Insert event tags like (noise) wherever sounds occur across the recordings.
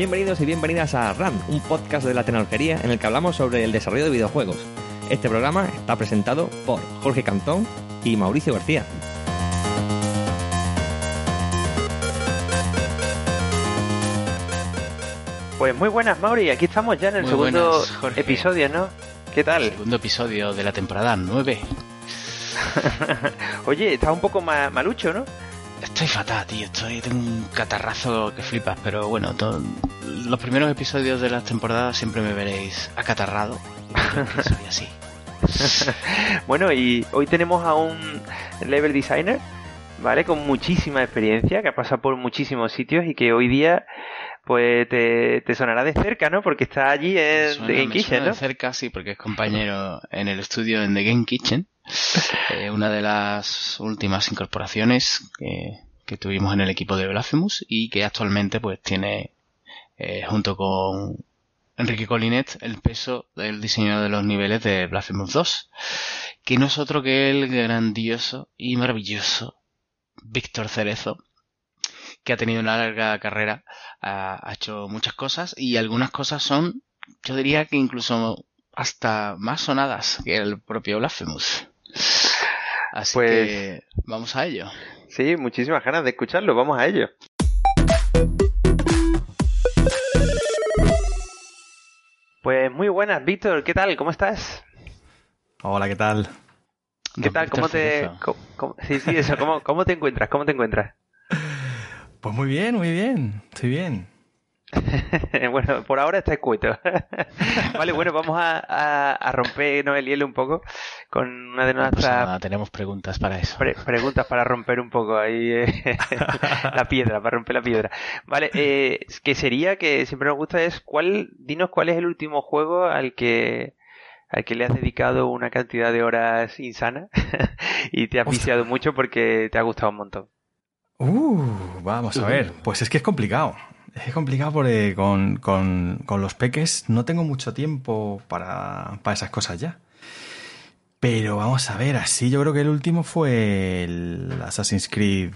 Bienvenidos y bienvenidas a RAM, un podcast de la tecnología en el que hablamos sobre el desarrollo de videojuegos. Este programa está presentado por Jorge Cantón y Mauricio García. Pues muy buenas, Mauri. Aquí estamos ya en el Muy segundo buenas, episodio, ¿no? ¿Qué tal? Segundo episodio de la temporada 9. (laughs) Oye, está un poco ma- malucho, ¿no? Estoy fatal, tío. Estoy, tengo un catarrazo que flipas, pero bueno, los primeros episodios de las temporadas siempre me veréis acatarrado. Soy así. (laughs) Bueno, y hoy tenemos a un level designer, ¿vale? Con muchísima experiencia, que ha pasado por muchísimos sitios y que hoy día, pues, te, te sonará de cerca, ¿no? Porque está allí Me en suena- The Game me Kitchen, suena ¿no? de cerca, sí, porque es compañero en el estudio en The Game Kitchen. (laughs) eh, una de las últimas incorporaciones que, tuvimos en el equipo de Blasphemous y que actualmente pues tiene eh, junto con Enrique Colinet el peso del diseño de los niveles de Blasphemous 2 que no es otro que el grandioso y maravilloso Víctor Cerezo que ha tenido una larga carrera ha, ha hecho muchas cosas y algunas cosas son yo diría que incluso hasta más sonadas que el propio Blasphemous así Pues- que vamos a ello Sí, muchísimas ganas de escucharlo. Vamos a ello. Pues muy buenas, Víctor. ¿Qué tal? ¿Cómo estás? Hola, ¿qué tal? ¿Qué tal? ¿Cómo te...? Cómo- Sí, sí, eso. ¿Cómo, ¿Cómo te encuentras? ¿Cómo te encuentras? Pues muy bien, muy bien. Estoy bien. (laughs) bueno, por ahora está escueto. (laughs) vale, bueno, vamos a, a, a rompernos el hielo un poco con una de No pasa nuestras nada, tenemos preguntas para eso pre- preguntas para romper un poco ahí eh, (laughs) la piedra, para romper la piedra. Vale, eh, que sería que siempre nos gusta es cuál, dinos cuál es el último juego al que al que le has dedicado una cantidad de horas insana y te has Ostras. viciado mucho porque te ha gustado un montón. Uh, vamos a ver. Pues es que es complicado. Es complicado porque con, con, con los peques no tengo mucho tiempo para, para esas cosas ya. Pero vamos a ver, así yo creo que el último fue el Assassin's Creed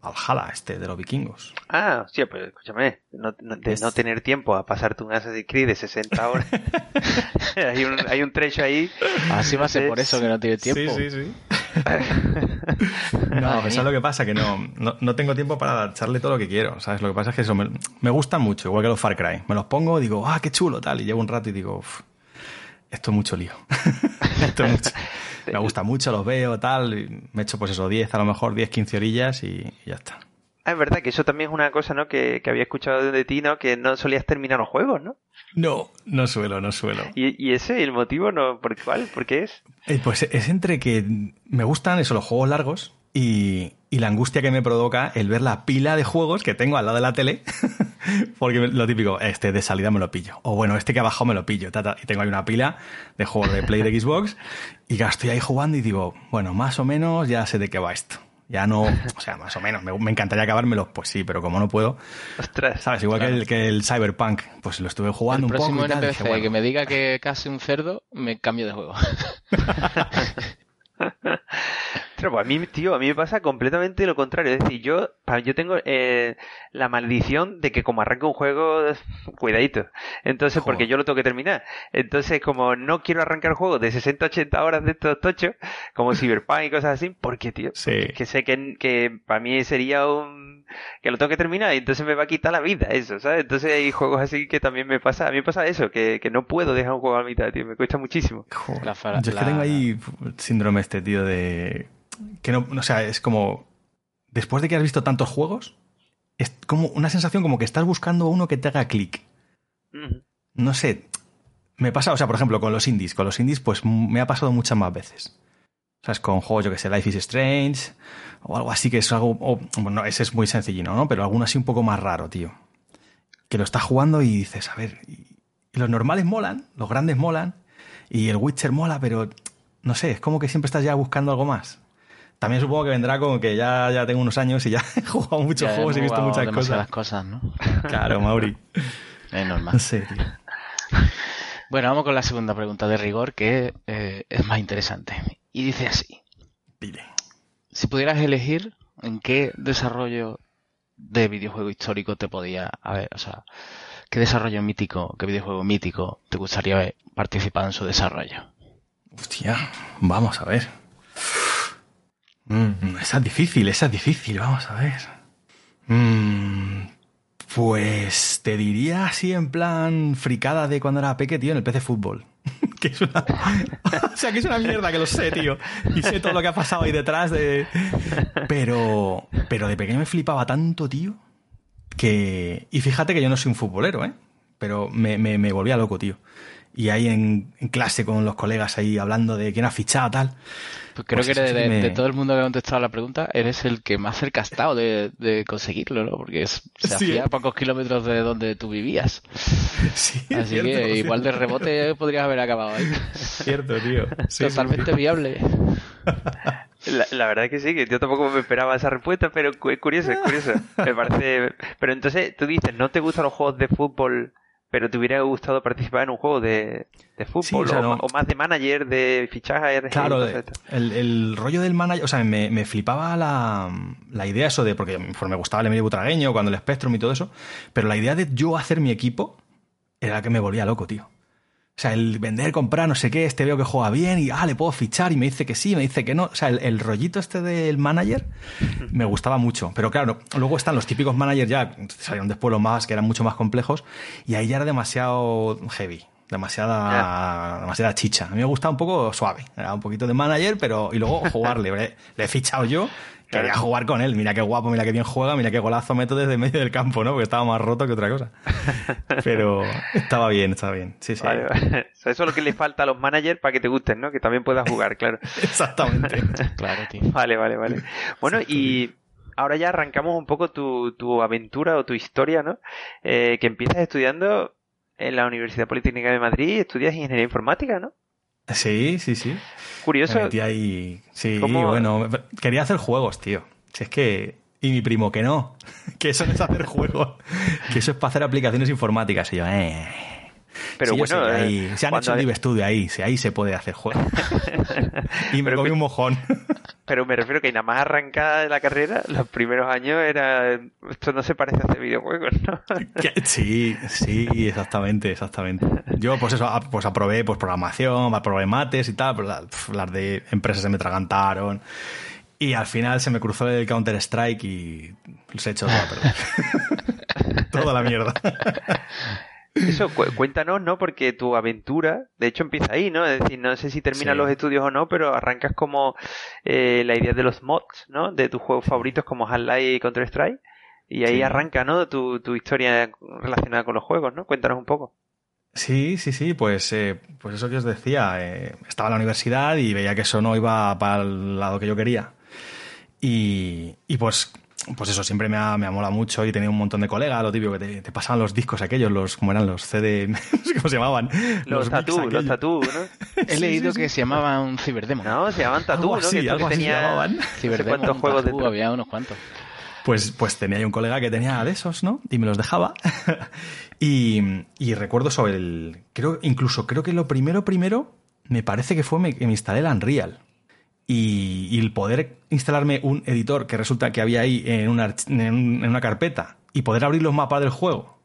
Valhalla, este de los vikingos. Ah, sí, pues escúchame, no, no- de Es- no tener tiempo a pasarte un Assassin's Creed de 60 horas. (laughs) (laughs) hay, un, hay un trecho ahí. así va a ser por eso que no tiene tiempo Sí, sí, sí. (laughs) No, mía. es lo que pasa, que no, no, no tengo tiempo para echarle todo lo que quiero, ¿sabes? Lo que pasa es que eso me, me gusta mucho, igual que los Far Cry. Me los pongo, digo, ah, qué chulo, tal, y llevo un rato y digo, "Uf, esto es mucho lío. (laughs) esto es mucho. (laughs) Me gusta mucho, los veo, tal, y me echo pues eso, 10, a lo mejor 10, 15 orillas y, y ya está. Ah, es verdad que eso también es una cosa, ¿no? Que, que había escuchado de ti, ¿no? Que no solías terminar los juegos, ¿no? No, no suelo, no suelo. Y, y ese, el motivo, ¿no? ¿Por cuál? ¿Por qué es? Eh, Pues es entre que me gustan eso, los juegos largos y, y la angustia que me provoca el ver la pila de juegos que tengo al lado de la tele. (laughs) Porque lo típico, este de salida me lo pillo. O bueno, este que abajo me lo pillo. ta, ta, y tengo ahí una pila de juegos de Play de (laughs) Xbox. Y ya estoy ahí jugando y digo, bueno, más o menos ya sé de qué va esto. Ya no, o sea, más o menos, me, me encantaría acabármelos, pues sí, pero como no puedo, Ostras. ¿sabes? Igual que, el, que el Cyberpunk, pues lo estuve el jugando un próximo poco y tal. NPC dije, bueno, que me diga que casi un cerdo me cambio de juego (laughs) Pues a mí, tío, a mí me pasa completamente lo contrario. Es decir, yo, yo tengo eh, la maldición de que como arranco un juego, cuidadito. Entonces, porque yo lo tengo que terminar. Entonces, como no quiero arrancar juegos de 60, 80 horas de estos tochos, como Cyberpunk y cosas así, porque, tío, Sí. porque que sé que, que para mí sería un... que lo tengo que terminar y entonces me va a quitar la vida eso, ¿sabes? Entonces hay juegos así que también me pasa, a mí me pasa eso, que, que no puedo dejar un juego a la mitad, tío, me cuesta muchísimo. Joder. La fa- Yo es que la- tengo ahí síndrome este, tío, de... Que no, o sea, es como... Después de que has visto tantos juegos, es como una sensación como que estás buscando uno que te haga clic. No sé, me pasa, o sea, por ejemplo, con los indies. Con los indies, pues me ha pasado muchas más veces. O sea, es con juegos, yo que sé, Life is Strange, o algo así que es algo... o- bueno, ese es muy sencillino, ¿no? Pero alguno así un poco más raro, tío. Que lo estás jugando y dices, a ver, y, y los normales molan, los grandes molan, y el Witcher mola, pero no sé, es como que siempre estás ya buscando algo más. También supongo que vendrá con que ya, ya tengo unos años y ya (laughs) he jugado muchos ya juegos y he visto muchas cosas. cosas ¿no? Claro, Mauri. (laughs) es normal tío. (laughs) Bueno, vamos con la segunda pregunta de rigor, que eh, es más interesante. Y dice así: Dile. Si pudieras elegir en qué desarrollo de videojuego histórico te podía haber, o sea, qué desarrollo mítico, qué videojuego mítico te gustaría haber participado en su desarrollo? Hostia, vamos a ver. Mm, esa es difícil, esa es difícil, vamos a ver. Mm, pues te diría así en plan fricada de cuando era peque, tío, en el PC Fútbol. (laughs) que es una... (laughs) o sea, que es una mierda que lo sé, tío. Y sé todo lo que ha pasado ahí detrás de... Pero, pero de pequeño me flipaba tanto, tío, que... Y fíjate que yo no soy un futbolero, ¿eh? Pero me, me, me volvía loco, tío. Y ahí en, en clase con los colegas ahí hablando de quién ha fichado, tal. Pues creo Pues que de, sí me- de todo el mundo que ha contestado la pregunta, eres el que más cerca ha estado de, de conseguirlo, ¿no? Porque es- se Sí, hacía ¿eh? a pocos kilómetros de donde tú vivías. (laughs) Sí, Así cierto, que igual de rebote podrías haber acabado ahí. Cierto, tío. Sí, Totalmente sí. viable. (laughs) La, la verdad es que sí, que yo tampoco me esperaba esa respuesta, pero es curioso, es curioso. Me parece. Pero entonces tú dices, ¿no te gustan los juegos de fútbol, pero te hubiera gustado participar en un juego de, de fútbol? Sí, o sea, no- ma- o más de manager, de fichaje, RG, Claro, de el, el rollo del manager, o sea, me, me flipaba la, la idea eso de, porque me gustaba el Emilio Butragueño, cuando el Spectrum y todo eso, pero la idea de yo hacer mi equipo era la que me volvía loco, tío. O sea, el vender, comprar, no sé qué, este veo que juega bien y, ah, le puedo fichar y me dice que sí, me dice que no. O sea, el, el rollito este del manager me gustaba mucho. Pero claro, luego están los típicos managers ya, salieron después los más, que eran mucho más complejos, y ahí ya era demasiado heavy. Demasiada, demasiada chicha. A mí me gustaba un poco suave. Era un poquito de manager, pero. Y luego jugarle. (laughs) Le, le he fichado yo. Quería jugar con él. Mira qué guapo, mira qué bien juega, mira qué golazo meto desde medio del campo, ¿no? Porque estaba más roto que otra cosa. (laughs) Pero estaba bien, estaba bien. Sí, sí. Vale, vale. (laughs) Eso es lo que le falta a los managers para que te gusten, ¿no? Que también puedas jugar, claro. (laughs) Exactamente. Claro, tío. Vale, vale, vale. Bueno, y ahora ya arrancamos un poco tu, tu aventura o tu historia, ¿no? Eh, que empiezas estudiando en la Universidad Politécnica de Madrid, estudias ingeniería informática, ¿no? Sí, sí, sí. Curioso. Me metí ahí. Sí, ¿Cómo- bueno. Quería hacer juegos, tío. Si es que. Y mi primo, que no. (laughs) Que eso no es hacer juegos. Que eso es para hacer aplicaciones informáticas. Y yo, eh. Pero Sí, bueno, sé, eh, ahí- se han hecho Live Studio ahí, sí, ahí se puede hacer juegos. (laughs) y me comí un mojón. Pero me refiero que nada más arrancada de la carrera, los primeros años era. Esto no se parece a hacer videojuegos, ¿no? (laughs) Sí, sí, exactamente, exactamente. Yo, pues eso, a- pues aprobé pues programación, aprobé mates y tal, pero la- pf, las de empresas se me tragantaron. Y al final se me cruzó el Counter-Strike y se echó todo a perder. (laughs) (laughs) Toda la mierda. Eso, cu- cuéntanos, ¿no? Porque tu aventura, de hecho, empieza ahí, ¿no? Es decir, no sé si terminas Sí. los estudios o no, pero arrancas como eh, la idea de los mods, ¿no? De tus juegos favoritos como Half-Life y Counter-Strike. Y ahí Sí. arranca, ¿no? Tu, tu historia relacionada con los juegos, ¿no? Cuéntanos un poco. Sí, sí, sí, pues, eh, pues eso que os decía, eh, estaba en la universidad y veía que eso no iba para el lado que yo quería. Y, y pues, pues eso siempre me ha, me ha molado mucho y tenía un montón de colegas, lo típico que te, te pasaban los discos aquellos, los, ¿cómo eran? Los CD, (laughs) no sé cómo se llamaban. Los, tatú, los tatú, ¿no? (laughs) He Sí, leído sí, sí. que se llamaba un ciberdemo. No, se llaman tatú, Algo ¿no? así, que algo que así se llamaban. (laughs) no sé un juegos tatú, había unos cuantos. Pues, pues tenía ahí un colega que tenía de esos, ¿no? Y me los dejaba. y, y recuerdo sobre el. Creo, incluso creo que lo primero, primero, me parece que fue me- que me instalé el Unreal. Y, y el poder instalarme un editor que resulta que había ahí en una, en un- en una carpeta y poder abrir los mapas del juego,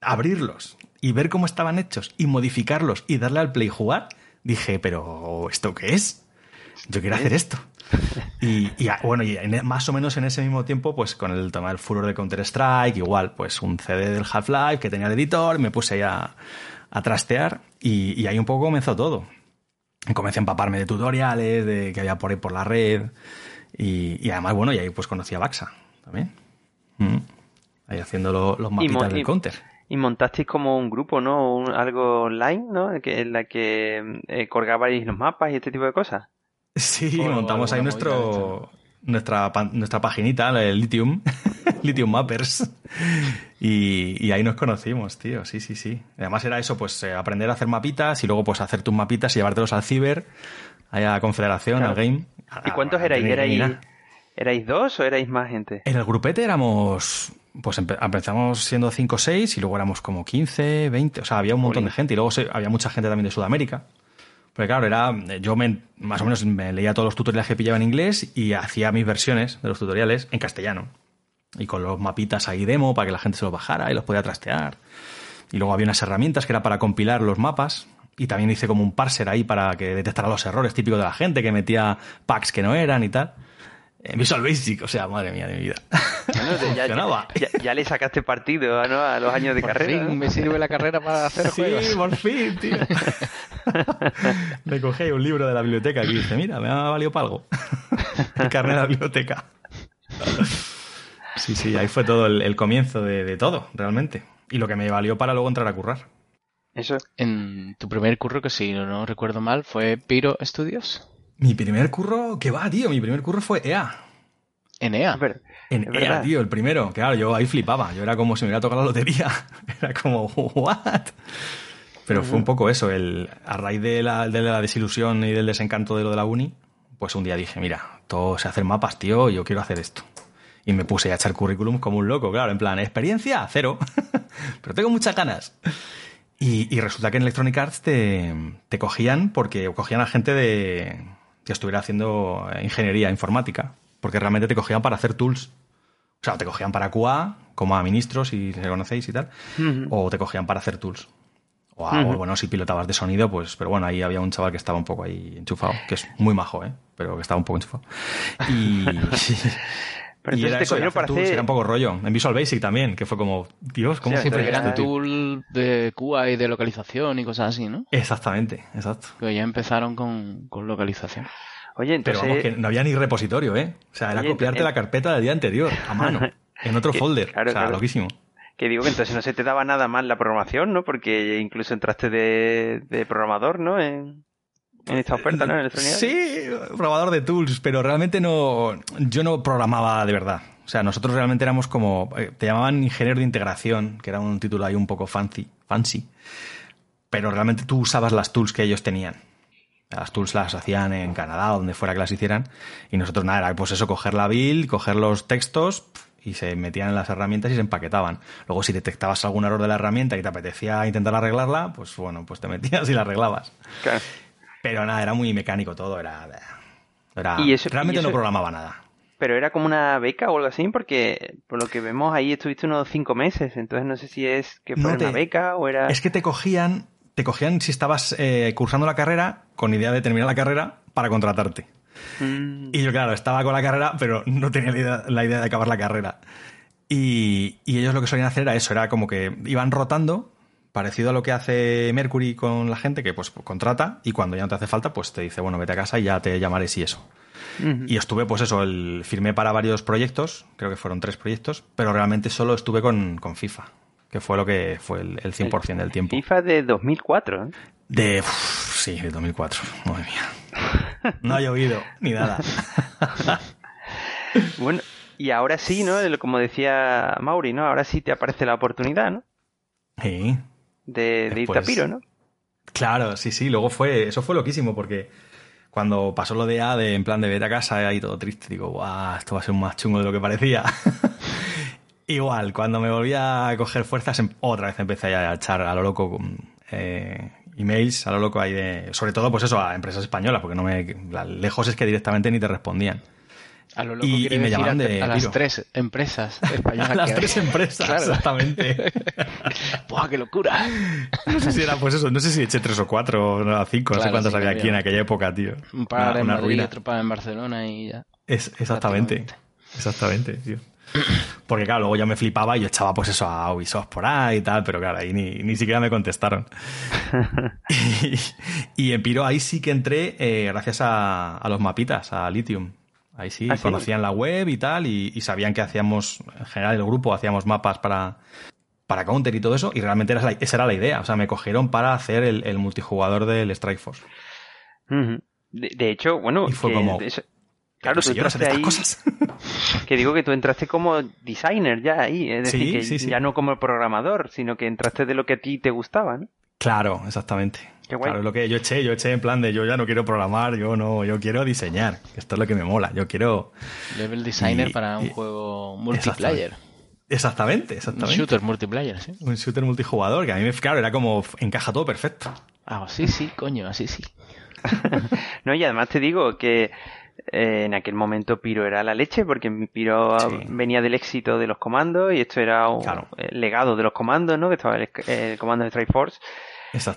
abrirlos y ver cómo estaban hechos y modificarlos y darle al play y jugar, dije, pero ¿esto qué es? Yo quiero hacer esto. (laughs) Y, y, bueno, y en- más o menos en ese mismo tiempo, pues con el tema del furor de Counter-Strike, igual, pues un CD del Half-Life que tenía el editor, me puse ahí a, a trastear y, y ahí un poco comenzó todo. Y Comencé a empaparme de tutoriales, de que había por ahí por la red. Y, y además, bueno, y ahí pues conocí a Baxa también. Mm. Ahí haciendo lo- los mapitas y- del Counter. Y montasteis como un grupo, ¿no? Un- algo online, ¿no? Que, en la que eh, colgabais los mapas y este tipo de cosas. Sí, O montamos ahí nuestro, nuestra, nuestra paginita, el Lithium, (laughs) (laughs) Lithium Mappers. Y, y ahí nos conocimos, tío, sí, sí, sí. Además era eso, pues eh, aprender a hacer mapitas y luego pues hacer tus mapitas y llevártelos al ciber, a la confederación, Claro. al game. ¿Y cuántos erais? ¿Erais, mirar. ¿Erais dos o erais más gente? En el grupete éramos, pues empe- empezamos siendo 5 o 6 y luego éramos como 15, 20, o sea, había un montón de gente y luego había mucha gente también de Sudamérica. Porque claro, era, yo me, más o menos me leía todos los tutoriales que pillaba en inglés y hacía mis versiones de los tutoriales en castellano. Y con los mapitas ahí demo para que la gente se los bajara y los podía trastear. Y luego había unas herramientas que era para compilar los mapas. Y también hice como un parser ahí para que detectara los errores típicos de la gente, que metía packs que no eran y tal. En Visual Basic, o sea, madre mía de mi vida. (laughs) ya, ya, ya, le sacaste partido ¿no? a los años de por carrera. Fin me sirve la carrera para (laughs) hacer sí, juegos. Sí, por fin, tío. (laughs) me cogí un libro de la biblioteca y dije, mira, me ha valido para algo. El carnet de la biblioteca. Sí, sí, ahí fue todo el, el comienzo de, de, todo, realmente. Y lo que me valió para luego entrar a currar. Eso. En tu primer curro, que si no recuerdo mal, fue Piro Studios. Mi primer curro, ¿qué va, tío? Mi primer curro fue EA. En EA. Pero, en EA, verdad. tío, el primero. Claro, yo ahí flipaba. Yo era como si me hubiera tocado la lotería. (laughs) Era como, ¿what? Pero fue un poco eso. El, a raíz de la, de la desilusión y del desencanto de lo de la uni, pues un día dije, mira, todo se hacen mapas, tío, yo quiero hacer esto. Y me puse a echar currículum como un loco, claro, en plan, experiencia, cero. (laughs) Pero tengo muchas ganas. Y, y, resulta que en Electronic Arts te, te cogían porque cogían a gente de, que estuviera haciendo ingeniería informática, porque realmente te cogían para hacer tools. O sea, te cogían para QA, como a ministros, si se conocéis y tal, uh -huh. o te cogían para hacer tools. O, a, uh -huh. o, bueno, si pilotabas de sonido, pues, pero bueno, ahí había un chaval que estaba un poco ahí enchufado, que es muy majo, ¿eh? Pero que estaba un poco enchufado. Y. (laughs) Pero y entonces era te para hacer... Era un poco rollo. En Visual Basic también, que fue como, Dios, ¿cómo Sí, se eran eh, tool de QA y de localización y cosas así, ¿no? Exactamente, exacto. Que ya empezaron con, con localización. Oye, Pero entonces... vamos, que no había ni repositorio, ¿eh? O sea, era Oye, copiarte la carpeta del día anterior, a mano, (laughs) en otro Que- folder. claro, o sea, claro. loquísimo. Que digo que entonces no se te daba nada más la programación, ¿no? Porque incluso entraste de, de programador, ¿no? En, en esta oferta, ¿no? En. Sí, probador de tools, pero realmente no. Yo no programaba de verdad. O sea, nosotros realmente éramos como. eh, Te llamaban ingeniero de integración, que era un título ahí un poco fancy, fancy. Pero realmente tú usabas las tools que ellos tenían. Las tools las hacían en Canadá, o donde fuera que las hicieran. Y nosotros nada, era pues eso, coger la build, coger los textos y se metían en las herramientas y se empaquetaban. Luego, si detectabas algún error de la herramienta y te apetecía intentar arreglarla, pues bueno, pues te metías y la arreglabas. Claro. Pero nada, era muy mecánico todo, era... era Y eso- realmente y eso- no programaba nada. Pero era como una beca o algo así, porque por lo que vemos ahí estuviste unos cinco meses, entonces no sé si es que fue No te- una beca o era... Es que te cogían, te cogían si estabas eh, cursando la carrera con idea de terminar la carrera para contratarte. Mm, Y yo, claro, estaba con la carrera, pero no tenía la idea, la idea de acabar la carrera. Y, y ellos lo que solían hacer era eso, era como que iban rotando, parecido a lo que hace Mercury con la gente, que pues contrata y cuando ya no te hace falta, pues te dice, bueno, vete a casa y ya te llamaré si eso. Y estuve, pues eso, el, firmé para varios proyectos, creo que fueron tres proyectos, pero realmente solo estuve con, con FIFA, que fue lo que fue el, el 100% del tiempo. FIFA de 2004, ¿eh? De, uf, sí, de 2004, madre mía. (laughs) No ha llovido, ni nada. (laughs) Bueno, y ahora sí, ¿no? Como decía Mauri, ¿no? Ahora sí te aparece la oportunidad, ¿no? Sí, De, de irte a Pues- ¿no? Claro, sí, sí. Luego fue, eso fue loquísimo porque cuando pasó lo de A, de en plan de vete a casa, ahí todo triste, digo, guau, esto va a ser más chungo de lo que parecía. (laughs) Igual, cuando me volví a coger fuerzas, em- otra vez empecé a echar a lo loco con, eh, emails, a lo loco ahí de, sobre todo pues eso, a empresas españolas, porque no me, lejos es que directamente ni te respondían. A lo loco Y- me llaman a, de a las tres empresas españolas. (laughs) A las que hay. tres empresas, Claro. exactamente. (laughs) ¡Buah, qué locura! No sé si era pues eso, no sé si eché tres o cuatro, o cinco, no sé cuántas sí, había aquí en aquella época, tío. Un par Una- en una Madrid, ruina. otro par en Barcelona y ya. Es, exactamente. Exactamente, tío. Porque claro, luego ya me flipaba y yo echaba pues eso a Ubisoft por ahí y tal, pero claro, ahí ni, ni siquiera me contestaron. (laughs) y, y en Piro ahí sí que entré eh, gracias a, a los mapitas, a Lithium. Ahí sí, ¿Ah, sí? conocían la web y tal, y, y sabían que hacíamos, en general el grupo hacíamos mapas para, para Counter y todo eso, y realmente era la- esa era la idea. O sea, me cogieron para hacer el, el multijugador del Strike Force. De, de hecho, bueno, Y fue que como, eso- claro, tú si yo no sé de entraste ahí, cosas. (laughs) que digo que tú entraste como designer ya ahí, es decir, Sí, que sí. ya no como programador, sino que entraste de lo que a ti te gustaba, ¿no? Claro, exactamente. Qué guay. Claro, es lo que yo eché, yo eché en plan de yo ya no quiero programar, yo no, yo quiero diseñar. Esto es lo que me mola, yo quiero. Level designer Y- para un y- juego multiplayer. Exactamente, Un exactamente. shooter multiplayer, sí. Un shooter multijugador, que a mí me, claro, era como encaja todo perfecto. Ah, sí, sí, coño, así sí. (laughs) No, y además te digo que eh, en aquel momento Piro era la leche, porque mi Piro venía del éxito de los comandos y esto era un legado de los comandos, ¿no? Que estaba el, comando de Strike Force.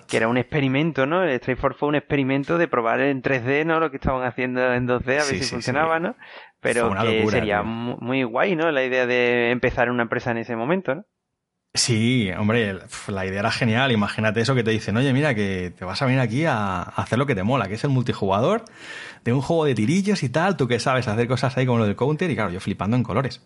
Que era un experimento, ¿no? El Strike Force fue un experimento de probar en 3D, ¿no? Lo que estaban haciendo en 2D, a ver si funcionaba, ¿no? Pero que sería muy guay, ¿no? La idea de empezar una empresa en ese momento, ¿no? Sí, hombre, la idea era genial. Imagínate eso que te dicen, oye, mira, que te vas a venir aquí a hacer lo que te mola, que es el multijugador de un juego de tirillos y tal, tú que sabes hacer cosas ahí como lo del counter, y claro, yo flipando en colores.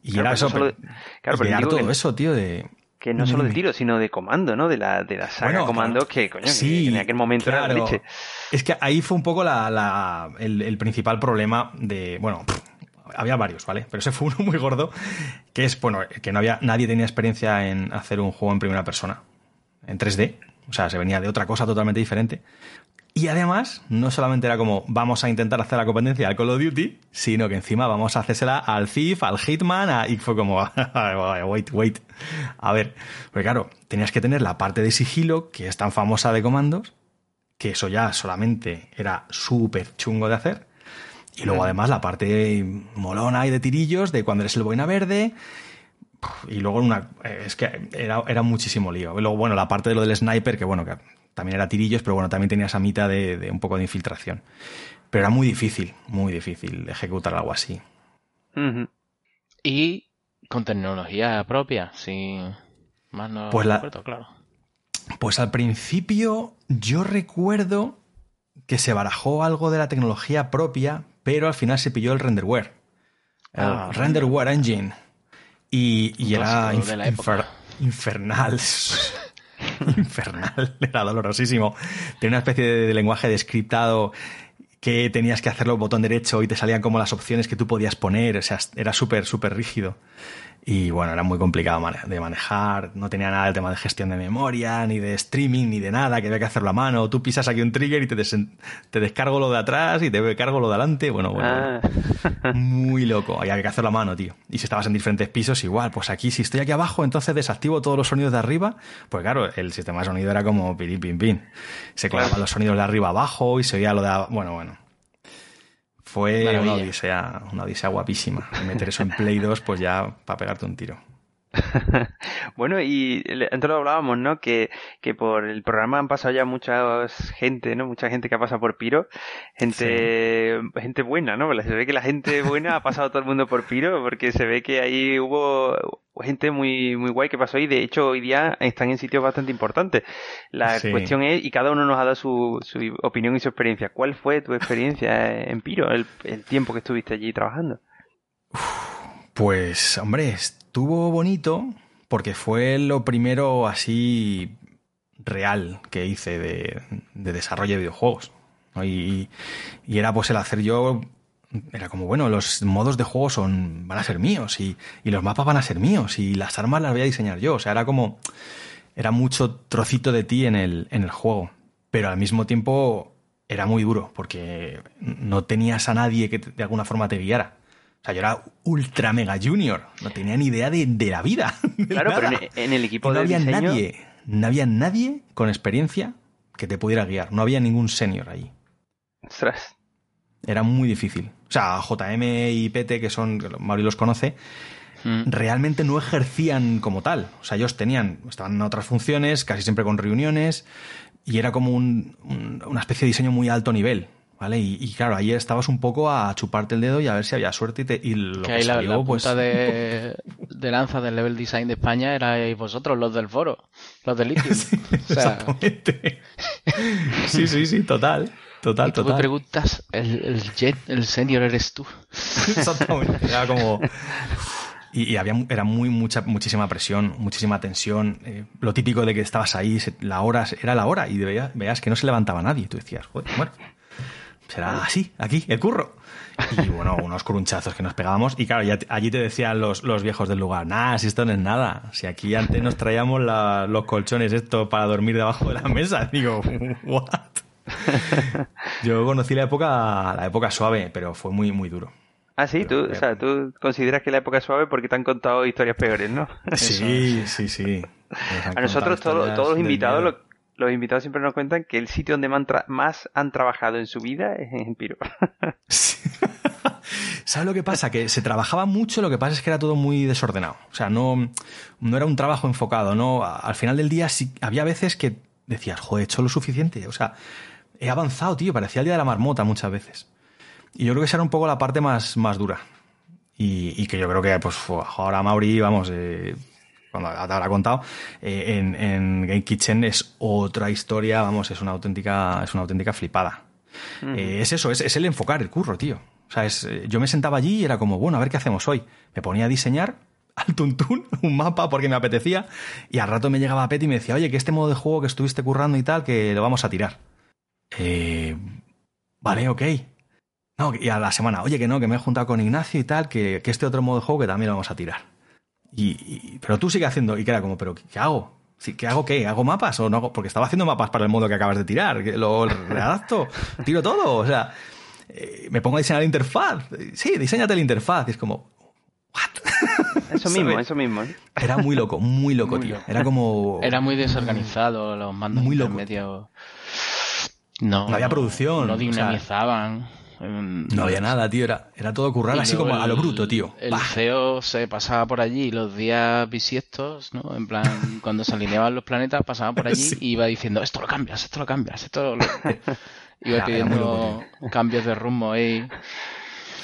Y era eso, claro, pero todo eso, tío, de... Que no solo de tiro, sino de comando, ¿no? De la, de la saga comando que, coño, sí, en aquel momento era la leche. Es que ahí fue un poco la, la el, el, principal problema de, bueno, había varios, ¿vale? Pero ese fue (laughs) uno muy gordo, que es, bueno, que no había, nadie tenía experiencia en hacer un juego en primera persona, en 3D, o sea, se venía de otra cosa totalmente diferente. Y además, no solamente era como vamos a intentar hacer la competencia al Call of Duty, sino que encima vamos a hacérsela al Thief, al Hitman, y fue como, (laughs) wait, wait. A ver, porque claro, tenías que tener la parte de sigilo, que es tan famosa de comandos, que eso ya solamente era súper chungo de hacer. Y luego además la parte molona y de tirillos de cuando eres el boina verde. Y luego una. Es que era, era muchísimo lío. Y luego, bueno, la parte de lo del sniper, que bueno, que también era tirillos, pero bueno, también tenía esa mitad de, un poco de infiltración. Pero era muy difícil, muy difícil ejecutar algo así. Y con tecnología propia, sí. Más no pues claro. Pues al principio yo recuerdo que se barajó algo de la tecnología propia, pero al final se pilló el renderware. El ah, renderware engine. Y, era infernal. (laughs) (laughs) infernal. (laughs) Era dolorosísimo. Tenía una especie de, lenguaje descriptado que tenías que hacerlo botón derecho y te salían como las opciones que tú podías poner. O sea, era súper, súper rígido. Y bueno, era muy complicado de manejar, no tenía nada el tema de gestión de memoria, ni de streaming, ni de nada, que había que hacerlo a mano. Tú pisas aquí un trigger y te, te descargo lo de atrás y te descargo lo de adelante. Bueno, bueno, ah. (laughs) muy loco. Había que hacerlo a mano, tío. Y si estabas en diferentes pisos, igual. Pues aquí, si estoy aquí abajo, entonces desactivo todos los sonidos de arriba. Pues claro, el sistema de sonido era como pirim, pim, pim. Se clavaban los sonidos de arriba abajo y se oía lo de... Bueno, bueno. Fue una odisea, una odisea guapísima. meter eso en Play 2, pues ya para pegarte un tiro. (laughs) bueno, y antes lo hablábamos, ¿no? Que, que por el programa han pasado ya mucha gente, ¿no? Mucha gente que ha pasado por Piro. Gente, gente buena, ¿no? Se ve que la gente buena ha pasado todo el mundo por Piro, porque se ve que ahí hubo gente muy, muy guay que pasó y de hecho hoy día están en sitios bastante importantes. La cuestión es, y cada uno nos ha dado su, su, opinión y su experiencia. ¿Cuál fue tu experiencia (laughs) en Piro, el, el tiempo que estuviste allí trabajando? Pues, hombre, estuvo bonito porque fue lo primero así real que hice de, desarrollo de videojuegos. Y, era pues el hacer yo era como, bueno, los modos de juego son, van a ser míos y, los mapas van a ser míos y las armas las voy a diseñar yo. O sea, era como, era mucho trocito de ti en el, en el juego. Pero al mismo tiempo era muy duro porque no tenías a nadie que de alguna forma te guiara sea, yo era ultra mega junior, no tenía ni idea de, la vida. (laughs) claro, pero en, el equipo no había nadie, no había nadie con experiencia que te pudiera guiar. No había ningún senior ahí. Ostras. Era muy difícil. O sea, JM y PT, que son, Mauri los conoce, mm. realmente no ejercían como tal. O sea, ellos tenían, estaban en otras funciones, casi siempre con reuniones, y era como una especie de diseño muy alto nivel. ¿Vale? Y, claro, ahí estabas un poco a chuparte el dedo y a ver si había suerte y, te, y lo que, la, pues... (laughs) de, lanza del level design de España erais vosotros, los del foro, los del litio. (laughs) Exactamente. (laughs) sí, sí, sí, total. Total, y tú total. me preguntas, el, el jet, el senior eres tú. (laughs) Exactamente. Era como... Y, había era muy mucha muchísima presión muchísima tensión eh, lo típico de que estabas ahí la hora era la hora y veías, veías que no se levantaba nadie tú decías joder bueno será así, aquí, el curro. Y bueno, unos crunchazos que nos pegábamos. Y claro, ya allí te decían los, los viejos del lugar, nada, si esto no es nada. Si aquí antes nos traíamos los colchones esto para dormir debajo de la mesa. (laughs) Digo, what? (laughs) Yo conocí la época, la época suave, pero fue muy, muy duro. Ah, sí, tú, o sea, tú consideras que la época es suave porque te han contado historias peores, ¿no? (laughs) Sí, sí, (laughs) sí. A nosotros todos los invitados los invitados siempre nos cuentan que el sitio donde más han trabajado en su vida es en Piro. ¿Sabes lo que pasa? Que se trabajaba mucho, lo que pasa es que era todo muy desordenado. O sea, no, no era un trabajo enfocado, ¿no? Al final del día sí, había veces que decías, joder, he hecho lo suficiente. O sea, he avanzado, tío, parecía el día de la marmota muchas veces. Y yo creo que esa era un poco la parte más, más dura. Y, que yo creo que, pues, ahora Mauri, vamos, eh, cuando te habrá contado, eh, en, en, Game Kitchen es otra historia, vamos, es una auténtica, es una auténtica flipada. Eh, es eso, es, es, el enfocar el curro, tío. O sea, es, yo me sentaba allí y era como, bueno, a ver qué hacemos hoy. Me ponía a diseñar (laughs) al tuntún un mapa porque me apetecía y al rato me llegaba Pet y me decía, oye, que este modo de juego que estuviste currando y tal, que lo vamos a tirar. Eh, vale, ok. No, y a la semana, oye, que no, que me he juntado con Ignacio y tal, que, que este otro modo de juego que también lo vamos a tirar. Y, pero tú sigue haciendo, y que era como, pero ¿qué hago? ¿Qué hago qué? ¿Hago mapas o no? Porque estaba haciendo mapas para el modo que acabas de tirar. ¿Lo readapto? (laughs) ¿Tiro todo? O sea, eh, me pongo a diseñar la interfaz. Sí, diseñate la interfaz. Y es como, ¿what? (laughs) Eso mismo, eso mismo. ¿eh? Era muy loco, muy loco, tío. Era como... Era muy desorganizado, los mandos muy loco. No, no había producción. No dinamizaban. no había nada, tío. Era, era todo currar así como a lo bruto, tío. El CEO se pasaba por allí los días bisiestos, ¿no? En plan, (laughs) cuando se alineaban los planetas, pasaba por allí y iba diciendo, esto lo cambias, esto lo cambias, esto lo... (laughs) iba pidiendo (laughs) cambios de rumbo ahí.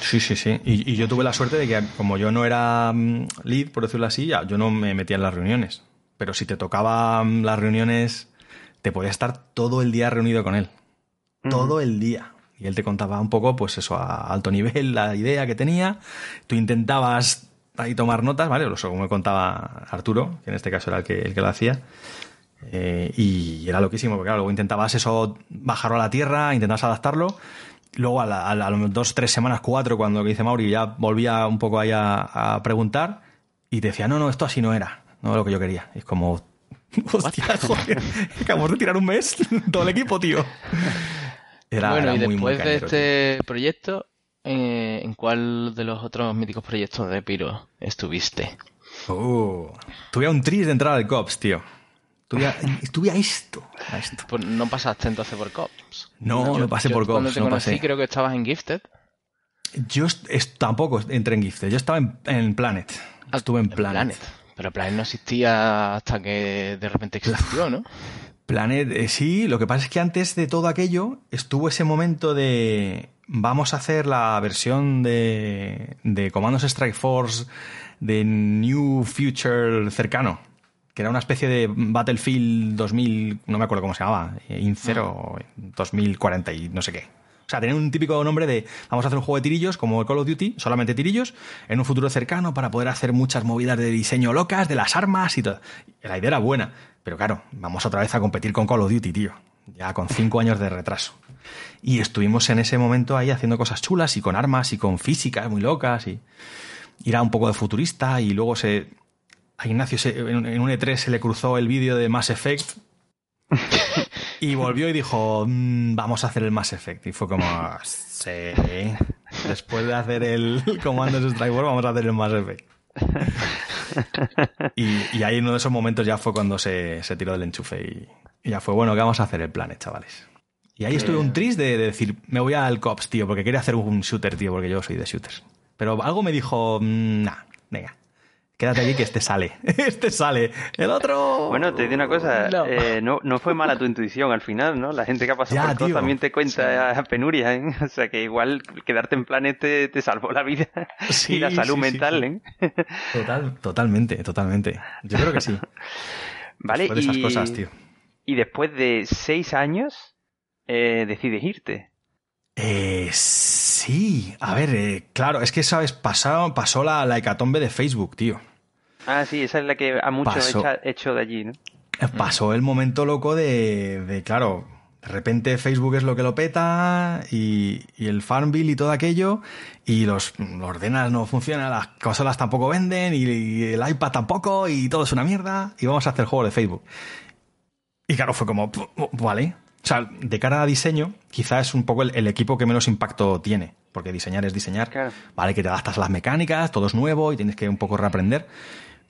Sí, sí, sí. Y, yo tuve la suerte de que, como yo no era mm, lead, por decirlo así, ya, yo no me metía en las reuniones. Pero si te tocaban las reuniones, te podías estar todo el día reunido con él todo el día. Y él te contaba un poco, pues eso, a alto nivel, la idea que tenía. Tú intentabas ahí tomar notas, ¿vale? Lo según me contaba Arturo, que en este caso era el que, el que lo hacía. Eh, y era loquísimo, porque claro, luego intentabas eso, bajarlo a la tierra, intentabas adaptarlo. Luego a, la, a, dos, tres semanas, cuatro, cuando lo que dice Mauri, ya volvía un poco ahí a, preguntar y te decía, no, no, esto así no era, no lo que yo quería. Y es como, (laughs) hostia, (laughs) joder, (laughs) acabamos de tirar un mes todo el equipo, tío bueno, y después de este proyecto, eh, ¿en cuál de los otros míticos proyectos de Piro estuviste? Uh, tuve un tris de entrar al COPS, tío. (laughs) Estuve a, esto, Pues no pasaste entonces por COPS. No, no pasé por COPS. Cuando te no conocí, creo que estabas en Gifted. Yo tampoco entré en Gifted. Yo estaba en, Planet. Ah, estuve en, Planet. Pero Planet no existía hasta que de repente (laughs) existió, ¿no? Planet, eh, sí, lo que pasa es que antes de todo aquello estuvo ese momento de vamos a hacer la versión de, de Comandos Strike Force de New Future cercano, que era una especie de Battlefield 2000, no me acuerdo cómo se llamaba, eh, Incero 2040 y no sé qué. O sea, tenía un típico nombre de vamos a hacer un juego de tirillos como Call of Duty, solamente tirillos, en un futuro cercano para poder hacer muchas movidas de diseño locas, de las armas y todo. La idea era buena. Pero claro, vamos otra vez a competir con Call of Duty, tío. Ya con cinco años de retraso. Y estuvimos en ese momento ahí haciendo cosas chulas y con armas y con físicas muy locas y, era un poco de futurista y luego se... A Ignacio en un E3 se le cruzó el vídeo de Mass Effect (laughs) y volvió y dijo, mm, vamos a hacer el Mass Effect. Y fue como, sí, después de hacer el (laughs) Commandos Strike War, vamos a hacer el Mass Effect. y, ahí en uno de esos momentos ya fue cuando se, tiró del enchufe y, ya fue, bueno, ¿qué vamos a hacer el planet, chavales? Y ahí estuve un tris de, decir, me voy al COPS, tío, porque quería hacer un shooter, tío, porque yo soy de shooters. Pero algo me dijo, mm, nah, venga, quédate aquí que este sale. (laughs) este sale. El otro. Bueno, te digo una cosa. Eh, no. no, fue mala tu intuición al final, ¿no? La gente que ha pasado por también te cuenta penuria, ¿eh? (laughs) O sea que igual quedarte en planet te, salvó la vida (laughs) y la salud mental, ¿eh? Total, totalmente, totalmente. Yo creo que sí. Vale, y, esas cosas, tío. y después de seis años eh, decides irte. Eh, sí, a ver, eh, claro, es que, ¿sabes? Pasó, pasó la, la hecatombe de Facebook, tío. Ah, sí, esa es la que a muchos hecho de allí, ¿no? Eh, pasó el momento loco de, claro, de repente Facebook es lo que lo peta y, el Farmville y todo aquello y los, los ordenas no funcionan, las consolas tampoco venden y, el iPad tampoco y todo es una mierda y vamos a hacer juego de Facebook. Y claro, fue como, vale. O sea, de cara a diseño, quizás es un poco el, equipo que menos impacto tiene, porque diseñar es diseñar. Vale, que te adaptas a las mecánicas, todo es nuevo y tienes que un poco reaprender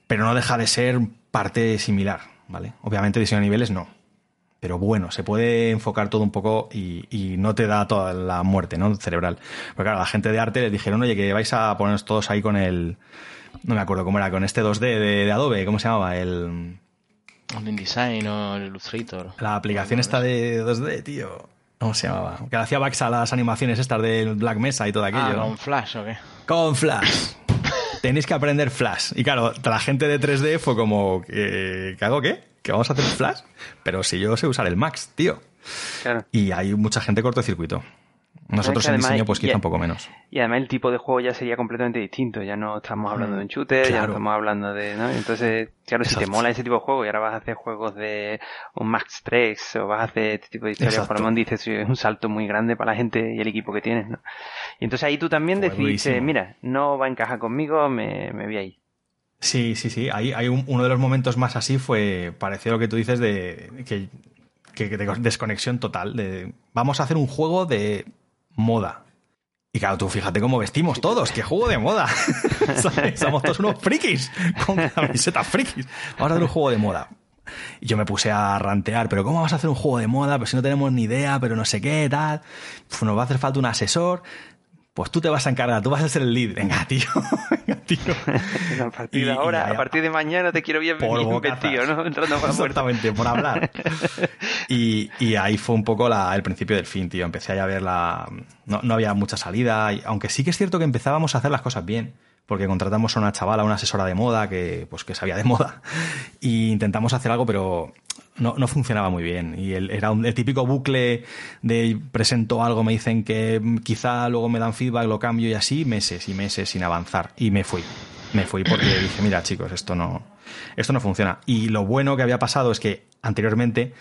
pero no deja de ser parte similar, ¿vale? Obviamente diseño a niveles no. pero bueno, se puede enfocar todo un poco y, y, no te da toda la muerte ¿no? cerebral. Porque claro, la gente de arte les dijeron, oye, que vais a ponernos todos ahí con el... No me acuerdo cómo era, con este 2D de, de Adobe, ¿cómo se llamaba? El... El InDesign o el Illustrator. La aplicación esta de 2D, tío. ¿Cómo se llamaba? Que le hacía backs a las animaciones estas del Black Mesa y todo aquello. Ah, ¿no? con Flash o qué. Con Flash. (laughs) Tenéis que aprender Flash. Y claro, la gente de 3D fue como, ¿qué, ¿qué hago qué? ¿Que vamos a hacer Flash? Pero si yo sé usar el Max, tío. Claro. Y hay mucha gente cortocircuito. Nosotros en diseño, pues quizá y- un poco menos. Y además el tipo de juego ya sería completamente distinto. Ya no estamos hablando de un shooter, ya no estamos hablando de... ¿no? Entonces, claro, si te mola ese tipo de juego y ahora vas a hacer juegos de un Max 3 o vas a hacer este tipo de historias, por lo menos dices, es un salto muy grande para la gente y el equipo que tienes, ¿no? Y entonces ahí tú también Fue decidiste, mira, no va a encajar conmigo, me, me voy ahí. Sí, sí, sí. Ahí hay un- uno de los momentos más así fue, pareció lo que tú dices de que, que- que de desconexión total. De, vamos a hacer un juego de moda. Y claro, tú fíjate cómo vestimos todos, qué juego de moda. (laughs) (laughs) Somos todos unos frikis, con camisetas frikis. Vamos a hacer un juego de moda. Y yo me puse a rantear, pero ¿cómo vamos a hacer un juego de moda? Pues si no tenemos ni idea, pero no sé qué, tal. Pues nos va a hacer falta un asesor. Pues tú te vas a encargar, tú vas a ser el lead. Venga, tío. (laughs) Venga, tío. (laughs) a partir de y ahora, a partir de mañana te quiero bien, vestido, ¿no? Entrando por. Exactamente, por hablar. (laughs) Y, y ahí fue un poco la- el principio del fin, tío. Empecé a ver la... No, no había mucha salida, y- aunque sí que es cierto que empezábamos a hacer las cosas bien. Porque contratamos a una chavala, una asesora de moda, que pues que sabía de moda. Y intentamos hacer algo, pero no, no funcionaba muy bien. Y el- era un, el típico bucle de presento algo, me dicen que quizá luego me dan feedback, lo cambio y así, meses y meses sin avanzar. Y me fui. Me fui porque (clears throat) dije, mira chicos, esto no, esto no funciona. Y lo bueno que había pasado es que anteriormente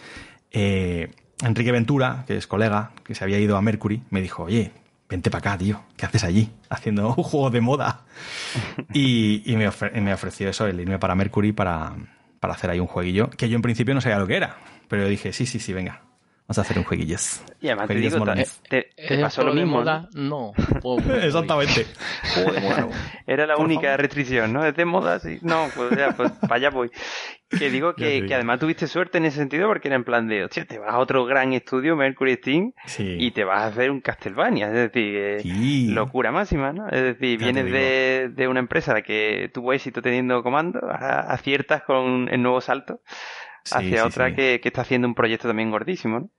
eh, Enrique Ventura, que es colega, que se había ido a Mercury, me dijo, oye, vente para acá, tío, ¿qué haces allí? Haciendo un juego de moda. (laughs) Y, y me, ofre- me ofreció eso, el irme para Mercury para, para hacer ahí un jueguillo, que yo en principio no sabía lo que era, pero dije, sí, sí, sí, venga, vamos a hacer un jueguillo. Y además te digo, te, molones. te- te ¿Es pasó lo mismo. moda? ¿no? (laughs) Exactamente. Era la Por única favor. restricción, ¿no? Es de moda, sí. No, pues ya, pues (laughs) para allá voy. Que digo que, además tuviste suerte en ese sentido porque era en plan de, hostia, te vas a otro gran estudio, Mercury Steam, Sí. y te vas a hacer un Castlevania. Es decir, eh, Sí. locura máxima, ¿no? Es decir, Ya vienes de, de una empresa que tuvo éxito teniendo comando, ahora aciertas con el nuevo salto Sí, hacia sí, otra sí. Que, que está haciendo un proyecto también gordísimo, ¿no?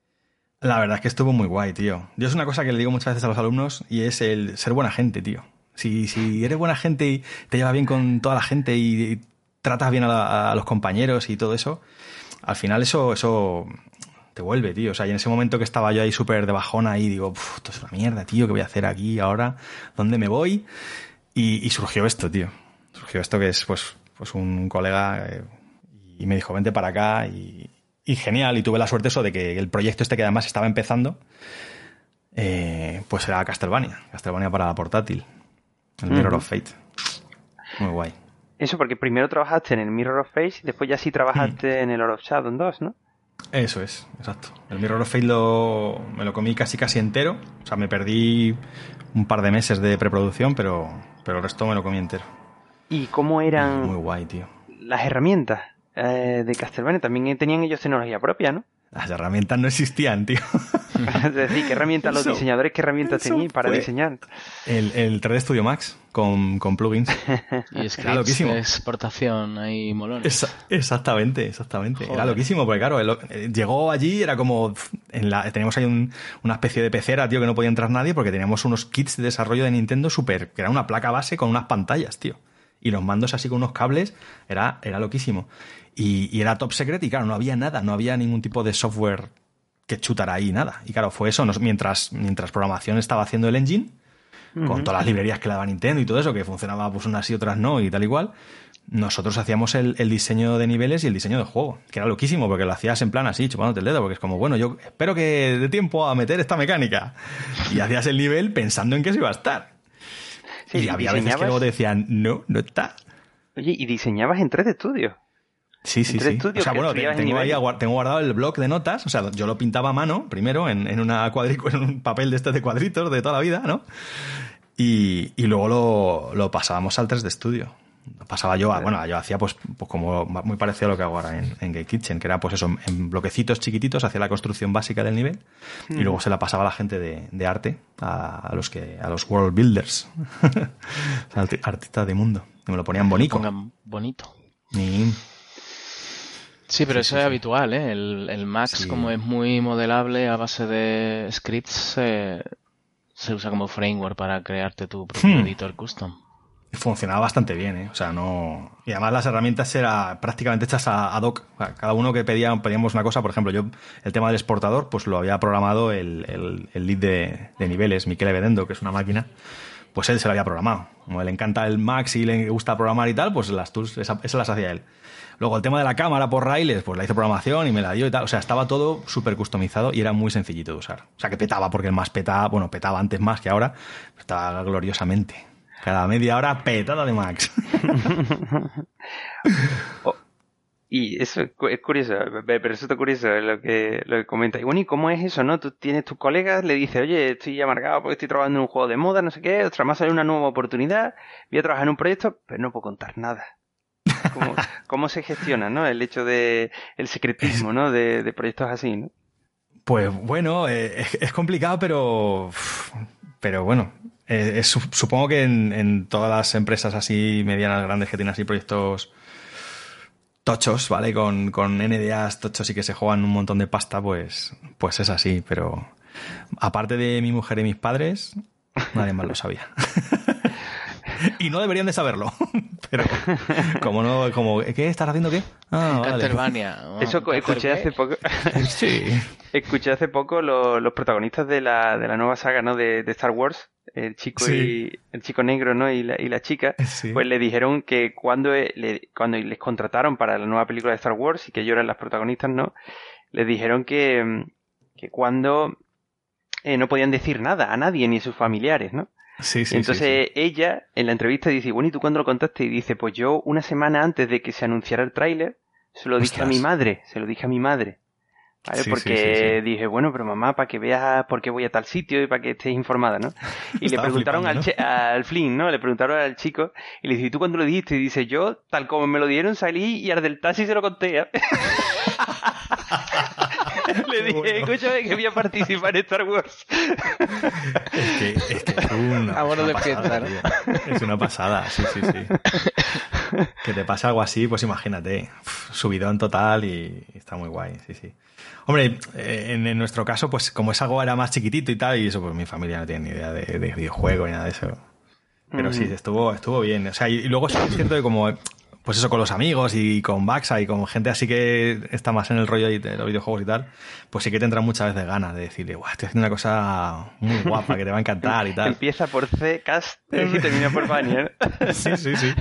La verdad es que estuvo muy guay, tío. Yo es una cosa que le digo muchas veces a los alumnos y es el ser buena gente, tío. Si, si eres buena gente y te llevas bien con toda la gente y, tratas bien a, la- los compañeros y todo eso, al final eso, eso te vuelve, tío. O sea, y en ese momento que estaba yo ahí súper de bajona y digo, "Puf, esto es una mierda, tío, ¿qué voy a hacer aquí ahora? ¿Dónde me voy? Y, y surgió esto, tío. Surgió esto que es, pues, pues un colega eh, y me dijo, vente para acá y, y genial. Y tuve la suerte eso de que el proyecto este que además estaba empezando, eh, pues era Castlevania. Castlevania para la portátil. El Mirror of Fate. Muy guay. Eso porque primero trabajaste en el Mirror of Fate y después ya sí trabajaste en el Lord of Shadow 2, ¿no? Eso es, exacto. El Mirror of Fate lo, me lo comí casi casi entero. O sea, me perdí un par de meses de preproducción, pero, pero el resto me lo comí entero. ¿Y cómo eran Muy guay, tío. las herramientas eh, de Castlevania? También tenían ellos tecnología propia, ¿no? (laughs) Las herramientas no existían, tío. (laughs) es decir, ¿qué herramientas los diseñadores, qué herramientas tenían para diseñar? El, el 3D Studio Max con, con plugins. (laughs) Y es que Era loquísimo. exportación ahí molones. Esa- exactamente, exactamente. Era loquísimo, porque claro, el- eh, llegó allí, era como. En la, teníamos ahí un- una especie de pecera, tío, que no podía entrar nadie, porque teníamos unos kits de desarrollo de Nintendo super. que era una placa base con unas pantallas, tío. Y los mandos así con unos cables, era, era loquísimo. Y, y era top secret, y claro, no había nada, no había ningún tipo de software que chutara ahí, nada. Y claro, fue eso, nos- mientras, mientras programación estaba haciendo el engine, con todas las librerías que le daba Nintendo y todo eso, que funcionaba pues unas y otras no y tal igual, nosotros hacíamos el, el diseño de niveles y el diseño del juego, que era loquísimo, porque lo hacías en plan así, chupándote el dedo, porque es como, bueno, yo espero que dé tiempo a meter esta mecánica. Y hacías el nivel pensando en que se iba a estar. Sí, y había veces que luego te decían, no, no está. Oye, ¿y diseñabas en 3D Studio? Sí, sí, sí. O sea, bueno, tengo, ahí tengo guardado el blog de notas. O sea, yo lo pintaba a mano, primero, en, en una (laughs) en un papel de este de cuadritos de toda la vida, ¿no? Y, y luego lo, lo pasábamos al 3D Studio. Pasaba yo, a, bueno, yo hacía pues, pues, como muy parecido a lo que hago ahora en, en Game Kitchen, que era pues eso, en bloquecitos chiquititos, hacía la construcción básica del nivel y luego se la pasaba a la gente de, de arte, a, los que, a los world builders, (laughs) artistas de mundo, que me lo ponían bonito. bonito. Ni... Sí, pero eso es habitual, ¿eh? El, el Max, como es muy modelable a base de scripts, eh, se usa como framework para crearte tu propio hmm. editor custom. Funcionaba bastante bien, ¿eh? O sea, no. Y además las herramientas eran prácticamente hechas a, hoc. cada uno que pedía, pedíamos una cosa, por ejemplo, yo el tema del exportador, pues lo había programado el, el, lead de, niveles, Miquel Evedendo, que es una máquina, pues él se lo había programado. Como le encanta el Max y le gusta programar y tal, pues las tools, esas las hacía él. Luego el tema de la cámara por raíles, pues la hizo programación y me la dio y tal. O sea, estaba todo súper customizado y era muy sencillito de usar. O sea, que petaba, porque el más petaba, bueno, petaba antes más que ahora, estaba gloriosamente. Cada media hora petada de Max. (laughs) Oh, y eso es curioso, pero eso está curioso lo que, lo que comenta. Y bueno, ¿y cómo es eso, no? Tú tienes tus colegas, le dices, oye, estoy amargado porque estoy trabajando en un juego de moda, no sé qué, otra más sale una nueva oportunidad, voy a trabajar en un proyecto, pero no puedo contar nada. ¿Cómo, (laughs) se gestiona, no? El hecho de el secretismo, ¿no? De, proyectos así, ¿no? Pues bueno, eh, es, complicado, pero pero bueno, eh, supongo que en, todas las empresas así medianas, grandes que tienen así proyectos tochos, ¿vale? Con, con NDAs tochos y que se juegan un montón de pasta, pues, pues es así. Pero aparte de mi mujer y mis padres, nadie más lo sabía. (laughs) y no deberían de saberlo. (laughs) Pero como no, como, ¿qué estás haciendo qué? Ah, Eso escuché hace poco. (laughs) sí. Escuché hace poco los, protagonistas de la, de la nueva saga, ¿no? De, Star Wars, el chico y el chico negro, ¿no? Y la, y la chica, pues le dijeron que cuando, le, cuando les contrataron para la nueva película de Star Wars y que ellos eran las protagonistas, ¿no? Les dijeron que, que cuando eh, no podían decir nada a nadie ni a sus familiares, ¿no? Sí, sí, Entonces ella en la entrevista dice, bueno, ¿y tú cuándo lo contaste? Y dice, pues yo una semana antes de que se anunciara el tráiler, se lo dije a mi madre, se lo dije a mi madre. ¿Vale? Porque dije, bueno, pero mamá, para que veas por qué voy a tal sitio y para que estés informada, ¿no? (laughs) Y le preguntaron al, al Flynn, ¿no? Le preguntaron al chico y le dije, ¿y tú cuándo lo dijiste? Y dice, yo, tal como me lo dieron, salí y al del taxi se lo conté. (laughs) (laughs) Le dije, escúchame que voy a participar en Star Wars. Es que es, que es una, ah, una pasada, Es una pasada, sí, sí, sí. Que te pasa algo así, pues imagínate, subidón total y está muy guay, sí, sí. Hombre, eh, en, nuestro caso, pues como esa algo era más chiquitito y tal, y eso, pues mi familia no tiene ni idea de, de videojuego ni nada de eso. Pero sí, estuvo, estuvo bien. O sea, y, luego es cierto que como pues eso, con los amigos y con Baxa y con gente así que está más en el rollo de los videojuegos y tal, pues sí que tendrán muchas veces ganas de decirle, guau, estoy haciendo una cosa muy guapa que te va a encantar y tal. Empieza por C, cast y termina por Banner. (laughs) sí, sí, sí.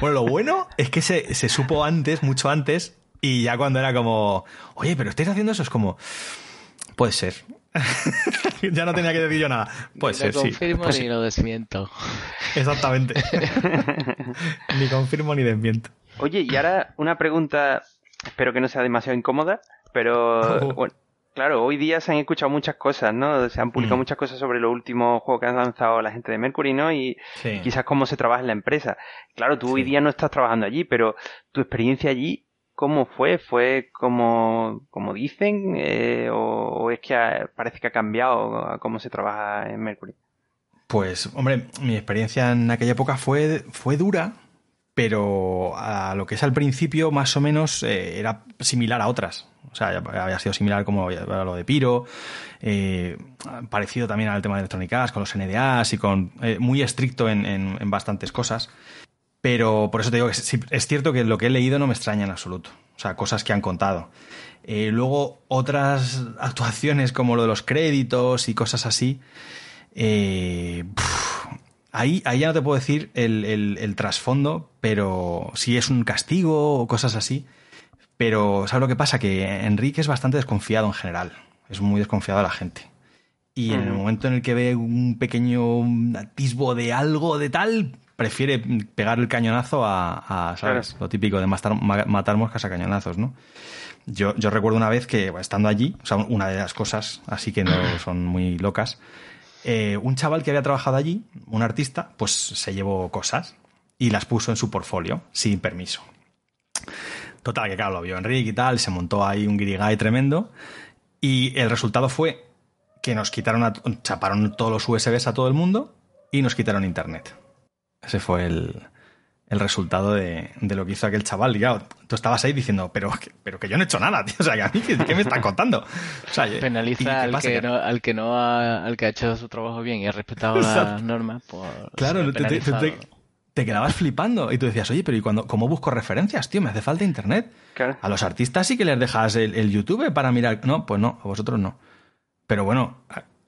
Bueno, lo bueno es que se, se supo antes, mucho antes, y ya cuando era como, oye, pero estáis haciendo eso, es como, puede ser. (laughs) ya no tenía que decir yo nada. Puede ser, sí. confirmo pues ni lo desmiento. Exactamente. (laughs) ni confirmo ni desmiento. Oye, y ahora una pregunta, espero que no sea demasiado incómoda, pero oh. bueno, claro, hoy día se han escuchado muchas cosas, ¿no? Se han publicado mm. muchas cosas sobre los últimos juegos que han lanzado la gente de Mercury, ¿no? Y quizás cómo se trabaja en la empresa. Claro, tú hoy día no estás trabajando allí, pero tu experiencia allí ¿Cómo fue? ¿Fue como, como dicen? Eh, o, es que parece que ha cambiado cómo se trabaja en Mercury? Pues, hombre, mi experiencia en aquella época fue, fue dura, pero a lo que es al principio, más o menos, eh, era similar a otras. O sea, había sido similar como lo de Piro, eh, parecido también al tema de Electronic Arts, con los NDAs y con muy estricto en, en bastantes cosas. Pero por eso te digo que es cierto que lo que he leído no me extraña en absoluto. O sea, cosas que han contado. Eh, luego, otras actuaciones como lo de los créditos y cosas así. Eh, ahí, ahí ya no te puedo decir el, trasfondo, pero si es un castigo o cosas así. Pero, ¿sabes lo que pasa? Que Enrique es bastante desconfiado en general. Es muy desconfiado de la gente. Y en el momento en el que ve un pequeño atisbo de algo de tal, prefiere pegar el cañonazo a, ¿sabes? Lo típico de matar, matar, moscas a cañonazos, ¿no? Yo, yo recuerdo una vez que, estando allí, o sea, una de las cosas, así que no (clears throat) son muy locas, eh, un chaval que había trabajado allí, un artista, pues se llevó cosas. y las puso en su portfolio sin permiso. Total, que claro, lo vio Enrique y tal, se montó ahí un guirigay tremendo y el resultado fue que nos quitaron, chaparon todos los USBs a todo el mundo y nos quitaron internet. Ese fue el, el resultado de, lo que hizo aquel chaval. Y claro, tú estabas ahí diciendo, pero, pero que yo no he hecho nada, tío. O sea, ¿qué, me están contando? O sea, Penaliza al que, no, al que no ha, al que ha hecho su trabajo bien y ha respetado las normas, pues. Claro, te, te, quedabas flipando. Y tú decías, oye, pero ¿y cuando, cómo busco referencias, tío? Me hace falta internet. A los artistas sí que les dejas el, el YouTube para mirar. No, pues no, a vosotros no. Pero bueno,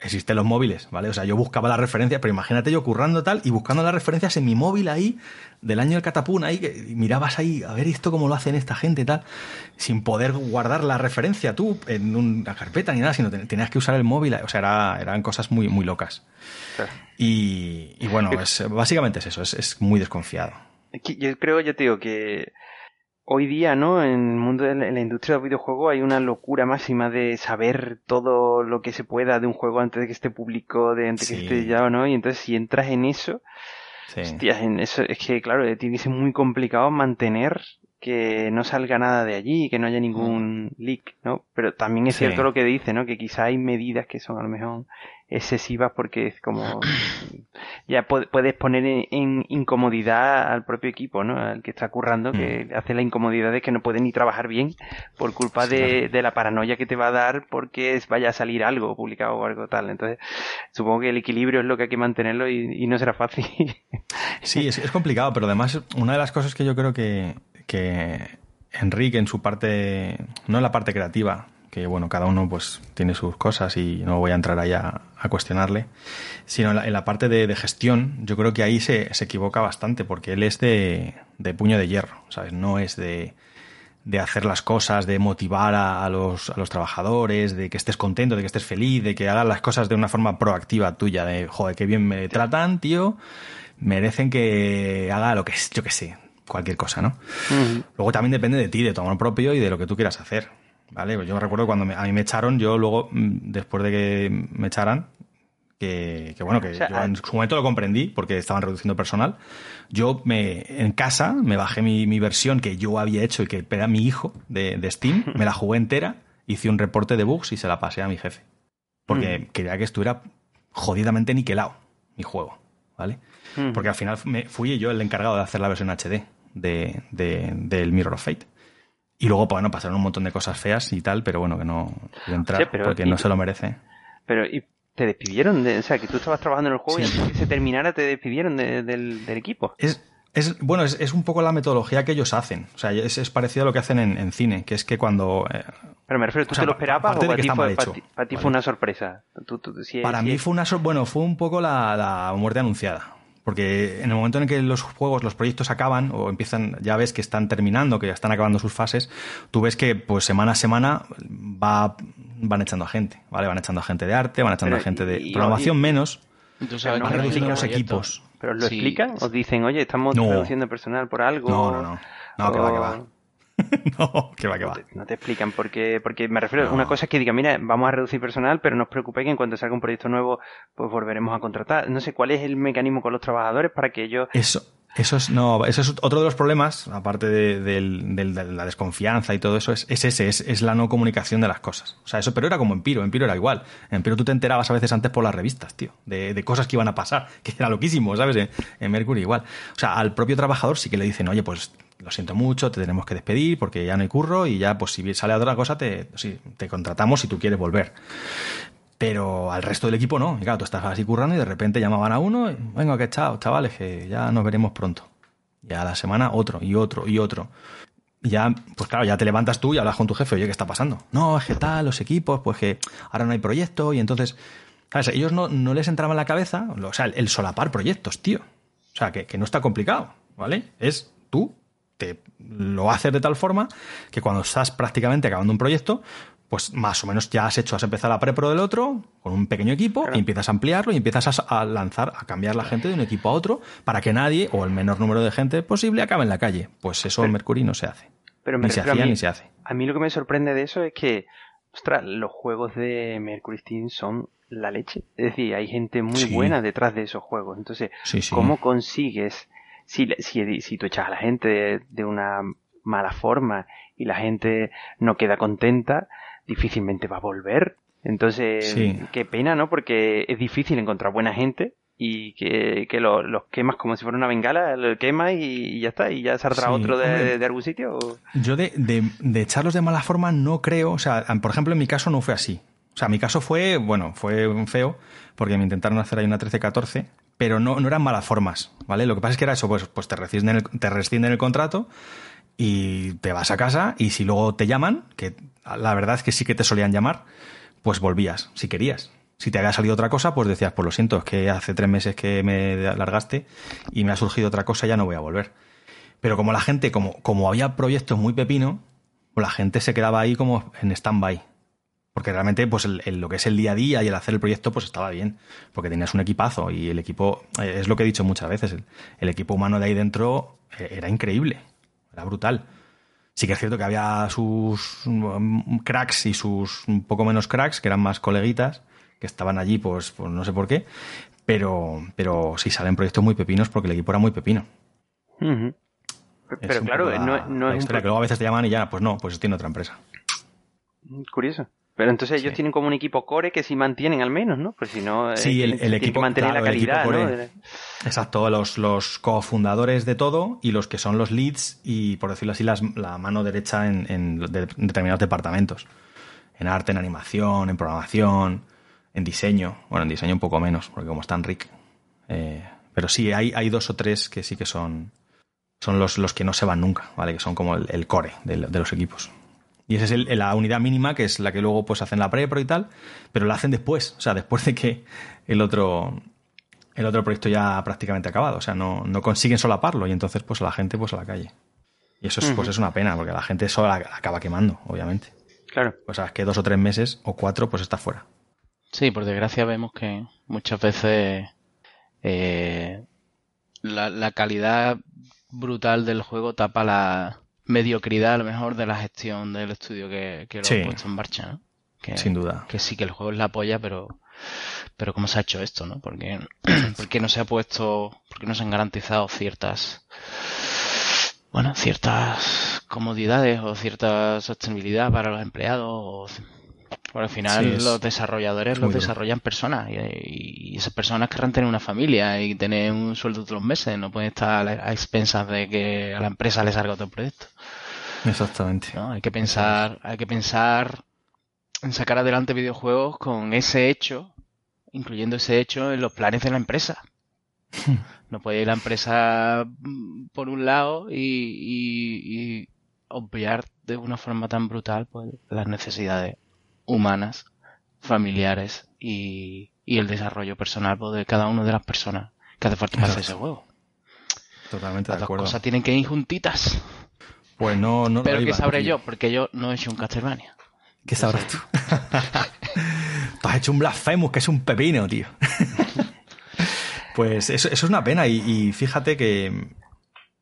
existen los móviles, ¿vale? O sea, yo buscaba la referencia, pero imagínate yo currando tal y buscando las referencias en mi móvil ahí, del año del catapún ahí, que mirabas ahí, a ver esto cómo lo hacen esta gente tal, sin poder guardar la referencia tú en una carpeta ni nada, sino tenías que usar el móvil, o sea, eran cosas muy, muy locas. Y, bueno, es, básicamente es eso, es, es muy desconfiado. Yo creo, yo te digo que hoy día, ¿no? En el mundo de la, industria de los videojuegos hay una locura máxima de saber todo lo que se pueda de un juego antes de que esté público, de antes de que esté ya o no. Y entonces si entras en eso, hostias, en eso es que, claro, tiene que ser muy complicado mantener que no salga nada de allí, que no haya ningún leak, ¿no? Pero también es cierto lo que dice, ¿no? Que quizá hay medidas que son a lo mejor excesivas porque es como ya puedes poner en, incomodidad al propio equipo, ¿no? Al que está currando, que mm. hace la incomodidad de que no puede ni trabajar bien por culpa de, la paranoia que te va a dar porque vaya a salir algo publicado o algo tal. Entonces, supongo que el equilibrio es lo que hay que mantenerlo y, no será fácil. (laughs) sí, es, es complicado, pero además una de las cosas que yo creo que, que Enrique en su parte, no en la parte creativa, que bueno, cada uno pues tiene sus cosas y no voy a entrar ahí a, cuestionarle, sino en la, parte de, gestión, yo creo que ahí se, se equivoca bastante, porque él es de, de, puño de hierro, ¿sabes? No es de, de hacer las cosas, de motivar a, los, a los trabajadores, de que estés contento, de que estés feliz, de que hagas las cosas de una forma proactiva tuya, de, joder, qué bien me tratan, tío, merecen que haga lo que, yo que sé, cualquier cosa, ¿no? Luego también depende de ti, de tu amor propio y de lo que tú quieras hacer. ¿Vale? Pues yo recuerdo cuando a mí me echaron, yo luego, mm, después de que me echaran, que, bueno, que yo en su momento lo comprendí porque estaban reduciendo personal. Yo me, en casa me bajé mi, versión que yo había hecho y que era mi hijo de, Steam, (laughs) me la jugué entera, hice un reporte de bugs y se la pasé a mi jefe. Porque quería que estuviera jodidamente niquelado mi juego, ¿vale? Porque al final me, fui yo el encargado de hacer la versión HD de, del Mirror of Fate. Y luego, pues, bueno, pasaron un montón de cosas feas y tal, pero bueno, que no entrar porque no se lo merece. Pero, ¿y te despidieron? De, o sea, que tú estabas trabajando en el juego y antes que se terminara te despidieron del, equipo. Es, es, bueno, es, un poco la metodología que ellos hacen. O sea, es, parecido a lo que hacen en, cine, que es que cuando... Eh, pero me refiero, ¿tú te lo esperabas o para ti, fue, para, ti, fue, una sorpresa? para mí fue una... Bueno, fue un poco la, la muerte anunciada. Porque en el momento en que los juegos, los proyectos acaban o empiezan, ya ves que están terminando, que ya están acabando sus fases, tú ves que pues semana a semana va, van echando a gente, ¿vale? Van echando a gente de arte, van echando a gente de programación menos, van reduciendo los equipos. ¿Pero lo explican? ¿Os dicen, oye, estamos reduciendo personal por algo? No, no, no. No, que va, que va. (laughs) no, que va, que va. No te, explican, porque, porque me refiero, a una cosa es que diga, mira, vamos a reducir personal, pero no os preocupéis que en cuanto salga un proyecto nuevo, pues volveremos a contratar. No sé cuál es el mecanismo con los trabajadores para que ellos... Eso, eso es, no, eso es otro de los problemas, aparte de, la desconfianza y todo eso, es, ese, es, la no comunicación de las cosas. O sea, eso, pero era como en Piro, en Piro era igual. En Piro tú te enterabas a veces antes por las revistas, tío, de, cosas que iban a pasar, (laughs) que era loquísimo, ¿sabes? En, en, Mercury igual. O sea, al propio trabajador sí que le dicen, oye, pues lo siento mucho, te tenemos que despedir porque ya no hay curro y ya, pues si sale otra cosa, te, te contratamos si tú quieres volver. Pero al resto del equipo no. Y claro, tú estás así currando y de repente llamaban a uno, y, venga, que chao, chavales, que ya nos veremos pronto. Y a la semana otro, y otro, y otro. Y ya, pues claro, ya te levantas tú y hablas con tu jefe, oye, ¿qué está pasando? No, es que tal, los equipos, pues que ahora no hay proyecto, y entonces, ¿sabes? Ellos no, no les entraba en la cabeza, o sea, el, solapar proyectos, tío. O sea, que, que no está complicado, ¿vale? Es tú te lo haces de tal forma que cuando estás prácticamente acabando un proyecto, pues más o menos ya has hecho, has empezado la prepro del otro con un pequeño equipo y empiezas a ampliarlo y empiezas a, lanzar, a cambiar la gente de un equipo a otro para que nadie o el menor número de gente posible acabe en la calle. Pues eso en Mercury no se hace. Pero ni se hacía ni se hace. A mí lo que me sorprende de eso es que, ostras, los juegos de Mercury Steam son la leche. Es decir, hay gente muy buena detrás de esos juegos. Entonces, ¿cómo consigues si, si, si tú echas a la gente de, una mala forma y la gente no queda contenta, difícilmente va a volver. Entonces, qué pena, ¿no? Porque es difícil encontrar buena gente y que, que los quemas como si fuera una bengala, lo quemas y, ya está, y ya saldrá otro de, de, algún sitio. Yo de, de, de, echarlos de mala forma no creo, o sea, por ejemplo, en mi caso no fue así. O sea, mi caso fue, bueno, fue feo, porque me intentaron hacer ahí una 13-14, pero no, no eran malas formas, ¿vale? Lo que pasa es que era eso, pues, pues te, rescinden el, te rescinden el contrato y te vas a casa y si luego te llaman, que la verdad es que sí que te solían llamar, pues volvías, si querías. Si te había salido otra cosa, pues decías, pues lo siento, es que hace tres meses que me largaste y me ha surgido otra cosa, ya no voy a volver. Pero como la gente, como, como había proyectos muy pepino, pues la gente se quedaba ahí como en stand-by. Porque realmente, pues lo que es el día a día y el hacer el proyecto, pues estaba bien. Porque tenías un equipazo y el equipo, eh, es lo que he dicho muchas veces, el, equipo humano de ahí dentro eh, era increíble, era brutal. Sí que es cierto que había sus mm, cracks y sus un poco menos cracks, que eran más coleguitas, que estaban allí, pues, pues no sé por qué. Pero, pero sí salen proyectos muy pepinos porque el equipo era muy pepino. Pero claro, no, es. que luego a veces te llaman y ya, pues no, pues tiene otra empresa. Curioso. Pero entonces ellos tienen como un equipo core que sí mantienen al menos, ¿no? Pues si no, eh, sí, el, equipo mantener la calidad, ¿no? Exacto, los, los cofundadores de todo y los que son los leads y, por decirlo así, las, la mano derecha en, determinados departamentos. En arte, en animación, en programación, en diseño. Bueno, en diseño un poco menos, porque como están Rick. Eh, pero sí, hay, hay dos o tres que sí que son, son los, los que no se van nunca, ¿vale? Que son como el, core de los equipos. Y esa es la unidad mínima, que es la que luego pues hacen la prepro y tal, pero la hacen después, o sea, después de que el otro, el otro proyecto ya prácticamente ha acabado. O sea, no, no consiguen solaparlo y entonces pues a la gente pues a la calle. Y eso es, pues es una pena, porque la gente solo acaba quemando, obviamente. Claro. O sea, es que dos o tres meses o cuatro pues está fuera. Sí, por desgracia vemos que muchas veces eh, la, la calidad brutal del juego tapa la, mediocridad a lo mejor de la gestión del estudio que, lo ha puesto en marcha, ¿no? Que, Sin duda. Que sí que el juego es la polla, pero pero cómo se ha hecho esto, ¿no? Porque, (clears throat) porque no se ha puesto, porque no se han garantizado ciertas bueno, ciertas comodidades o cierta sostenibilidad para los empleados o por al final los desarrolladores los desarrollan personas y, esas personas querrán tener una familia y tener un sueldo todos los meses, no pueden estar a expensas de que a la empresa le salga otro proyecto. (laughs) Exactamente. Hay que pensar, hay que pensar en sacar adelante videojuegos con ese hecho, incluyendo ese hecho en los planes de la empresa. (laughs) No puede ir la empresa por un lado y, y obviar de una forma tan brutal pues, las necesidades humanas, familiares y, y el desarrollo personal pues, de cada una de las personas que hace falta para hacer ese juego. Totalmente de acuerdo. Las cosas tienen que ir juntitas. Pues no, no Pero ¿qué sabré yo? Porque yo no he hecho un Castlevania. ¿Qué sabrás tú? (laughs) tú has hecho un Blasphemous, que es un pepino, tío. (laughs) pues eso, eso, es una pena y, fíjate que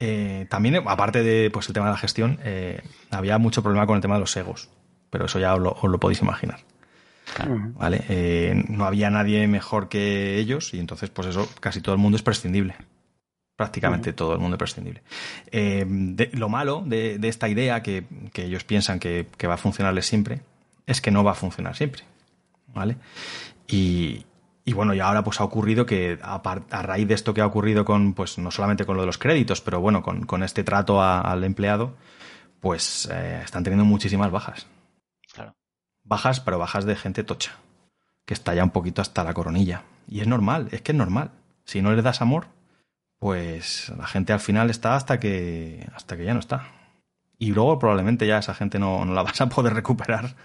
eh, también, aparte de pues, el tema de la gestión, eh, había mucho problema con el tema de los egos pero eso ya os lo, podéis imaginar. ¿Vale? Eh, no había nadie mejor que ellos y entonces, pues eso, casi todo el mundo es prescindible. Prácticamente todo el mundo es prescindible. Eh, lo malo de, esta idea que, ellos piensan que, va a funcionarles siempre es que no va a funcionar siempre. ¿Vale? Y, bueno, y ahora pues ha ocurrido que a, raíz de esto que ha ocurrido con, pues no solamente con lo de los créditos, pero bueno, con, este trato al empleado, pues eh, están teniendo muchísimas bajas bajas, pero bajas de gente tocha, que está ya un poquito hasta la coronilla. Y es normal, es que es normal. Si no le das amor, pues la gente al final está hasta que, hasta que ya no está. Y luego probablemente ya esa gente no, no la (laughs) vas a poder recuperar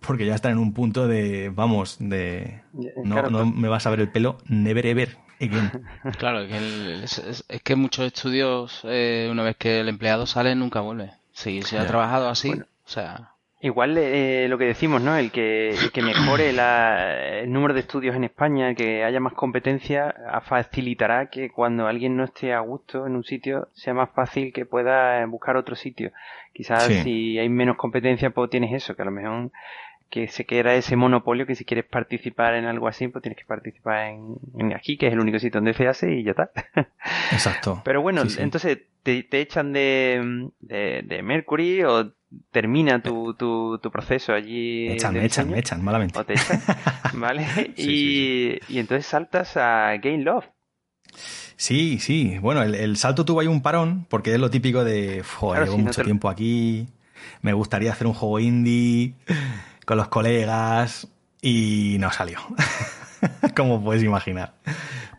porque ya están en un punto de, vamos, de no, no me vas a ver el pelo, never ever (laughs) Claro, es, que muchos estudios, eh, una vez que el empleado sale, nunca vuelve. Si se ha trabajado así, o sea... Igual eh, lo que decimos, ¿no? El que, que mejore el número de estudios en España, que haya más competencia, facilitará que cuando alguien no esté a gusto en un sitio, sea más fácil que pueda buscar otro sitio. Quizás si hay menos competencia, pues tienes eso, que a lo mejor que se queda ese monopolio que si quieres participar en algo así, pues tienes que participar en, aquí, que es el único sitio donde se hace y ya está. (laughs) Exacto. Pero bueno, entonces te, echan de, de, Mercury o termina tu, tu, tu proceso allí. Me echan, me echan, me echan, malamente. O te echan, (laughs) ¿vale? y, y entonces saltas a Game Love. Sí, sí. Bueno, el, salto tuvo ahí un parón, porque es lo típico de, joder, llevo mucho tiempo aquí, me gustaría hacer un juego indie con los colegas y no salió. (laughs) Como puedes imaginar.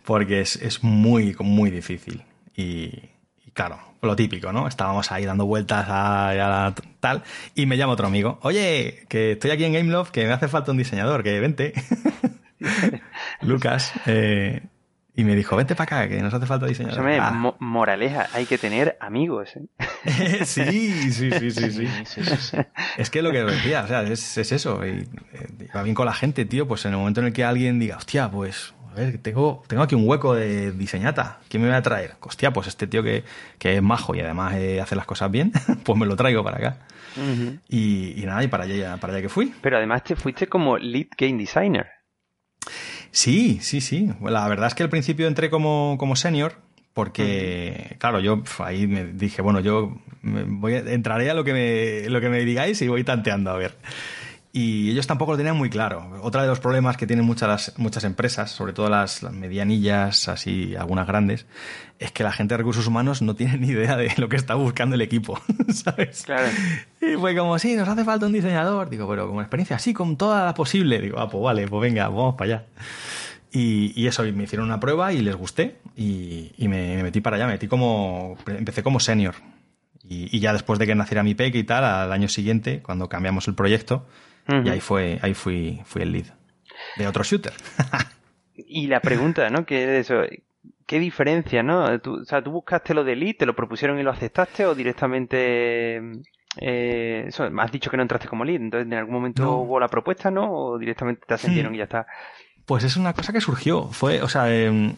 Porque es, muy, muy difícil. Y, claro, lo típico, ¿no? Estábamos ahí dando vueltas a, tal, y me llama otro amigo. Oye, que estoy aquí en Gameloft, que me hace falta un diseñador, que vente. (laughs) Lucas, eh, y me dijo, vente para acá, que nos hace falta diseñador. Ah. moraleja, hay que tener amigos. ¿eh? (laughs) sí, sí, sí, sí, sí. Es que lo que decía, o sea, es, eso. Y, eh, va bien con la gente, tío, pues en el momento en el que alguien diga, hostia, pues, a ver, tengo, tengo aquí un hueco de diseñata, ¿quién me va a traer? Hostia, pues este tío que, que es majo y además eh, hace las cosas bien, (laughs) pues me lo traigo para acá. y, nada, y para allá, para allá que fui. Pero además te fuiste como lead game designer. Sí, sí, sí. La verdad es que al principio entré como, como senior, porque, claro, yo ahí me dije, bueno, yo voy, entraré a lo que, me, lo que me digáis y voy tanteando a ver y ellos tampoco lo tenían muy claro. Otro de los problemas que tienen muchas, muchas empresas, sobre todo las, medianillas, así algunas grandes, es que la gente de recursos humanos no tiene ni idea de lo que está buscando el equipo, (laughs) ¿sabes? Claro. Y fue como, sí, nos hace falta un diseñador. Digo, pero con experiencia así, con toda la posible. Digo, ah, pues vale, pues venga, vamos para allá. Y, y eso, me hicieron una prueba y les gusté y, y me, metí para allá, me metí como, empecé como senior. Y, y ya después de que naciera mi PEC y tal, al año siguiente, cuando cambiamos el proyecto, y ahí fue, ahí fui, fui el lead de otro shooter. (laughs) y la pregunta, ¿no? Que eso, ¿qué diferencia, no? ¿Tú, o sea, ¿tú buscaste lo de lead, te lo propusieron y lo aceptaste o directamente... Eh, eso, has dicho que no entraste como lead, entonces en algún momento hubo la propuesta, ¿no? O directamente te ascendieron y ya está. Pues es una cosa que surgió. Fue, o sea, em,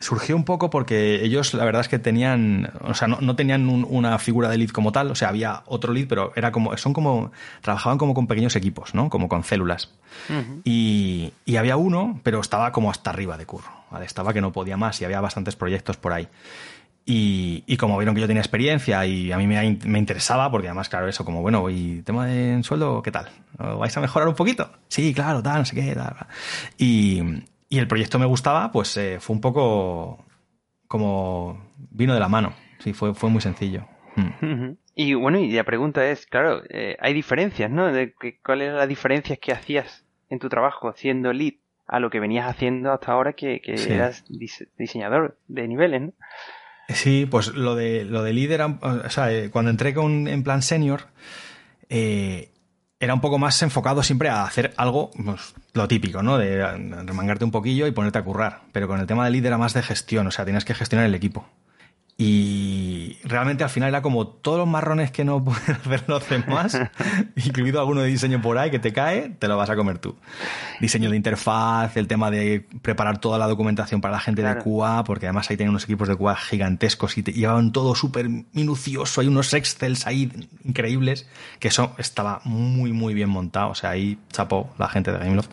surgió un poco porque ellos la verdad es que tenían, o sea, no, tenían una figura de lead como tal, o sea, había otro lead, pero era como, son como, trabajaban como con pequeños equipos, ¿no? Como con células. y, y, había uno, pero estaba como hasta arriba de curro, ¿vale? Estaba que no podía más y había bastantes proyectos por ahí. Y, y, como vieron que yo tenía experiencia y a mí me, me, interesaba, porque además, claro, eso, como, bueno, ¿y tema de sueldo qué tal? ¿Vais a mejorar un poquito? Sí, claro, tal, no sé qué, tal. Y, y el proyecto me gustaba, pues eh, fue un poco como vino de la mano. Sí, fue, fue muy sencillo. Mm. Y bueno, y la pregunta es, claro, eh, hay diferencias, ¿no? De ¿Cuáles eran las diferencias que hacías en tu trabajo siendo lead a lo que venías haciendo hasta ahora que, eras diseñador de niveles, ¿no? Sí, pues lo de, lo de líder, o sea, eh, cuando entré con, en plan senior, eh, era un poco más enfocado siempre a hacer algo, pues, lo típico, ¿no? De remangarte un poquillo y ponerte a currar. Pero con el tema de líder era más de gestión, o sea, tienes que gestionar el equipo. Y realmente al final era como todos los marrones que no (laughs) pueden hacer los demás, (laughs) incluido alguno de diseño por ahí que te cae, te lo vas a comer tú. Diseño de interfaz, el tema de preparar toda la documentación para la gente de QA, porque además ahí tenían unos equipos de QA gigantescos y te llevaban todo súper minucioso, hay unos Excels ahí increíbles, que eso estaba muy, muy bien montado. O sea, ahí chapó la gente de Gameloft.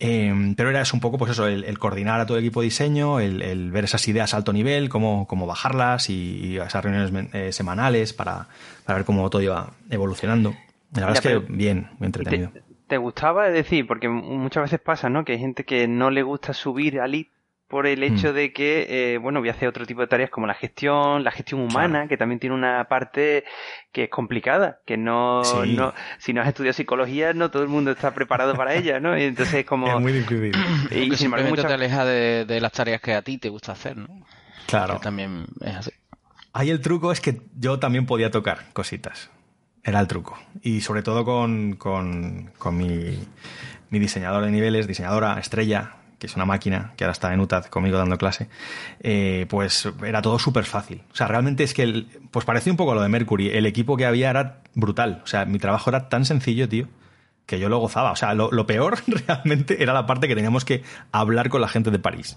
Em, pero era eso un poco, pues eso, el, coordinar a todo el equipo de diseño, el, ver esas ideas a alto nivel, cómo, cómo bajarlas y, esas reuniones eh, semanales para, ver cómo todo iba evolucionando. La verdad es que bien, muy entretenido. Te, gustaba? Es decir, porque muchas veces pasa, ¿no? Que hay gente que no le gusta subir al lead por el hecho mm. de que, eh, bueno, voy a hacer otro tipo de tareas como la gestión, la gestión humana, que también tiene una parte que es complicada, que no, no, si no has estudiado psicología, no todo el mundo está preparado para ella, ¿no? Y entonces es como... (laughs) Es muy difícil. (clears throat) Y simplemente te aleja de, las tareas que a ti te gusta hacer, ¿no? Claro. también es así. Ahí el truco es que yo también podía tocar cositas. Era el truco. Y sobre todo con, con, con mi, mi diseñador de niveles, diseñadora estrella, que es una máquina, que ahora está en UTAD conmigo dando clase, eh, pues era todo súper fácil. O sea, realmente es que, pues parecía un poco lo de Mercury, el equipo que había era brutal. O sea, mi trabajo era tan sencillo, tío, que yo lo gozaba. O sea, lo, peor (laughs) realmente era la parte que teníamos que hablar con la gente de París.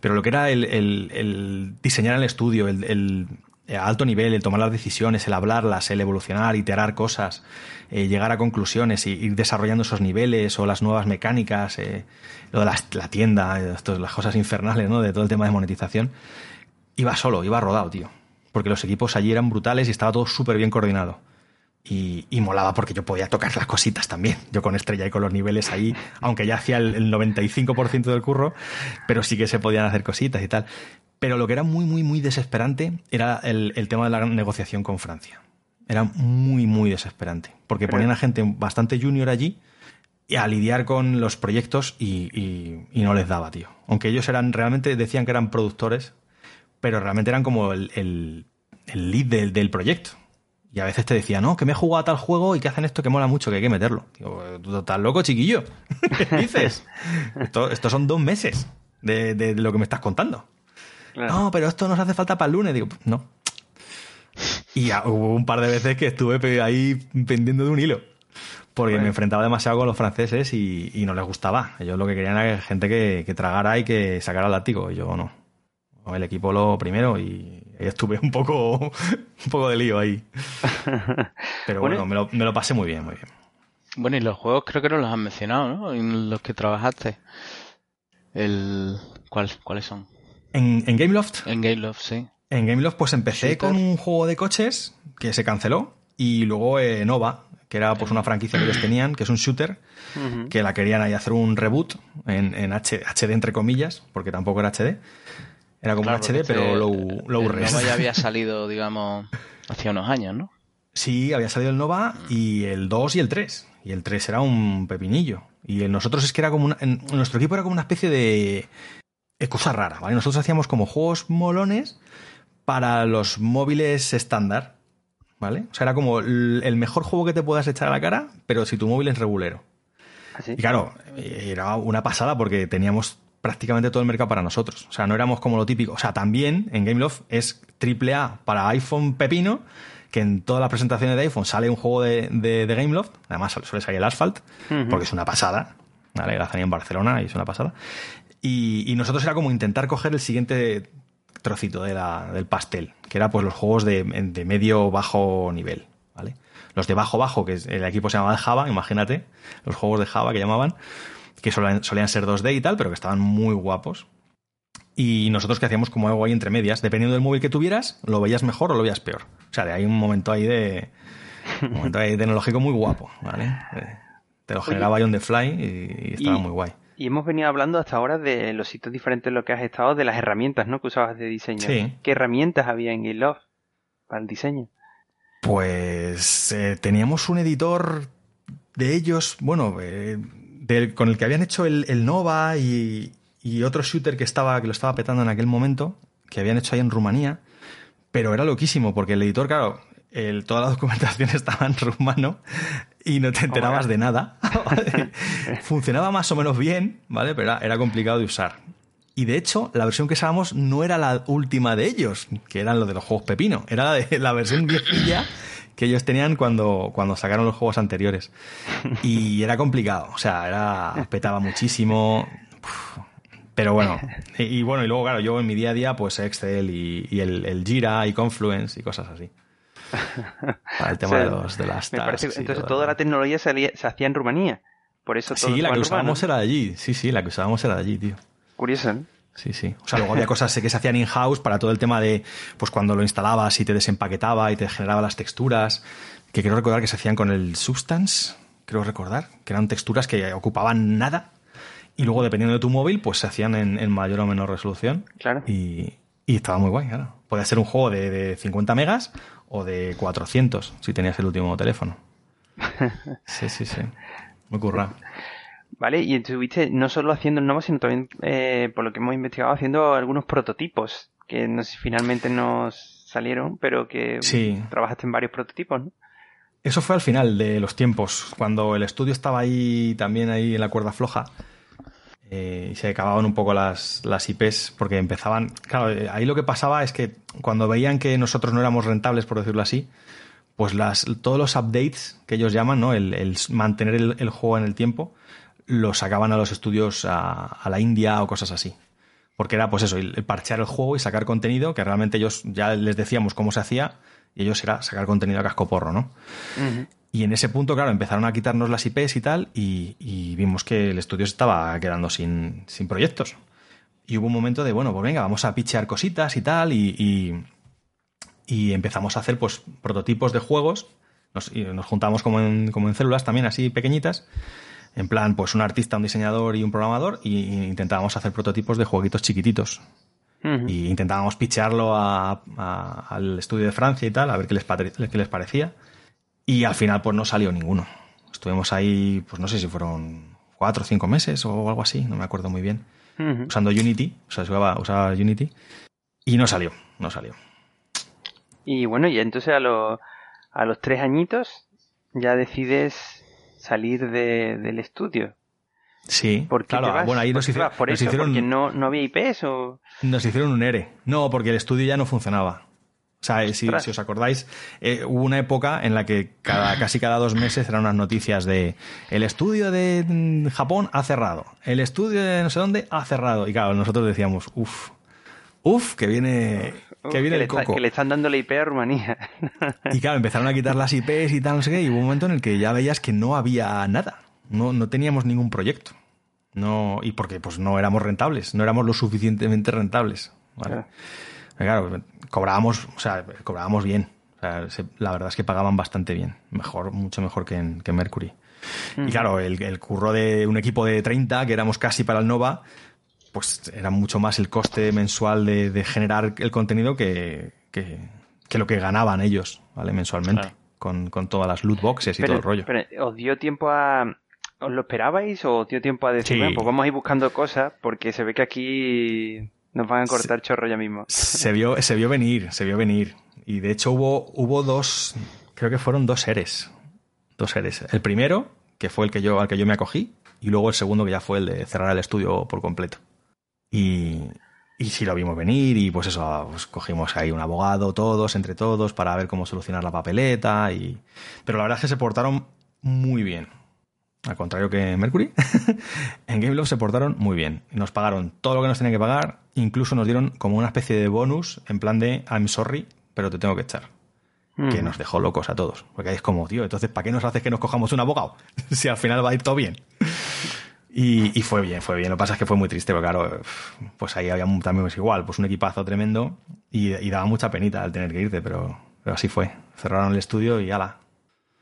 Pero lo que era el, diseñar el estudio, el, a alto nivel, el tomar las decisiones, el hablarlas, el evolucionar, iterar cosas, eh, llegar a conclusiones, y ir desarrollando esos niveles o las nuevas mecánicas, eh, lo de la tienda, las cosas infernales, ¿no? De todo el tema de monetización. Iba solo, iba rodado, tío. Porque los equipos allí eran brutales y estaba todo súper bien coordinado. Y, molaba porque yo podía tocar las cositas también. Yo con estrella y con los niveles ahí, aunque ya hacía el, 95% del curro, pero sí que se podían hacer cositas y tal. Pero lo que era muy, muy, muy desesperante era el, tema de la negociación con Francia. Era muy, muy desesperante. Porque ponían a gente bastante junior allí a lidiar con los proyectos y, no les daba, tío. Aunque ellos eran, realmente decían que eran productores, pero realmente eran como el, el, lead del, del proyecto. Y a veces te decía, no, que me he jugado a tal juego y que hacen esto que mola mucho, que hay que meterlo. Digo, tú estás loco, chiquillo. (laughs) ¿Qué dices? estos son dos meses de, lo que me estás contando. No, pero esto nos hace falta para el lunes. Digo, no. Y hubo un par de veces que estuve ahí pendiendo de un hilo. Porque me enfrentaba demasiado con los franceses y, no les gustaba. Ellos lo que querían era gente que, que tragara y que sacara el látigo. Y yo no. El equipo lo primero y estuve un poco, un poco de lío ahí. (laughs) Pero bueno, me, lo, pasé muy bien, muy bien. Bueno, y los juegos creo que no los has mencionado, ¿no? En los que trabajaste. El... ¿Cuál, ¿Cuáles son? ¿En, en Gameloft? En Gameloft, sí. En Gameloft pues empecé con un juego de coches que se canceló y luego eh, Nova, que era pues una franquicia que ellos tenían, que es un shooter, que la querían ahí hacer un reboot en, en HD entre comillas, porque tampoco era HD. Era como un HD, pero low, low el Nova ya había (laughs) salido, digamos, hacía unos años, ¿no? Sí, había salido el Nova y el 2 y el 3. Y el 3 era un pepinillo. Y nosotros es que era como una, en nuestro equipo era como una especie de cosa rara, ¿vale? Nosotros hacíamos como juegos molones para los móviles estándar, ¿vale? O sea, era como el mejor juego que te puedas echar a la cara, pero si tu móvil es regulero. ¿Ah, y claro, era una pasada porque teníamos prácticamente todo el mercado para nosotros. O sea, no éramos como lo típico. O sea, también en Gameloft es triple A para iPhone pepino, que en todas las presentaciones de iPhone sale un juego de, de, Gameloft. Además, suele salir el Asphalt, porque es una pasada. ¿vale? La en Barcelona y es una pasada. Y, nosotros era como intentar coger el siguiente trocito de la, del pastel, que era pues los juegos de, de medio bajo nivel. ¿vale? Los de bajo bajo, que el equipo se llamaba Java, imagínate, los juegos de Java que llamaban que solían, ser 2D y tal, pero que estaban muy guapos. Y nosotros que hacíamos como algo ahí entre medias, dependiendo del móvil que tuvieras, lo veías mejor o lo veías peor. O sea, de ahí un momento ahí de. Un momento ahí tecnológico muy guapo, ¿vale? Eh, te lo generaba ahí on the fly y, estaba muy guay. Y hemos venido hablando hasta ahora de los sitios diferentes en los que has estado, de las herramientas, ¿no? Que usabas de diseño. Sí. ¿Qué herramientas había en GitLove para el diseño? Pues eh, teníamos un editor de ellos, bueno, eh, con el que habían hecho el, Nova y, otro shooter que, estaba, que lo estaba petando en aquel momento, que habían hecho ahí en Rumanía, pero era loquísimo, porque el editor, claro, toda la documentación (laughs) estaba en rumano y no te enterabas de nada. (laughs) Funcionaba más o menos bien, ¿vale? Pero era, complicado de usar. Y de hecho, la versión que usábamos no era la última de ellos, que eran los de los juegos Pepino, era la, de, la versión viejilla que ellos tenían cuando, cuando sacaron los juegos anteriores. Y era complicado, o sea, era, petaba muchísimo. Pero bueno, y, bueno, y luego, claro, yo en mi día a día, pues Excel y, el, el, Jira y Confluence y cosas así. (laughs) Para el tema de, los, de las tasks Entonces, toda la tecnología se, se, hacía en Rumanía. Por eso Sí, la que usábamos era de allí. Sí, sí, la que usábamos era de allí, tío. Curioso, ¿no? Sí, sí. O sea, luego había cosas que se hacían in-house para todo el tema de, pues cuando lo instalabas y te desempaquetaba y te generaba las texturas, que quiero recordar que se hacían con el Substance, creo recordar, que eran texturas que ocupaban nada y luego dependiendo de tu móvil, pues se hacían en, mayor o menor resolución. Claro. Y, estaba muy guay, claro. Podía ser un juego de, de 50 megas o de 400 si tenías el último teléfono. (laughs) Sí, sí, sí. Muy currado. ¿Vale? Y estuviste no solo haciendo el Nova, sino también, eh, por lo que hemos investigado, haciendo algunos prototipos que no sé, finalmente nos salieron, pero que trabajaste en varios prototipos, ¿no? Eso fue al final de los tiempos, cuando el estudio estaba ahí también ahí en la cuerda floja eh, y se acababan un poco las, las IPs porque empezaban... Claro, eh, ahí lo que pasaba es que cuando veían que nosotros no éramos rentables, por decirlo así, pues las, todos los updates que ellos llaman, ¿no? El, mantener el, juego en el tiempo, lo sacaban a los estudios a, la India o cosas así. Porque era pues eso, el parchear el juego y sacar contenido, que realmente ellos ya les decíamos cómo se hacía, y ellos era sacar contenido a casco porro, ¿no? Y en ese punto, claro, empezaron a quitarnos las IPs y tal, y, vimos que el estudio se estaba quedando sin, sin, proyectos. Y hubo un momento de, bueno, pues venga, vamos a pichear cositas y tal, y, y, empezamos a hacer pues prototipos de juegos. Nos, nos juntamos como en, como en células también, así pequeñitas, en plan, pues un artista, un diseñador y un programador, y intentábamos hacer prototipos de jueguitos chiquititos. Y intentábamos pichearlo al estudio de Francia y tal, a ver qué les, qué les parecía. Y al final, pues no salió ninguno. Estuvimos ahí, pues no sé si fueron cuatro o cinco meses o algo así, no me acuerdo muy bien, usando Unity, o sea, usaba, usaba, Unity, y no salió, no salió. Y bueno, y entonces a, a los tres añitos ya decides salir del estudio. Sí, ¿Por claro, bueno, ahí nos, hicieron, ¿Por eso? ¿Porque no, no había IPs o...? Nos hicieron un ERE. No, porque el estudio ya no funcionaba. O sea, si, si os acordáis, eh, hubo una época en la que cada, casi cada dos meses eran unas noticias de el estudio de mm, Japón ha cerrado, el estudio de no sé dónde ha cerrado. Y claro, nosotros decíamos, uff, uff, que viene, que viene el coco. que le están dando la IP a Rumanía. y claro, empezaron a quitar las IPs y tal, no sé qué, y hubo un momento en el que ya veías que no había nada. No, no teníamos ningún proyecto. No, y porque pues no éramos rentables, no éramos lo suficientemente rentables. Claro. cobrábamos, o sea, cobrábamos bien. la verdad es que pagaban bastante bien. Mejor, mucho mejor que en, que Mercury. Y claro, el, curro de un equipo de 30, que éramos casi para el Nova, pues era mucho más el coste mensual de, generar el contenido que, que, lo que ganaban ellos, ¿vale? Mensualmente. Con, con, todas las loot boxes y todo el rollo. Pero os dio tiempo a, ¿Os lo esperabais o dio tiempo a decir, pues vamos a ir buscando cosas porque se ve que aquí nos van a cortar chorro ya mismo? Se vio, se vio venir, se vio venir. Y de hecho hubo, hubo dos, creo que fueron dos seres. Dos seres. El primero, que fue el que yo, al que yo me acogí, y luego el segundo que ya fue el de cerrar el estudio por completo. Y, y sí lo vimos venir y pues eso, pues cogimos ahí un abogado todos, entre todos, para ver cómo solucionar la papeleta. Y... Pero la verdad es que se portaron muy bien al contrario que (laughs) en Mercury, en Gameloft se portaron muy bien. Nos pagaron todo lo que nos tenían que pagar, incluso nos dieron como una especie de bonus en plan de I'm sorry, pero te tengo que echar. Que nos dejó locos a todos. Porque ahí es como, tío, entonces, ¿para qué nos haces que nos cojamos un abogado? (laughs) si al final va a ir todo bien. Y, fue bien, fue bien. Lo que pasa es que fue muy triste, porque claro, pues ahí había también pues igual, pues un equipazo tremendo y, daba mucha penita al tener que irte, pero, pero así fue. Cerraron el estudio y ala.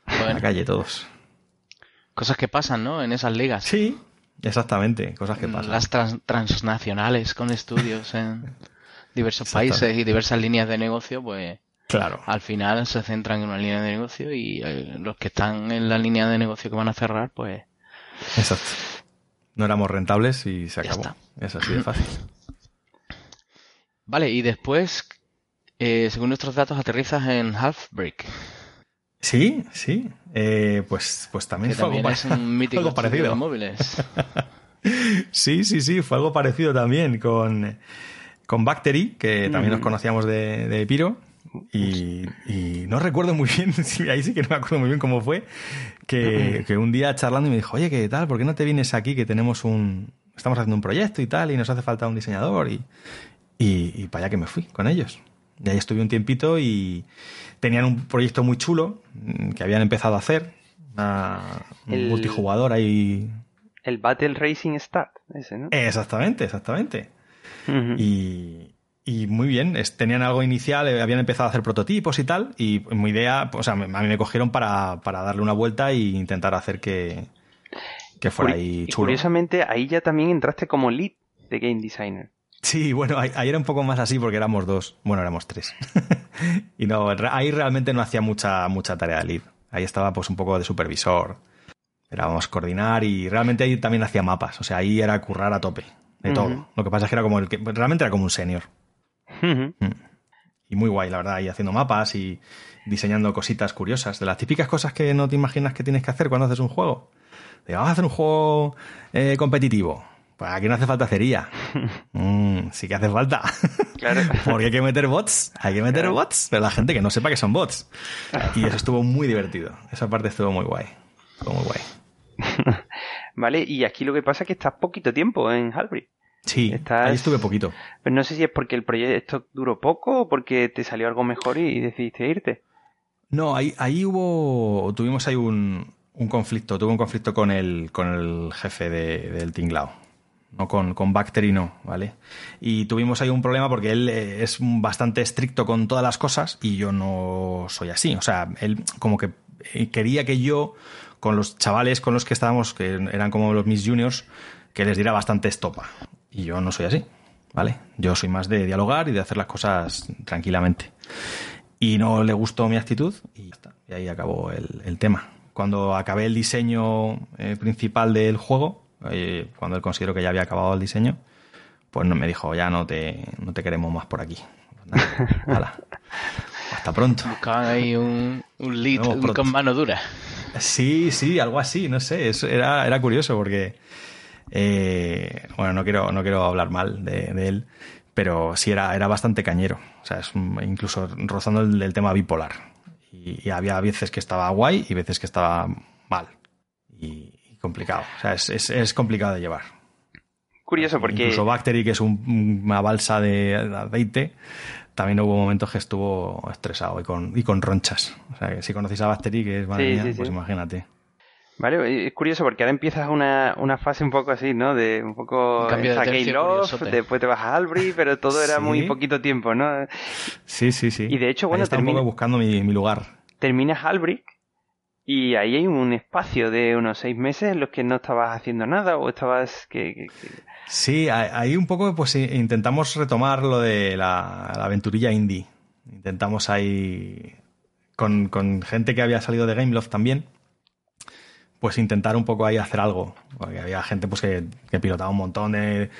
A la calle todos. Cosas que pasan, ¿no? En esas ligas. Sí, exactamente, cosas que pasan. Las transnacionales con estudios en (laughs) diversos países y diversas líneas de negocio, pues claro. al final se centran en una línea de negocio y eh, los que están en la línea de negocio que van a cerrar, pues... Exacto. No éramos rentables y se acabó. Es así de fácil. Vale, y después, eh, según nuestros datos, aterrizas en Halfbreak. Sí, sí. Eh, pues, pues también fue algo, (laughs) parecido. móviles. (laughs) sí, sí, sí, fue algo parecido también con, con Bactery, que también nos conocíamos de, de Piro. Y, no recuerdo muy bien, (laughs) ahí sí que no me acuerdo muy bien cómo fue, que, que, un día charlando me dijo, oye, ¿qué tal? ¿Por qué no te vienes aquí que tenemos un... Estamos haciendo un proyecto y tal y nos hace falta un diseñador y, y, y para allá que me fui con ellos. Y ahí estuve un tiempito y tenían un proyecto muy chulo mm, que habían empezado a hacer. un multijugador ahí. El Battle Racing Start, ese, ¿no? Exactamente, exactamente. y, y, muy bien, tenían algo inicial, eh, habían empezado a hacer prototipos y tal, y mi idea, o sea, a mí me cogieron para, para darle una vuelta e intentar hacer que, que fuera ahí chulo. curiosamente, ahí ya también entraste como lead de game designer. Sí, bueno, ahí, era un poco más así porque éramos dos. Bueno, éramos tres. (laughs) y no, ahí realmente no hacía mucha, mucha tarea de lead. Ahí estaba pues un poco de supervisor. Éramos coordinar y realmente ahí también hacía mapas. O sea, ahí era currar a tope. De todo. Lo que pasa es que era como el que. Realmente era como un senior. Mm. Y muy guay, la verdad, ahí haciendo mapas y diseñando cositas curiosas. De las típicas cosas que no te imaginas que tienes que hacer cuando haces un juego. De, vamos a hacer un juego eh, competitivo pues aquí no hace falta cería. (laughs) Mm, sí que hace falta. Claro. (laughs) Porque hay que meter bots. Hay que meter bots, pero la gente que no sepa que son bots. Y eso estuvo muy divertido. Esa parte estuvo muy guay. Estuvo muy guay. (laughs) vale, y aquí lo que pasa es que estás poquito tiempo en Halbry. Sí, Estás- ahí estuve poquito. Pero no sé si es porque el proyecto duró poco o porque te salió algo mejor y decidiste irte. No, ahí, ahí hubo. Tuvimos ahí un, un conflicto. Tuve un conflicto con el, con el jefe de- del tinglao. No con, con Bactery, no, ¿vale? Y tuvimos ahí un problema porque él eh, es bastante estricto con todas las cosas y yo no soy así. O sea, él como que eh, quería que yo, con los chavales con los que estábamos, que eran como los mis juniors, que les diera bastante estopa. Y yo no soy así, ¿vale? Yo soy más de dialogar y de hacer las cosas tranquilamente y no le gustó mi actitud y ya está. Y ahí acabó el, el tema. Cuando acabé el diseño eh, principal del juego, eh, cuando él consideró que ya había acabado el diseño, pues no, me dijo, ya no te, no te queremos más por aquí. Pues nada. Hasta pronto. Buscaban ahí un, un lead con mano dura. Sí, sí, algo así, no sé, eso era, era curioso porque, eh, bueno, no quiero, no quiero hablar mal de, de él, pero sí era, era bastante cañero, o sea, es un- incluso rozando el, el tema bipolar. Y, y había veces que estaba guay y veces que estaba mal y, y complicado, o sea, es, es, es complicado de llevar. Curioso porque... Incluso Bactery, que es un- una balsa de aceite, también hubo momentos que estuvo estresado y con, y con ronchas. O sea, que si conocéis a Bactery, que es madre Sí, mía, sí, pues imagínate. Vale, es curioso porque ahora empiezas una, una fase un poco así, ¿no? De un poco de tercio Love, después te vas a Albry, pero todo era Sí. muy poquito tiempo, ¿no? Sí, sí, sí. Y de hecho, bueno, un termina- poco buscando mi, mi lugar. Terminas Albrecht y ahí hay un espacio de unos seis meses en los que no estabas haciendo nada o estabas... que, que- que- Sí, ahí un poco pues i- intentamos retomar lo de la, la aventurilla indie. Intentamos ahí con, con gente que había salido de Gameloft también, pues intentar un poco ahí hacer algo. Porque había gente pues que, que pilotaba un montón de,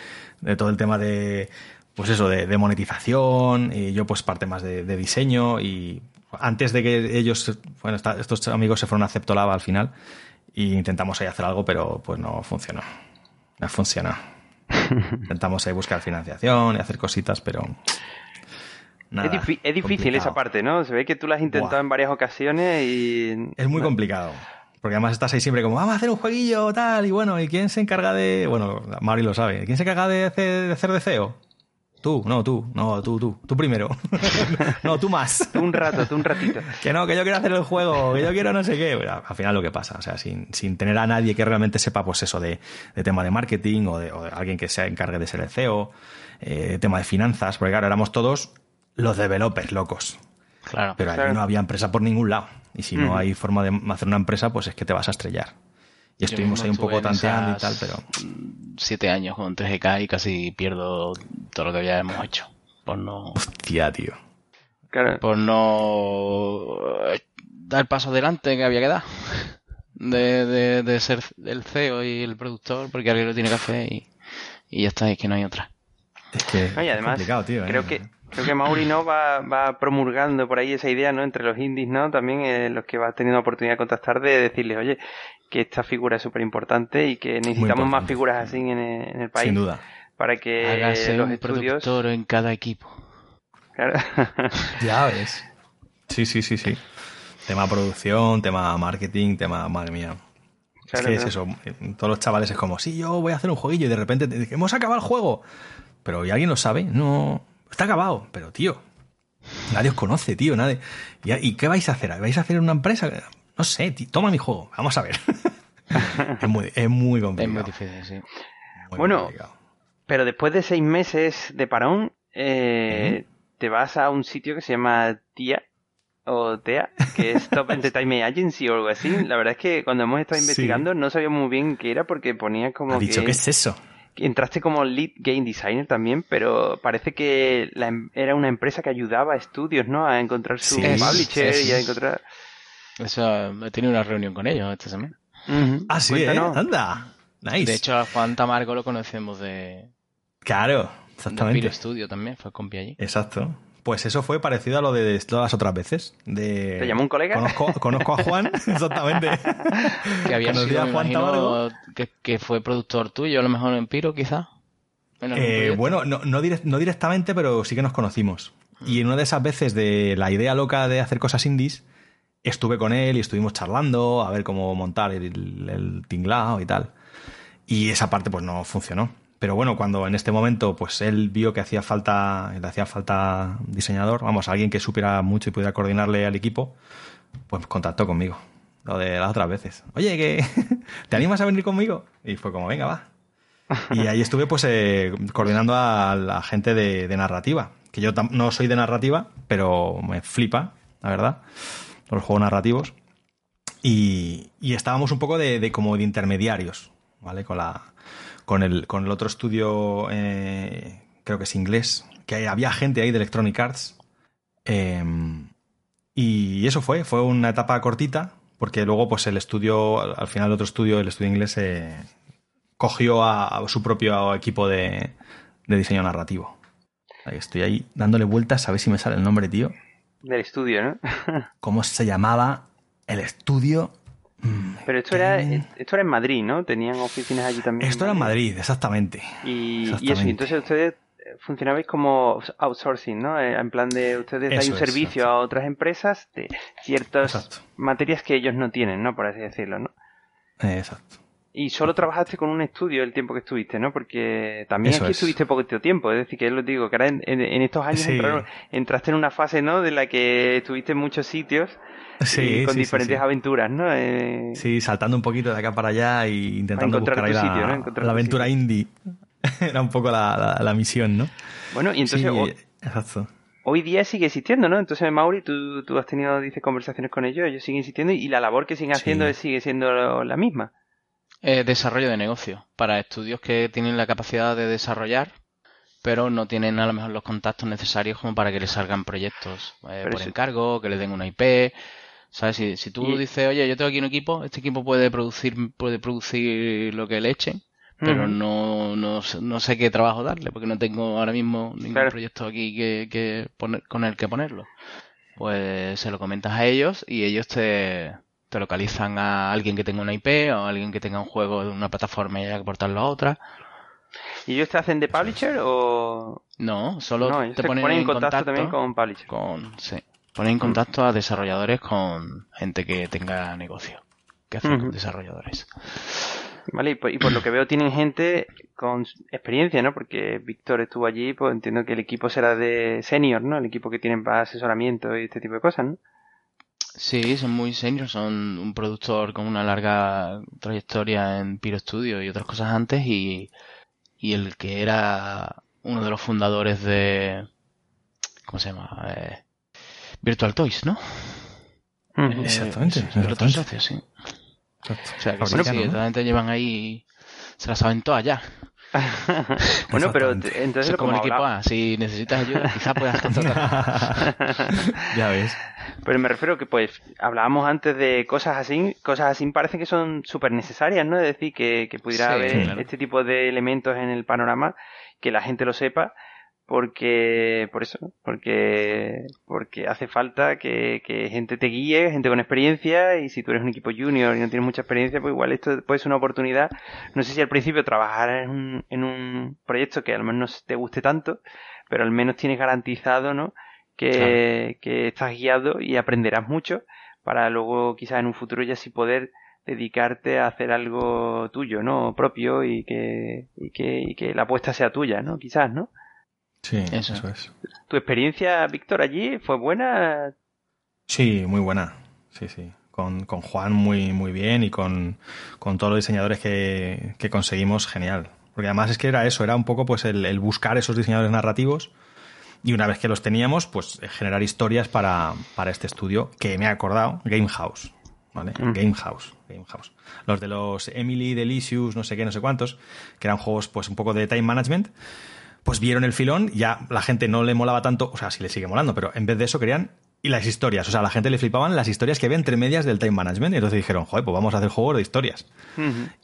de todo el tema de pues eso, de, de monetización, y yo pues parte más de, de diseño y antes de que ellos, bueno, estos amigos se fueron a Ceptolab al final y intentamos ahí hacer algo, pero pues no funcionó. No funcionó. (laughs) Intentamos ahí buscar financiación y hacer cositas, pero. Nada, es, difícil complicado. esa parte, ¿no? Se ve que tú la has intentado Buah. en varias ocasiones y... Es muy complicado. Porque además estás ahí siempre como, vamos a hacer un jueguillo, tal, y bueno, ¿y quién se encarga de. Bueno, Mauri lo sabe. ¿Quién se encarga de hacer de, hacer de CEO? Tú, no, tú, no, tú, tú, tú primero. (laughs) no, tú más. Tú un rato, tú un ratito. (laughs) Que no, que yo quiero hacer el juego, que yo quiero no sé qué. Pero al final lo que pasa, o sea, sin, sin tener a nadie que realmente sepa, pues eso, de, de tema de marketing o de, o de alguien que se encargue de ser el CEO, eh, tema de finanzas, porque claro, éramos todos los developers locos. Claro. Pero allí Claro. no había empresa por ningún lado. Y si no hay forma de hacer una empresa, pues es que te vas a estrellar. Y estuvimos ahí un poco tanteando y tal, pero. Siete años con 3GK y casi pierdo todo lo que habíamos hecho. Por no, Hostia, tío. Claro. por no eh, dar el paso adelante que había que dar. De, de, de ser el CEO y el productor, porque alguien lo tiene que hacer y, y ya está, es que no hay otra. Es que y es además, complicado, tío. ¿eh? creo que creo que Mauri no va, va promulgando por ahí esa idea, ¿no? Entre los indies, ¿no? También eh, los que va teniendo oportunidad de contactar de decirles, oye, que esta figura es súper importante y que necesitamos más figuras así en el, en el país Sin duda. para que Hágase los un estudios... productor en cada equipo. Claro. (laughs) Ya ves. Sí, sí, sí, sí. Tema producción, tema marketing, tema. Madre mía. Claro, es que claro. es eso. Todos los chavales es como, sí, yo voy a hacer un jueguillo y de repente te dicen, hemos acabado el juego. Pero ¿y alguien lo sabe? No. Está acabado. Pero, tío. Nadie os conoce, tío. Nadie. ¿Y, y qué vais a hacer? ¿Vais a hacer una empresa? No sé, tío, toma mi juego. Vamos a ver. (laughs) es, muy, es muy Es complicado. muy difícil, sí. muy Bueno, complicado. Pero después de seis meses de parón, eh, te vas a un sitio que se llama TIA o TEA, que es Top (laughs) Entertainment Agency o algo así. La verdad es que cuando hemos estado Sí. investigando no sabíamos muy bien qué era porque ponía como Ha dicho, que ¿qué es eso? Entraste como lead game designer también, pero parece que la em- era una empresa que ayudaba a estudios, ¿no? A encontrar su Sí, publisher sí, sí. y a encontrar... Eso, he tenido una reunión con ellos esta semana. Ujú. Ah, sí. ¿eh? Anda. Nice. De hecho, a Juan Tamargo lo conocemos de, claro, de exactamente. Piro Studio también, fue compi allí. Exacto. Pues eso fue parecido a lo de todas las otras veces. De... ¿Te llamó un colega? Conozco, conozco a Juan, (laughs) exactamente. (laughs) Que había Conocí sido, a Juan imagino, que, que fue productor tuyo, a lo mejor en Piro, quizás. En algún Eh, bueno, no, no, direct- no directamente, pero sí que nos conocimos. Y en una de esas veces de la idea loca de hacer cosas indies, estuve con él y estuvimos charlando a ver cómo montar el, el tinglao y tal. Y esa parte pues no funcionó. Pero bueno, cuando en este momento pues él vio que hacía falta, le hacía falta diseñador, vamos, alguien que supiera mucho y pudiera coordinarle al equipo, pues contactó conmigo. Lo de las otras veces. Oye, que (laughs) ¿te animas a venir conmigo? Y fue como, venga, va. Y ahí estuve pues eh, coordinando a la gente de, narrativa. Que yo no soy de narrativa, pero me flipa, la verdad, los juegos narrativos. Y, estábamos un poco de, como de intermediarios, ¿vale? Con la, con el, con el otro estudio, eh, creo que es inglés, que había gente ahí de Electronic Arts. Em, y eso fue, fue una etapa cortita, porque luego pues el estudio, al final el otro estudio, el estudio inglés, eh, cogió a, su propio equipo de, de diseño narrativo. Ahí estoy ahí dándole vueltas a ver si me sale el nombre, tío. Del estudio, ¿no? (laughs) ¿Cómo se llamaba el estudio? Mm, Pero esto era, esto era en Madrid, ¿no? Tenían oficinas allí también. Esto era en Madrid, exactamente. Y, eso, entonces ustedes funcionabais como outsourcing, ¿no? Eh, en plan de ustedes dan un servicio a otras empresas de ciertas materias que ellos no tienen, ¿no? Por así decirlo, ¿no? Exacto. Y solo trabajaste con un estudio el tiempo que estuviste, ¿no? Porque también aquí estuviste poquito tiempo. Es decir, que lo digo, que ahora en, estos años entraste en una fase, ¿no? De la que estuviste en muchos sitios. Sí, con diferentes aventuras, ¿no? Eh, sí, saltando un poquito de acá para allá e intentando buscar ahí la, la aventura indie. (laughs) Era un poco la, la, misión, ¿no? Bueno, y entonces... hoy, exacto. Hoy día sigue existiendo, ¿no? Entonces, Mauri, tú, tú has tenido, dices, conversaciones con ellos, ellos siguen existiendo y la labor que siguen haciendo sigue siendo la misma. Eh, desarrollo de negocio para estudios que tienen la capacidad de desarrollar, pero no tienen a lo mejor los contactos necesarios como para que les salgan proyectos eh, por encargo, que le den una IP. ¿Sabes? Si, si tú dices, oye, yo tengo aquí un equipo, este equipo puede producir, puede producir lo que le echen, pero no, no, no, sé qué trabajo darle, porque no tengo ahora mismo ningún proyecto aquí que, que poner, con el que ponerlo. Pues se lo comentas a ellos y ellos te, te localizan a alguien que tenga una IP o a alguien que tenga un juego de una plataforma y haya que portarlo a otra. ¿Y ellos te hacen de publisher o...? No, solo te ponen, en contacto, también con publisher. Con, sí, ponen en contacto a desarrolladores con gente que tenga negocio, que hacen con desarrolladores. Vale, y por, lo que veo tienen gente con experiencia, ¿no? Porque Víctor estuvo allí, pues entiendo que el equipo será de senior, ¿no? El equipo que tienen para asesoramiento y este tipo de cosas, ¿no? Sí, son muy seniors, son un productor con una larga trayectoria en Piro Studio y otras cosas antes y, y el que era uno de los fundadores de... ¿Cómo se llama? Eh, Virtual Toys, ¿no? Eh, exactamente. exactamente. sí. O sea, que sí, sí, llevan ahí... Se la saben todas ya. (laughs) bueno, pero entonces... como el equipo A, si necesitas ayuda, (laughs) quizás puedas contratar. (laughs) ya ves. Pero me refiero que, pues, hablábamos antes de cosas así, cosas así parece que son súper necesarias, ¿no? Es decir, que, pudiera haber este tipo de elementos en el panorama, que la gente lo sepa, porque, por eso, porque, porque hace falta que, que, gente te guíe, gente con experiencia, y si tú eres un equipo junior y no tienes mucha experiencia, pues igual esto puede ser una oportunidad. No sé si al principio trabajar en un, en un proyecto que al menos no te guste tanto, pero al menos tienes garantizado, ¿no? Que, que estás guiado y aprenderás mucho para luego quizás en un futuro ya sí poder dedicarte a hacer algo tuyo, ¿no? Propio y que, y que, y que la apuesta sea tuya, ¿no? Quizás, ¿no? Sí, eso. es. ¿Tu experiencia, Víctor, allí fue buena? Sí, muy buena. Sí, sí. Con, con Juan muy, muy bien y con, con todos los diseñadores que, que, conseguimos, genial. Porque además es que era eso, era un poco pues el, buscar esos diseñadores narrativos y una vez que los teníamos, pues generar historias para, para este estudio que me ha acordado, Game House. ¿Vale? Mm. Game House, Game House. Los de los Emily Delicious, no sé qué, no sé cuántos, que eran juegos pues un poco de time management pues vieron el filón, ya la gente no le molaba tanto, o sea, sí le sigue molando, pero en vez de eso querían y las historias, o sea, a la gente le flipaban las historias que había entre medias del time management, y entonces dijeron, joder, pues vamos a hacer juegos de historias.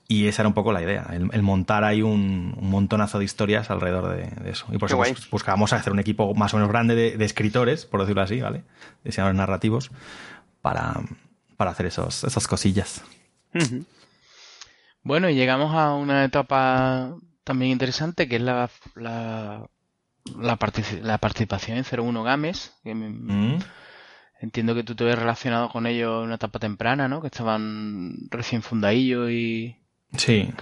Y esa era un poco la idea, el, montar ahí un, montonazo de historias alrededor de, eso. Y por eso pues, buscábamos hacer un equipo más o menos grande de, escritores, por decirlo así, ¿vale? Diseñadores narrativos, para, para hacer esos, esas cosillas. Bueno, y llegamos a una etapa también interesante, que es la, la, la, participación en 01 Games. Que mm. Entiendo que tú te ves relacionado con ellos en una etapa temprana, ¿no? Que estaban recién fundadillos y... Sí.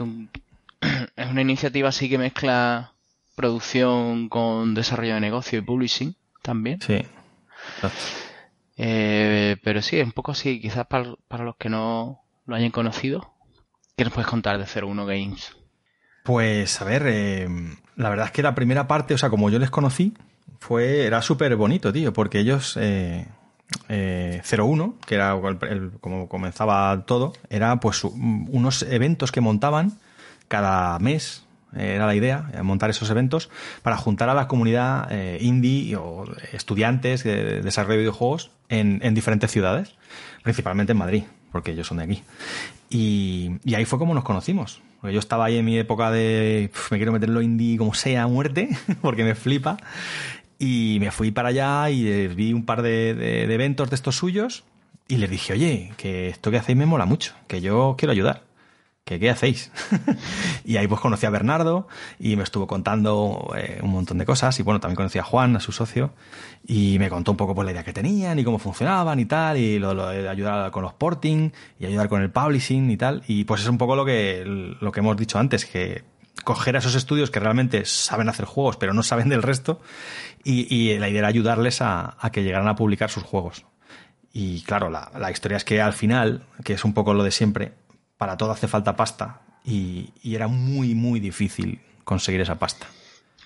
(clears throat) es una iniciativa así que mezcla producción con desarrollo de negocio y publishing también. Sí. Eh, pero sí, es un poco así, quizás para, para, los que no lo hayan conocido. ¿Qué nos puedes contar de 01 Games? Pues, a ver, eh, la verdad es que la primera parte, o sea, como yo les conocí, fue era súper bonito, tío, porque ellos, eh, eh, 01, que era el, como comenzaba todo, era pues unos eventos que montaban cada mes, era la idea, montar esos eventos para juntar a la comunidad eh, indie o estudiantes de desarrollo de videojuegos en, en, diferentes ciudades, principalmente en Madrid, porque ellos son de aquí. Y, ahí fue como nos conocimos. Yo estaba ahí en mi época de me quiero meterlo indie como sea a muerte, (laughs) porque me flipa. Y me fui para allá y eh, vi un par de, de, de, eventos de estos suyos y les dije, oye, que esto que hacéis me mola mucho, que yo quiero ayudar. ¿Que qué hacéis? (laughs) y ahí pues conocí a Bernardo y me estuvo contando eh, un montón de cosas. Y bueno, también conocí a Juan, a su socio, y me contó un poco pues la idea que tenían y cómo funcionaban y tal, y lo, de ayudar con los porting y ayudar con el publishing y tal. Y pues es un poco lo que, lo que hemos dicho antes, que coger a esos estudios que realmente saben hacer juegos, pero no saben del resto, y, la idea era ayudarles a, que llegaran a publicar sus juegos. Y claro, la, la historia es que al final, que es un poco lo de siempre, para todo hace falta pasta y, y, era muy, muy difícil conseguir esa pasta.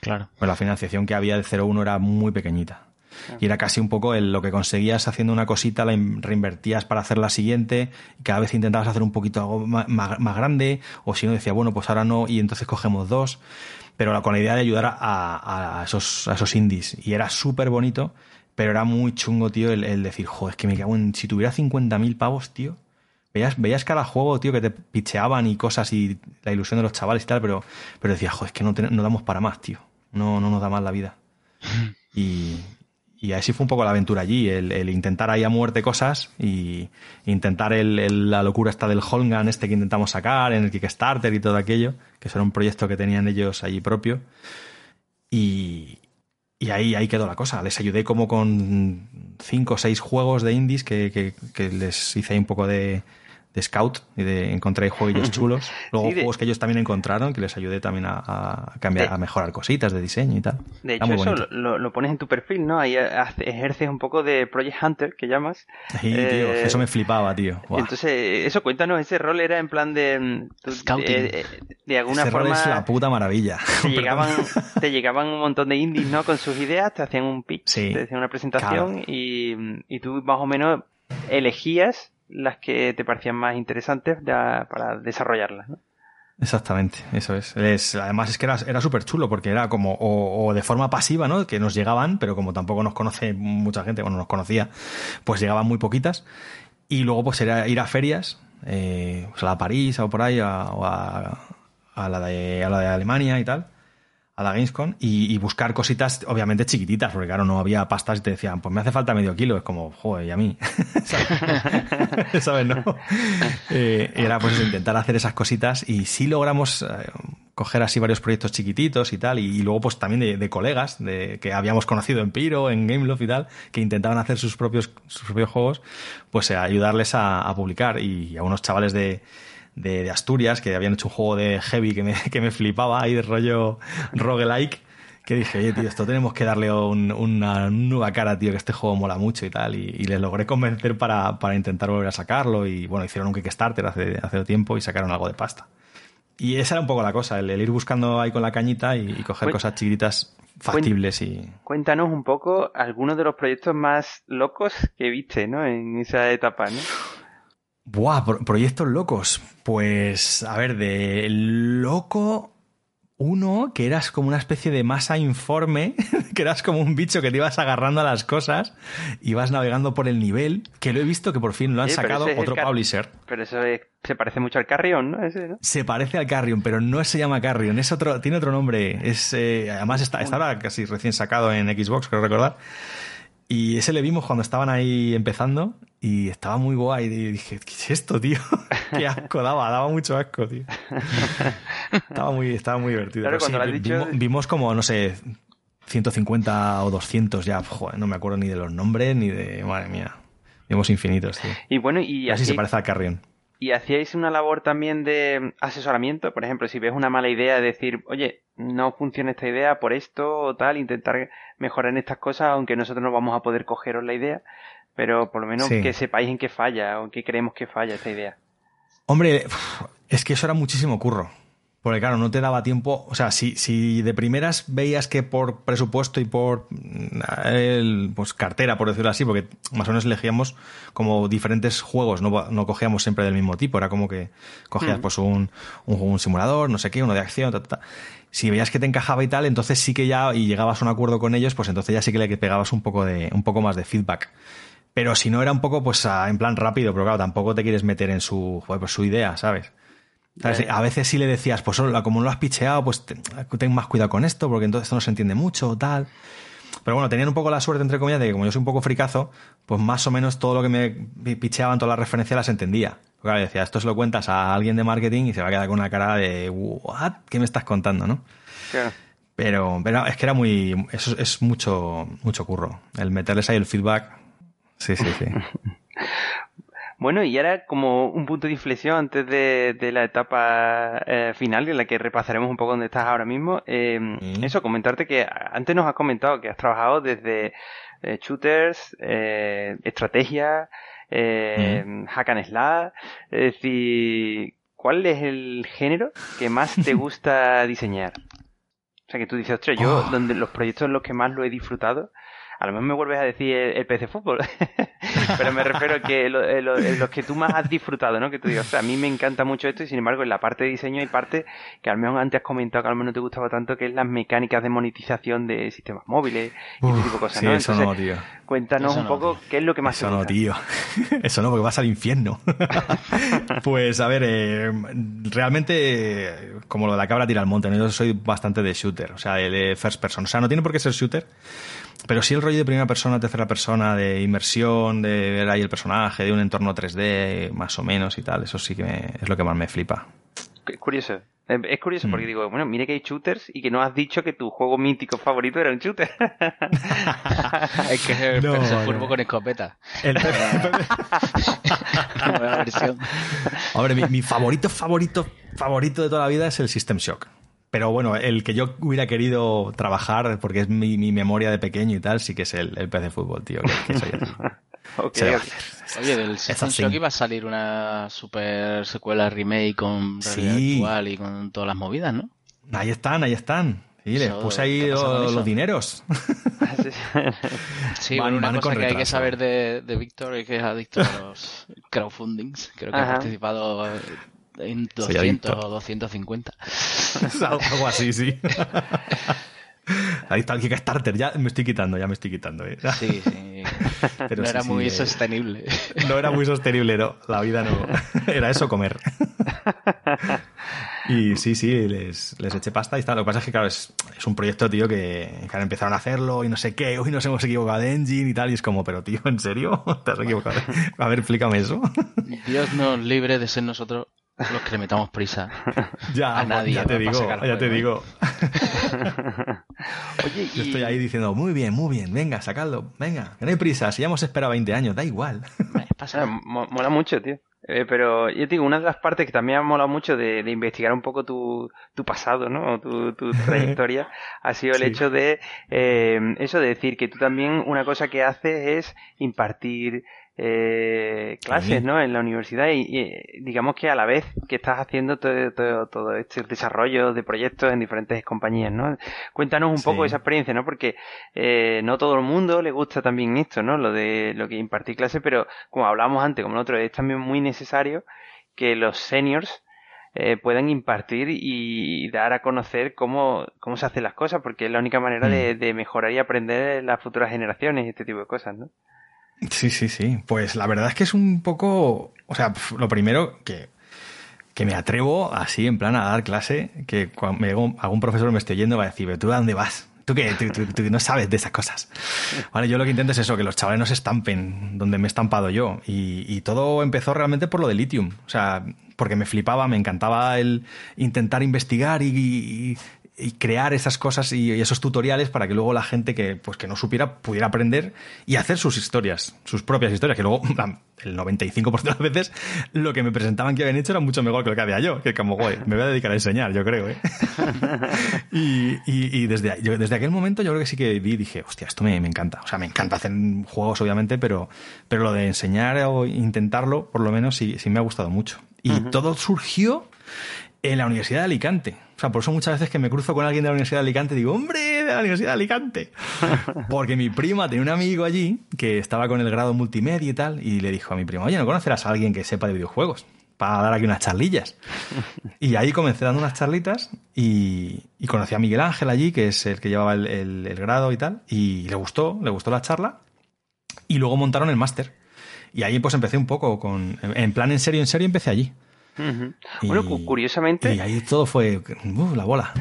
Claro. Pues la financiación que había de 0-1 era muy pequeñita. Y era casi un poco el, lo que conseguías haciendo una cosita, la reinvertías para hacer la siguiente, y cada vez intentabas hacer un poquito algo más, más, más grande, o si no decía, bueno, pues ahora no, y entonces cogemos dos, pero con la idea de ayudar a, a esos, a esos indies. Y era súper bonito, pero era muy chungo, tío, el, el decir, joder, es que me cago en. Si tuviera 50.000 pavos, tío, Veías, veías cada juego, tío, que te picheaban y cosas y la ilusión de los chavales y tal, pero, pero decías, joder, es que no, te, no damos para más, tío. No, no nos da más la vida. (laughs) Y, y así fue un poco la aventura allí, el, el intentar ahí a muerte cosas y intentar el, el, la locura esta del Holgan este que intentamos sacar en el Kickstarter y todo aquello, que eso era un proyecto que tenían ellos allí propio. Y, y ahí, ahí quedó la cosa. Les ayudé como con cinco o seis juegos de indies que, que, que les hice ahí un poco de, de scout y de encontré juegos chulos. Luego sí, de... juegos que ellos también encontraron, que les ayudé también a, a cambiar, de... a mejorar cositas de diseño y tal. De hecho, eso lo, lo, pones en tu perfil, ¿no? Ahí ejerces un poco de Project Hunter, que llamas. Sí, eh, tío, eso me flipaba, tío. Wow. Entonces, eso cuéntanos, ese rol era en plan de... Scouting. De, de alguna ese forma... Rol es la puta maravilla. Te (laughs) llegaban, te llegaban un montón de indies, ¿no? Con sus ideas, te hacían un pitch, sí, te hacían una presentación claro. y, y tú más o menos elegías las que te parecían más interesantes ya para desarrollarlas, ¿no? Exactamente, eso es. además es que era, era súper chulo porque era como o, o, de forma pasiva, ¿no? Que nos llegaban, pero como tampoco nos conoce mucha gente, bueno, nos conocía, pues llegaban muy poquitas. Y luego pues era ir a ferias, eh, pues a la París o por ahí, a, o a, a, la de, a la de Alemania y tal a la Gamescom y, y, buscar cositas, obviamente chiquititas, porque claro, no había pastas y te decían, pues me hace falta medio kilo. Es como, joder, y a mí. (laughs) (laughs) ¿Sabes? ¿No? (laughs) Eh, era pues intentar hacer esas cositas y sí logramos eh, coger así varios proyectos chiquititos y tal, y, y luego pues también de, de, colegas de, que habíamos conocido en Piro, en Gameloft y tal, que intentaban hacer sus propios, sus propios juegos, pues eh, ayudarles a, a publicar y a unos chavales de de, de, Asturias, que habían hecho un juego de heavy que me, (laughs) que me flipaba, ahí de rollo roguelike, que dije, oye, tío, esto tenemos que darle un, una nueva cara, tío, que este juego mola mucho y tal, y, y les logré convencer para, para, intentar volver a sacarlo, y bueno, hicieron un Kickstarter hace, hace tiempo y sacaron algo de pasta. Y esa era un poco la cosa, el, el ir buscando ahí con la cañita y, y coger cosas chiquitas factibles y... Cuéntanos un poco algunos de los proyectos más locos que viste, ¿no? En esa etapa, ¿no? Buah, pro proyectos locos. Pues, a ver, de loco, uno que eras como una especie de masa informe, (laughs) que eras como un bicho que te ibas agarrando a las cosas, ibas navegando por el nivel, que lo he visto que por fin lo han sí, sacado otro publisher. Pero eso es, se parece mucho al Carrion, ¿no? Ese, ¿no? Se parece al Carrion, pero no se llama Carrion, es otro, tiene otro nombre. Es, eh, además está, estaba casi recién sacado en Xbox, creo recordar. Y ese le vimos cuando estaban ahí empezando y estaba muy guay. Y dije, ¿qué es esto, tío? (laughs) Qué asco daba, daba mucho asco, tío. estaba, muy, estaba muy divertido. Claro, cuando sí, dicho... vimos, vimos, como, no sé, 150 o 200 ya, joder, no me acuerdo ni de los nombres ni de. Madre mía. Vimos infinitos, tío. Y bueno, y así, así se parece al Carrion. ¿Y hacíais una labor también de asesoramiento? Por ejemplo, si ves una mala idea, decir, oye, no funciona esta idea por esto o tal, intentar mejorar en estas cosas, aunque nosotros no vamos a poder cogeros la idea, pero por lo menos que sepáis en qué falla o en qué creemos que falla esta idea. Hombre, es que eso era muchísimo curro. Porque claro, no te daba tiempo, o sea, si, si de primeras veías que por presupuesto y por mm, pues cartera, por decirlo así, porque más o menos elegíamos como diferentes juegos, no, no cogíamos siempre del mismo tipo, era como que cogías mm. pues un, un, simulador, no sé qué, uno de acción, ta, ta, Si veías que te encajaba y tal, entonces sí que ya, y llegabas a un acuerdo con ellos, pues entonces ya sí que le pegabas un poco de, un poco más de feedback. Pero si no era un poco, pues en plan rápido, pero claro, tampoco te quieres meter en su, pues, su idea, ¿sabes? A veces sí le decías, pues como no lo has picheado, pues ten, más cuidado con esto, porque entonces esto no se entiende mucho tal. Pero bueno, tenían un poco la suerte, entre comillas, de que como yo soy un poco fricazo, pues más o menos todo lo que me picheaban, todas las referencias las entendía. Porque claro, decía, esto se lo cuentas a alguien de marketing y se va a quedar con una cara de, ¿what? ¿Qué me estás contando, no? Pero, pero es que era muy. Eso es mucho, mucho curro. El meterles ahí el feedback. Sí, sí, sí. (laughs) Bueno, y ahora como un punto de inflexión antes de, la etapa eh, final en la que repasaremos un poco dónde estás ahora mismo. Em, eso, comentarte que antes nos has comentado que has trabajado desde eh, shooters, eh, estrategia, hack and slash. Es decir, ¿cuál es el género que más te (laughs) gusta diseñar? O sea, que tú dices, ostras, yo, oh. donde los proyectos en los que más lo he disfrutado a lo mejor me vuelves a decir el, PC fútbol, (laughs) pero me refiero a que los que tú más has disfrutado, ¿no? Que tú digas, o sea, a mí me encanta mucho esto y sin embargo en la parte de diseño hay parte que al menos antes has comentado que al menos no te gustaba tanto, que es las mecánicas de monetización de sistemas móviles y ese tipo de cosas, ¿no? eso no, tío. Cuéntanos un poco qué es lo que más eso te gusta. no, tío. (laughs) Eso no, porque vas al infierno. (laughs) pues a ver, eh, realmente, como lo de la cabra tira al monte, ¿no? yo soy bastante de shooter, o sea, de first person. O sea, no tiene por qué ser shooter, pero sí el rollo de primera persona, tercera persona, de inmersión, de ver ahí el personaje, de un entorno 3D, más o menos y tal, eso sí que es lo que más me flipa. Es curioso. Es curioso porque mm. digo, bueno, mire que hay shooters y que no has dicho que tu juego mítico favorito era un shooter. (laughs) es que es el no, con escopeta. El (laughs) Hombre, mi, mi favorito, favorito, favorito de toda la vida es el System Shock. Pero bueno, el que yo hubiera querido trabajar, porque es mi, memoria de pequeño y tal, sí que es el, el PC Fútbol, tío. Que, soy (laughs) Oye, del System Shock iba a salir una super secuela remake con realidad virtual y con todas las movidas, ¿no? Ahí están, ahí están. Sí, les puse ahí los, dineros. (laughs) sí, (laughs) bueno, una cosa que hay que saber de, de Víctor es que es adicto a los crowdfundings. Creo que ha participado en 200 o 250. (laughs) Algo así, sí. (laughs) Ahí está el Kickstarter, ya me estoy quitando, ya me estoy quitando. ¿eh? Sí, sí. (laughs) Pero no era muy eh, sostenible. No era muy sostenible, no. La vida no. Era eso, comer. Y sí, sí, les, les eché pasta y está. Lo que pasa es que, claro, es, es un proyecto, tío, que, que empezaron a hacerlo y no sé qué, hoy nos hemos equivocado de engine y tal. Y es como, pero tío, ¿en serio? ¿Te has equivocado? A ver, explícame eso. Dios nos libre de ser nosotros los que le metamos prisa. (laughs) ya, a nadie. Ya te digo, ya te digo. (laughs) Oye, Yo estoy ahí diciendo, muy bien, muy bien, venga, sacadlo, venga, que no hay prisa, si ya hemos esperado 20 años, da igual. (laughs) Pasa, mola mucho, tío. Eh, pero yo te digo, una de las partes que también ha molado mucho de, investigar un poco tu, tu pasado, ¿no? tu, tu trayectoria, ha sido el hecho de eh, eso de decir que tú también una cosa que haces es impartir eh, clases, ¿no? En la universidad y, digamos que a la vez que estás haciendo todo, todo, este desarrollo de proyectos en diferentes compañías, ¿no? Cuéntanos un poco esa experiencia, ¿no? Porque eh, no todo el mundo le gusta también esto, ¿no? Lo de lo que impartir clases, pero como hablábamos antes, como nosotros, es también muy necesario que los seniors eh, puedan impartir y dar a conocer cómo, cómo se hacen las cosas, porque es la única manera de, mm. de mejorar y aprender las futuras generaciones y este tipo de cosas, ¿no? Sí, sí, sí. Pues la verdad es que es un poco. O sea, lo primero que, que me atrevo así en plan a dar clase, que cuando me, algún profesor me esté yendo va a decir, ¿tú a dónde vas? ¿Tú qué? ¿Tú, no sabes de esas cosas. Vale, yo lo que intento es eso, que los chavales no se estampen donde me he estampado yo. Y, todo empezó realmente por lo de Lithium. O sea, porque me flipaba, me encantaba el intentar investigar y crear esas cosas y, esos tutoriales para que luego la gente que, pues, que no supiera pudiera aprender y hacer sus historias, sus propias historias, que luego el 95% de las veces lo que me presentaban que habían hecho era mucho mejor que lo que había yo, que como, güey, me voy a dedicar a enseñar, yo creo, ¿eh? (laughs) y, y, desde, desde aquel momento yo creo que sí que vi y dije, hostia, esto me, me, encanta. O sea, me encanta hacer juegos, obviamente, pero, pero lo de enseñar o intentarlo, por lo menos, sí, sí me ha gustado mucho. Y todo surgió en la Universidad de Alicante. O sea, por eso muchas veces que me cruzo con alguien de la Universidad de Alicante digo, hombre, de la Universidad de Alicante. (laughs) Porque mi prima tenía un amigo allí que estaba con el grado multimedia y tal, y le dijo a mi prima, oye, ¿no conocerás a alguien que sepa de videojuegos? Para dar aquí unas charlillas. (laughs) Y ahí comencé dando unas charlitas y, conocí a Miguel Ángel allí, que es el que llevaba el, grado y tal, y le gustó, le gustó la charla. Y luego montaron el máster. Y ahí pues empecé un poco con, en plan en serio, en serio, empecé allí. Bueno, curiosamente. Y ahí todo fue uh, la bola.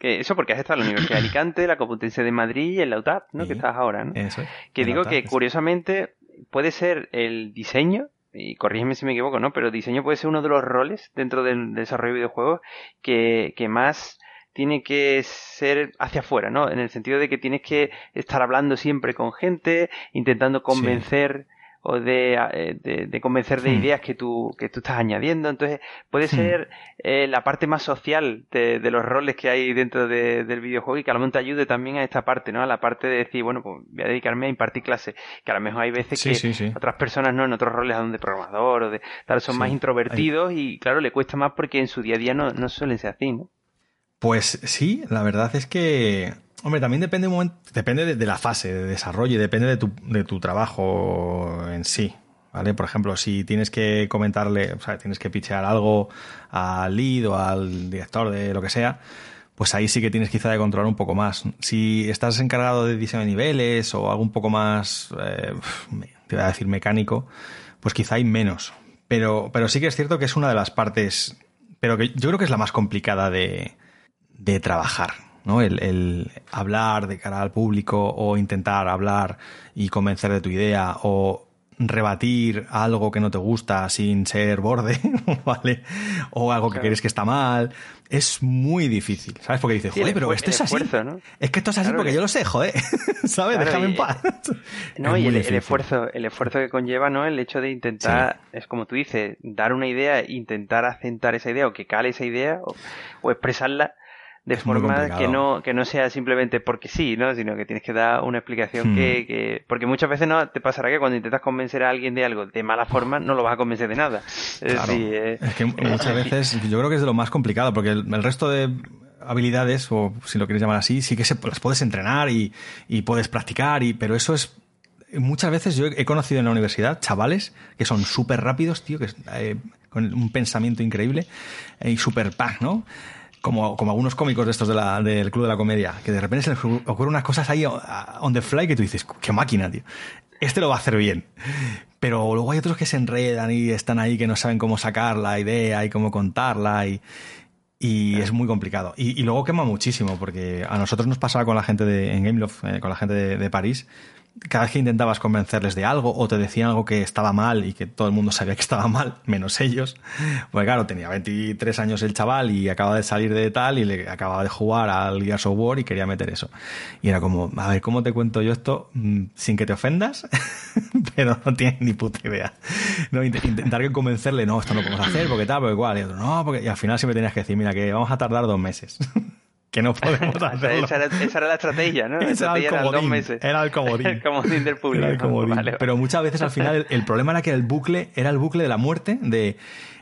eso porque has estado en la Universidad de (coughs) Alicante, la Complutense de Madrid y en la UTAP, ¿no? que estás ahora, ¿no? Eso Que digo que curiosamente puede ser el diseño, y corrígeme si me equivoco, ¿no? Pero el diseño puede ser uno de los roles dentro del desarrollo de videojuegos que, que más tiene que ser hacia afuera, ¿no? En el sentido de que tienes que estar hablando siempre con gente, intentando convencer o de, eh, de, de convencer de hmm. ideas que tú, que tú estás añadiendo. Entonces, puede hmm. ser eh, la parte más social de, de, los roles que hay dentro de, del videojuego y que a lo mejor te ayude también a esta parte, ¿no? A la parte de decir, bueno, pues voy a dedicarme a impartir clases. Que a lo mejor hay veces que otras personas, ¿no? En otros roles, de programador o de tal, son más introvertidos y, claro, le cuesta más porque en su día a día no, no suelen ser así, ¿no? Pues sí, la verdad es que Hombre, también depende, depende de, la fase de desarrollo y depende de tu, de tu trabajo en sí. ¿Vale? Por ejemplo, si tienes que comentarle, o sea, tienes que pichear algo al lead o al director de lo que sea, pues ahí sí que tienes quizá de controlar un poco más. Si estás encargado de diseño de niveles o algo un poco más, eh, te voy a decir mecánico, pues quizá hay menos. Pero, pero sí que es cierto que es una de las partes, pero que yo creo que es la más complicada de, de trabajar. ¿No? El, hablar de cara al público o intentar hablar y convencer de tu idea o rebatir algo que no te gusta sin ser borde, (laughs) ¿vale? O algo que crees que está mal. Es muy difícil, ¿sabes? Porque dices, joder, pero esto es así. Es que esto es así porque yo lo sé, joder. (laughs) ¿Sabes? Déjame en paz. (laughs) No, y el, esfuerzo, el esfuerzo que conlleva, ¿no? El hecho de intentar, es como tú dices, dar una idea, intentar acentar esa idea o que cale esa idea o expresarla de forma que no, que no sea simplemente porque sí, ¿no? Sino que tienes que dar una explicación que, hmm. que, Porque muchas veces no te pasará que cuando intentas convencer a alguien de algo de mala forma, no lo vas a convencer de nada. Es, eh, es que muchas veces yo creo que es de lo más complicado, porque el, resto de habilidades, o si lo quieres llamar así, sí que se, las puedes entrenar y, y puedes practicar, y, pero eso es muchas veces yo he conocido en la universidad chavales que son súper rápidos, tío, que eh, con un pensamiento increíble eh, y súper pack, ¿no? Como, como algunos cómicos de estos de la, del Club de la Comedia, que de repente se les ocurren unas cosas ahí on the fly que tú dices, qué máquina, tío. Este lo va a hacer bien. Pero luego hay otros que se enredan y están ahí que no saben cómo sacar la idea y cómo contarla y, y es muy complicado. Y, y, luego quema muchísimo, porque a nosotros nos pasaba con la gente de, en Gameloft, eh, con la gente de, de París, cada vez que intentabas convencerles de algo o te decían algo que estaba mal y que todo el mundo sabía que estaba mal, (laughs) menos ellos, pues claro, tenía 23 años el chaval y acaba de salir de tal y le acababa de jugar al Gears of War y quería meter eso. Y era como, a ver, ¿cómo te cuento yo esto mm, sin que te ofendas? (laughs) Pero no tienes ni puta idea. No, intentar convencerle, no, esto no podemos hacer, porque tal, porque igual, y no, porque y al final siempre tenías que decir, mira, que vamos a tardar dos meses. (laughs) que no podemos (laughs) hacerlo. esa, era, la estrategia, ¿no? (laughs) era el comodín. Era el comodín. el comodín del público. Pero muchas veces al (laughs) final el, problema era que el bucle era el bucle de la muerte, de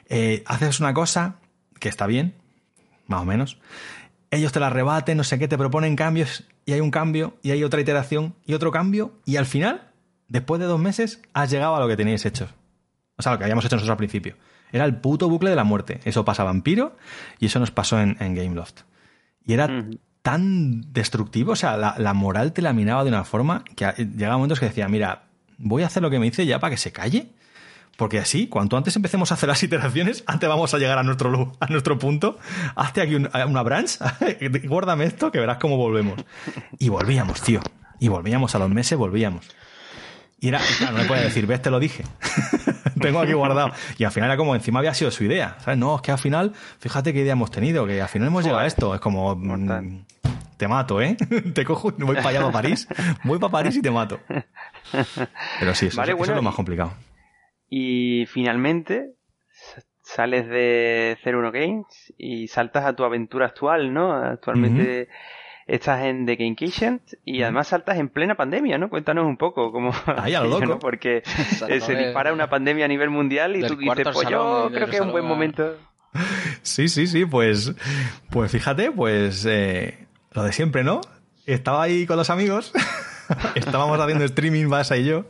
eh, haces una cosa que está bien, más o menos, ellos te la rebaten, no sé qué, te proponen cambios y hay un cambio y hay otra iteración y otro cambio y al final, después de dos meses, has llegado a lo que teníais hecho. O sea, lo que habíamos hecho nosotros al principio. Era el puto bucle de la muerte. Eso pasa a Vampiro y eso nos pasó en, en Gameloft. Y era tan destructivo, o sea, la, moral te la minaba de una forma que llegaba momentos que decía, mira, voy a hacer lo que me dice ya para que se calle. Porque así, cuanto antes empecemos a hacer las iteraciones, (laughs) antes vamos a llegar a nuestro, a nuestro punto. Hazte aquí una branch, (laughs) guárdame esto, que verás cómo volvemos. Y volvíamos, tío. Y volvíamos a los meses, volvíamos. Y era, claro, no me puede decir, ves, te lo dije. (laughs) tengo aquí guardado. Y al final era como, encima había sido su idea, ¿sabes? No, es que al final, fíjate qué idea hemos tenido, que al final hemos llegado a esto. Es como, mm, te mato, ¿eh? (laughs) te cojo y voy para allá, para París. Voy para París y te mato. Pero sí, eso, es lo más complicado. Y finalmente sales de 01 Games y saltas a tu aventura actual, ¿no? Actualmente estás en The Game Kitchen y además saltas en plena pandemia, ¿no? Cuéntanos un poco cómo... A (laughs) loco. Porque (laughs) se dispara una pandemia a nivel mundial y tú dices, pues yo creo que es un buen momento. Sí, sí, sí, pues, pues fíjate, pues eh, lo de siempre, ¿no? Estaba ahí con los amigos (laughs) estábamos haciendo streaming, Basa y yo,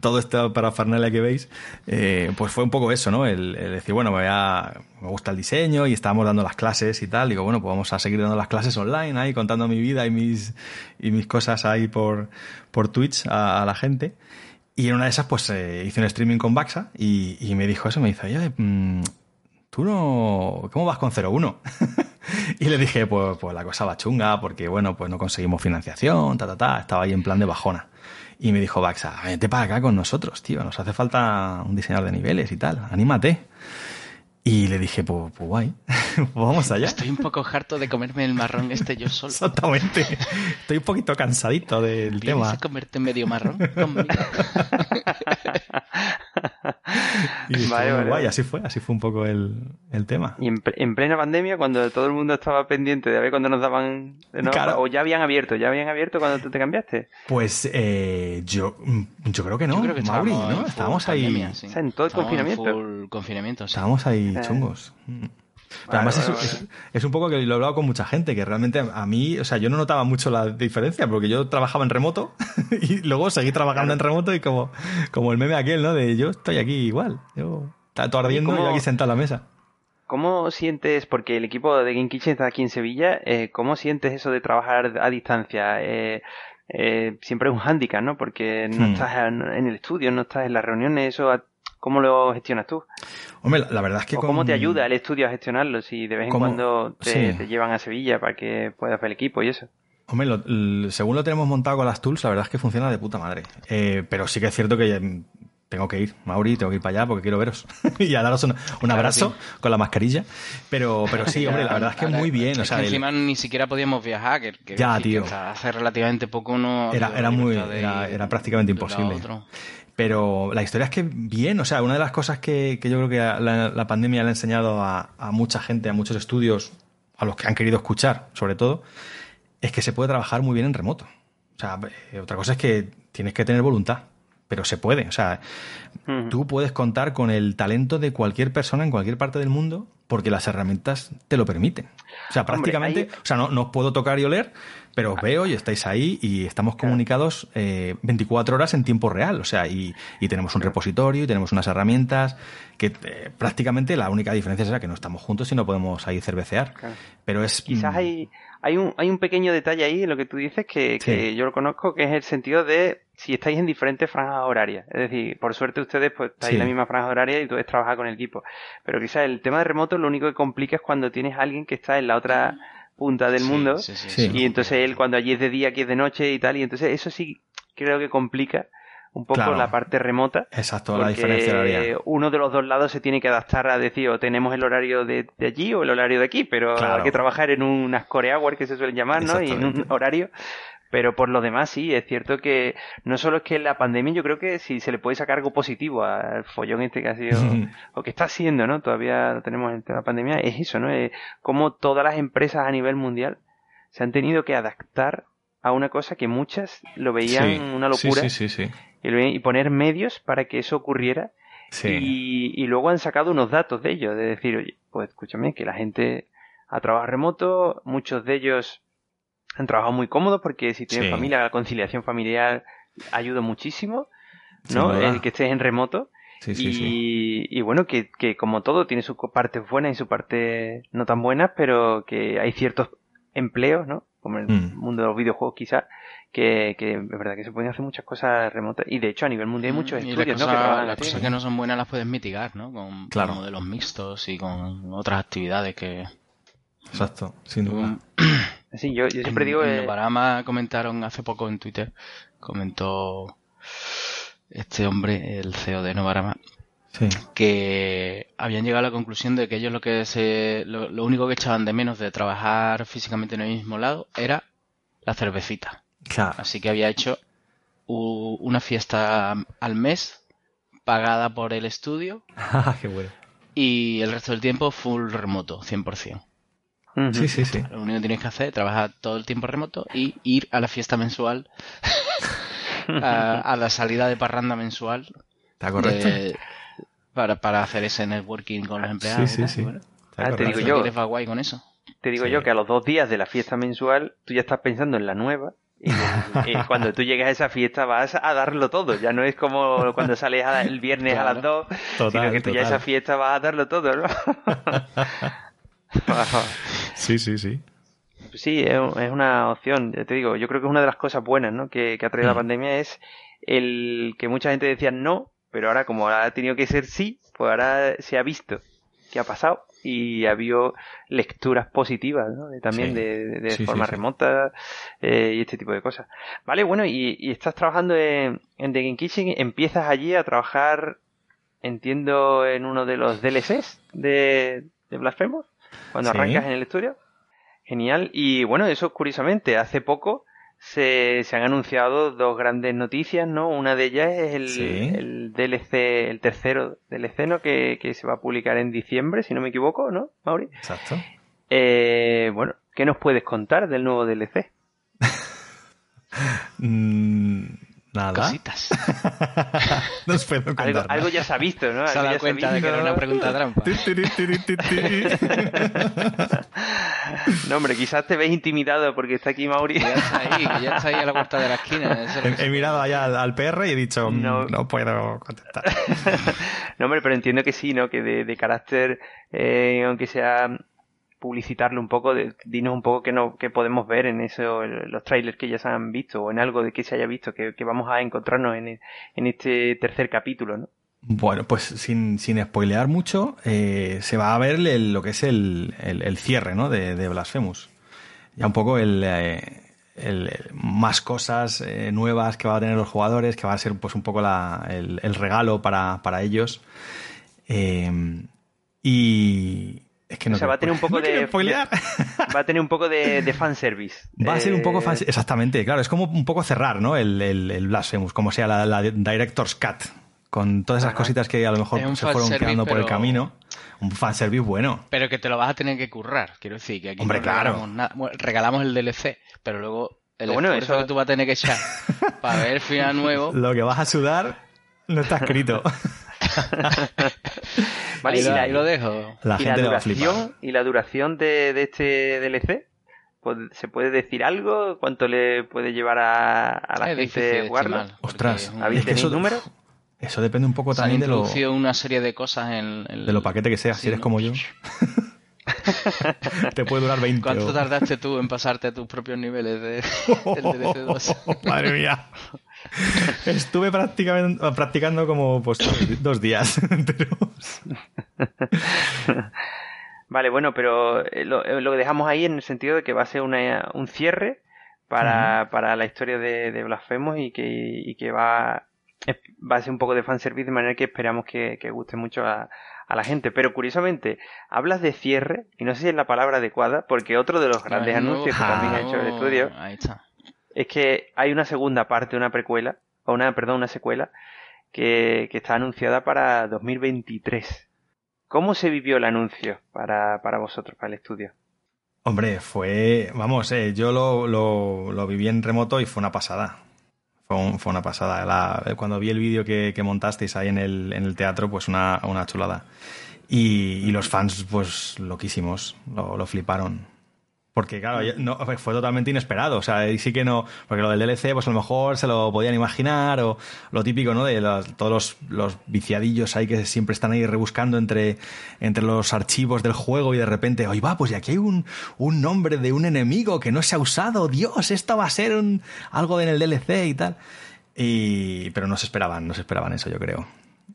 todo esto para Farnella que veis, eh, pues fue un poco eso, ¿no? El, decir, bueno, me, gusta el diseño y estábamos dando las clases y tal. Digo, bueno, pues vamos a seguir dando las clases online ahí, contando mi vida y mis, y mis cosas ahí por, por Twitch a, la gente. Y en una de esas, pues eh, hice un streaming con Baxa y, y, me dijo eso, me dice, oye, mm, tú no, ¿cómo vas con 01? (laughs) (laughs) y le dije, pues, pues la cosa va chunga, porque bueno, pues no conseguimos financiación, ta, ta, ta, estaba ahí en plan de bajona. Y me dijo Baxa, vete para acá con nosotros, tío, nos hace falta un diseñador de niveles y tal, anímate. Y le dije, pues, pues guay, (laughs) pues vamos allá. Estoy un poco harto de comerme el marrón este yo solo. Exactamente. Estoy un poquito cansadito del tema. a comerte medio marrón conmigo? (laughs) (laughs) y vale, guay, así fue, así fue un poco el, el tema. Y en, plena pandemia, cuando todo el mundo estaba pendiente de ver cuándo nos daban... O ya habían abierto, ya habían abierto cuando tú te cambiaste. Pues eh, yo, yo creo que no, yo creo que Mauri, ¿no? Estábamos ahí... en todo el confinamiento. Full confinamiento, Estábamos ahí chungos. Mm. además es, un poco que lo he hablado con mucha gente, que realmente a mí, o sea, yo no notaba mucho la diferencia, porque yo trabajaba en remoto (laughs) y luego seguí trabajando en remoto y como, como el meme aquel, ¿no? De yo estoy aquí igual, yo está todo ardiendo y, aquí sentado a la mesa. ¿Cómo sientes, porque el equipo de Game Kitchen está aquí en Sevilla, eh, ¿cómo sientes eso de trabajar a distancia? Eh, eh, siempre es un hándicap, ¿no? Porque no hmm. estás en el estudio, no estás en las reuniones, eso ¿Cómo lo gestionas tú? Hombre, la, verdad es que... ¿Cómo te ayuda el estudio a gestionarlo? Si de vez en cuando te, llevan a Sevilla para que puedas ver el equipo y eso. Hombre, según lo tenemos montado con las tools, la verdad es que funciona de puta madre. Eh, pero sí que es cierto que mm, tengo que ir, Mauri, tengo que ir para allá porque quiero veros (laughs) y a daros un, abrazo con la mascarilla. Pero, pero sí, (laughs) hombre, la verdad es que muy bien. O sea, encima ni siquiera podíamos viajar. Que, ya, tío. hace relativamente poco no. Era, era muy, era, prácticamente imposible. Pero la historia es que bien, o sea, una de las cosas que, yo creo que la, pandemia le ha enseñado a, mucha gente, a muchos estudios, a los que han querido escuchar, sobre todo, es que se puede trabajar muy bien en remoto. O sea, eh, otra cosa es que tienes que tener voluntad, pero se puede. O sea, tú puedes contar con el talento de cualquier persona en cualquier parte del mundo porque las herramientas te lo permiten. O sea, prácticamente, o sea, no, no puedo tocar y oler, pero os veo y estáis ahí y estamos comunicados eh, 24 horas en tiempo real. O sea, y, y, tenemos un repositorio y tenemos unas herramientas que eh, prácticamente la única diferencia es que no estamos juntos y no podemos ahí cervecear. Pero es. Quizás mm, hay, hay, un, hay un pequeño detalle ahí en lo que tú dices que, que yo lo conozco, que es el sentido de si estáis en diferentes franjas horarias. Es decir, por suerte ustedes pues estáis en la misma franja horaria y tú puedes trabajar con el equipo. Pero quizás el tema de remoto lo único que complica es cuando tienes a alguien que está en la otra punta del mundo. y entonces él cuando allí es de día, aquí es de noche y tal. Y entonces eso sí creo que complica un poco la parte remota. Exacto, la diferencia horaria. Uno de los dos lados se tiene que adaptar a decir, o tenemos el horario de, allí o el horario de aquí, pero hay que trabajar en unas core hours que se suelen llamar, ¿no? Y en un horario pero por lo demás, sí, es cierto que no solo es que la pandemia, yo creo que si se le puede sacar algo positivo al follón este que ha sido, (laughs) o que está haciendo, ¿no? Todavía lo tenemos en la pandemia, es eso, ¿no? Es como todas las empresas a nivel mundial se han tenido que adaptar a una cosa que muchas lo veían una locura. Sí, sí, y, poner medios para que eso ocurriera. Y, y luego han sacado unos datos de ello, de decir, oye, pues escúchame, que la gente ha trabajado remoto, muchos de ellos han trabajado muy cómodo porque si tienes familia, la conciliación familiar ayuda muchísimo, ¿no? El que estés en remoto. Sí, y, y, bueno, que, que, como todo tiene sus partes buenas y su parte no tan buenas, pero que hay ciertos empleos, ¿no? Como en el mm. mundo de los videojuegos quizás, que, que es verdad que se pueden hacer muchas cosas remotas. Y de hecho a nivel mundial hay muchos mm, estudios, ¿no? Que las cosas que no son buenas las puedes mitigar, ¿no? Con, claro. modelos mixtos y con otras actividades que... Exacto, sin duda. Sí, yo, yo siempre digo... En Novarama comentaron hace poco en Twitter, comentó este hombre, el CEO de Novarama, que habían llegado a la conclusión de que ellos lo que se, lo, único que echaban de menos de trabajar físicamente en el mismo lado era la cervecita. Así que había hecho una fiesta al mes pagada por el estudio. (laughs) Ah, qué bueno. Y el resto del tiempo full remoto, 100%. Sí, sí, sí. Lo único que tienes que hacer es trabajar todo el tiempo remoto y ir a la fiesta mensual, (laughs) a, la salida de parranda mensual. ¿Está correcto? para, para hacer ese networking con los empleados. Sí, sí, sí. Ah, te digo yo. guay con eso? Te digo yo que a los dos días de la fiesta mensual tú ya estás pensando en la nueva y, (laughs) cuando tú llegas a esa fiesta vas a darlo todo. Ya no es como cuando sales el viernes a las dos, sino que tú ya a esa fiesta vas a darlo todo, ¿no? (laughs) sí, sí, sí. Sí, es, una opción. Te digo, yo creo que es una de las cosas buenas ¿no? que, ha traído la mm. pandemia es el que mucha gente decía no, pero ahora como ha tenido que ser sí, pues ahora se ha visto qué ha pasado y ha habido lecturas positivas ¿no? también de, forma remota eh, y este tipo de cosas. Vale, bueno, y, estás trabajando en, The Game Kitchen, empiezas allí a trabajar, entiendo, en uno de los DLCs de, de Blasphemous, cuando arrancas en el estudio. Genial. Y bueno, eso curiosamente, hace poco se, se, han anunciado dos grandes noticias, ¿no? Una de ellas es el, DLC, el tercero DLC, ¿no? Que, que, se va a publicar en diciembre, si no me equivoco, ¿no, Mauri? Exacto. Eh, bueno, ¿qué nos puedes contar del nuevo DLC? (laughs) mm, Nada. Cositas. (laughs) no os puedo contar algo, algo, ya se ha visto, ¿no? Se ha dado cuenta de que era una pregunta trampa. (laughs) no, hombre, quizás te ves intimidado porque está aquí Mauri. ya está ahí, ya está ahí a la puerta de la esquina. He, mirado allá al, PR y he dicho, mm, no, no puedo contestar. (laughs) no, hombre, pero entiendo que sí, ¿no? Que de, de carácter, eh, aunque sea publicitarlo un poco, dinos un poco qué, no, qué podemos ver en eso, los trailers que ya se han visto o en algo de que se haya visto, que, vamos a encontrarnos en, en, este tercer capítulo, ¿no? Bueno, pues sin, sin spoilear mucho, eh, se va a ver lo que es el, el, cierre ¿no? de, de, Blasphemous. Ya un poco el, eh, más cosas eh, nuevas que van a tener los jugadores, que va a ser pues un poco la, el, regalo para, para ellos. y, es que no o sea, va a tener un poco (laughs) de, (laughs) Va a tener un poco de, de fanservice. Va a ser un poco fanservice. Exactamente, claro. Es como un poco cerrar, ¿no? El, el, Blasphemous, como sea la, Director's Cut. Con todas esas cositas que a lo mejor se fueron quedando por el camino. Un fanservice bueno. Pero que te lo vas a tener que currar. Quiero decir, que aquí Hombre, claro. regalamos, el DLC, pero luego el bueno, eso que tú vas a tener que echar (laughs) para ver el final nuevo. Lo que vas a sudar no está escrito. (laughs) vale, y, lo dejo. La ¿Y la duración, ¿Y la duración de, este DLC? ¿Se puede decir algo? ¿Cuánto le puede llevar a, la gente jugarlo? Ostras, ¿habéis tenido número? Eso depende un poco también de lo. una serie de cosas en. De lo paquete que sea, si eres como yo. (laughs) Te puede durar 20. ¿Cuánto tardaste tú en pasarte tus propios niveles de, (laughs) del DLC 2? madre mía. Estuve practicando, practicando como pues, dos días. (laughs) Vale, bueno, pero eh, lo, eh, lo, dejamos ahí en el sentido de que va a ser una, un cierre para, para la historia de, de Blasphemous y que, y que va, va a ser un poco de fanservice de manera que esperamos que, que guste mucho a, a la gente. Pero curiosamente, hablas de cierre, y no sé si es la palabra adecuada, porque otro de los grandes anuncios que también ha hecho el estudio es que hay una segunda parte, una precuela, o una, perdón, una secuela, que, que está anunciada para 2023. ¿Cómo se vivió el anuncio para, para vosotros, para el estudio? Hombre, fue, vamos, eh, yo lo, lo, lo, viví en remoto y fue una pasada. Fue, una pasada. cuando vi el vídeo que, que, montasteis ahí en el, en el teatro, pues una, una chulada. Y, y, los fans, pues loquísimos, lo, lo fliparon. Porque, claro, no, fue totalmente inesperado. O sea, sí que no. Porque lo del DLC, pues a lo mejor se lo podían imaginar. O lo típico, ¿no? De todos los, viciadillos ahí que siempre están ahí rebuscando entre, entre los archivos del juego y de repente, oye, va, pues aquí hay un, un nombre de un enemigo que no se ha usado. Dios, esto va a ser un, algo en el DLC y tal. Y, pero no se esperaban, no se esperaban eso, yo creo.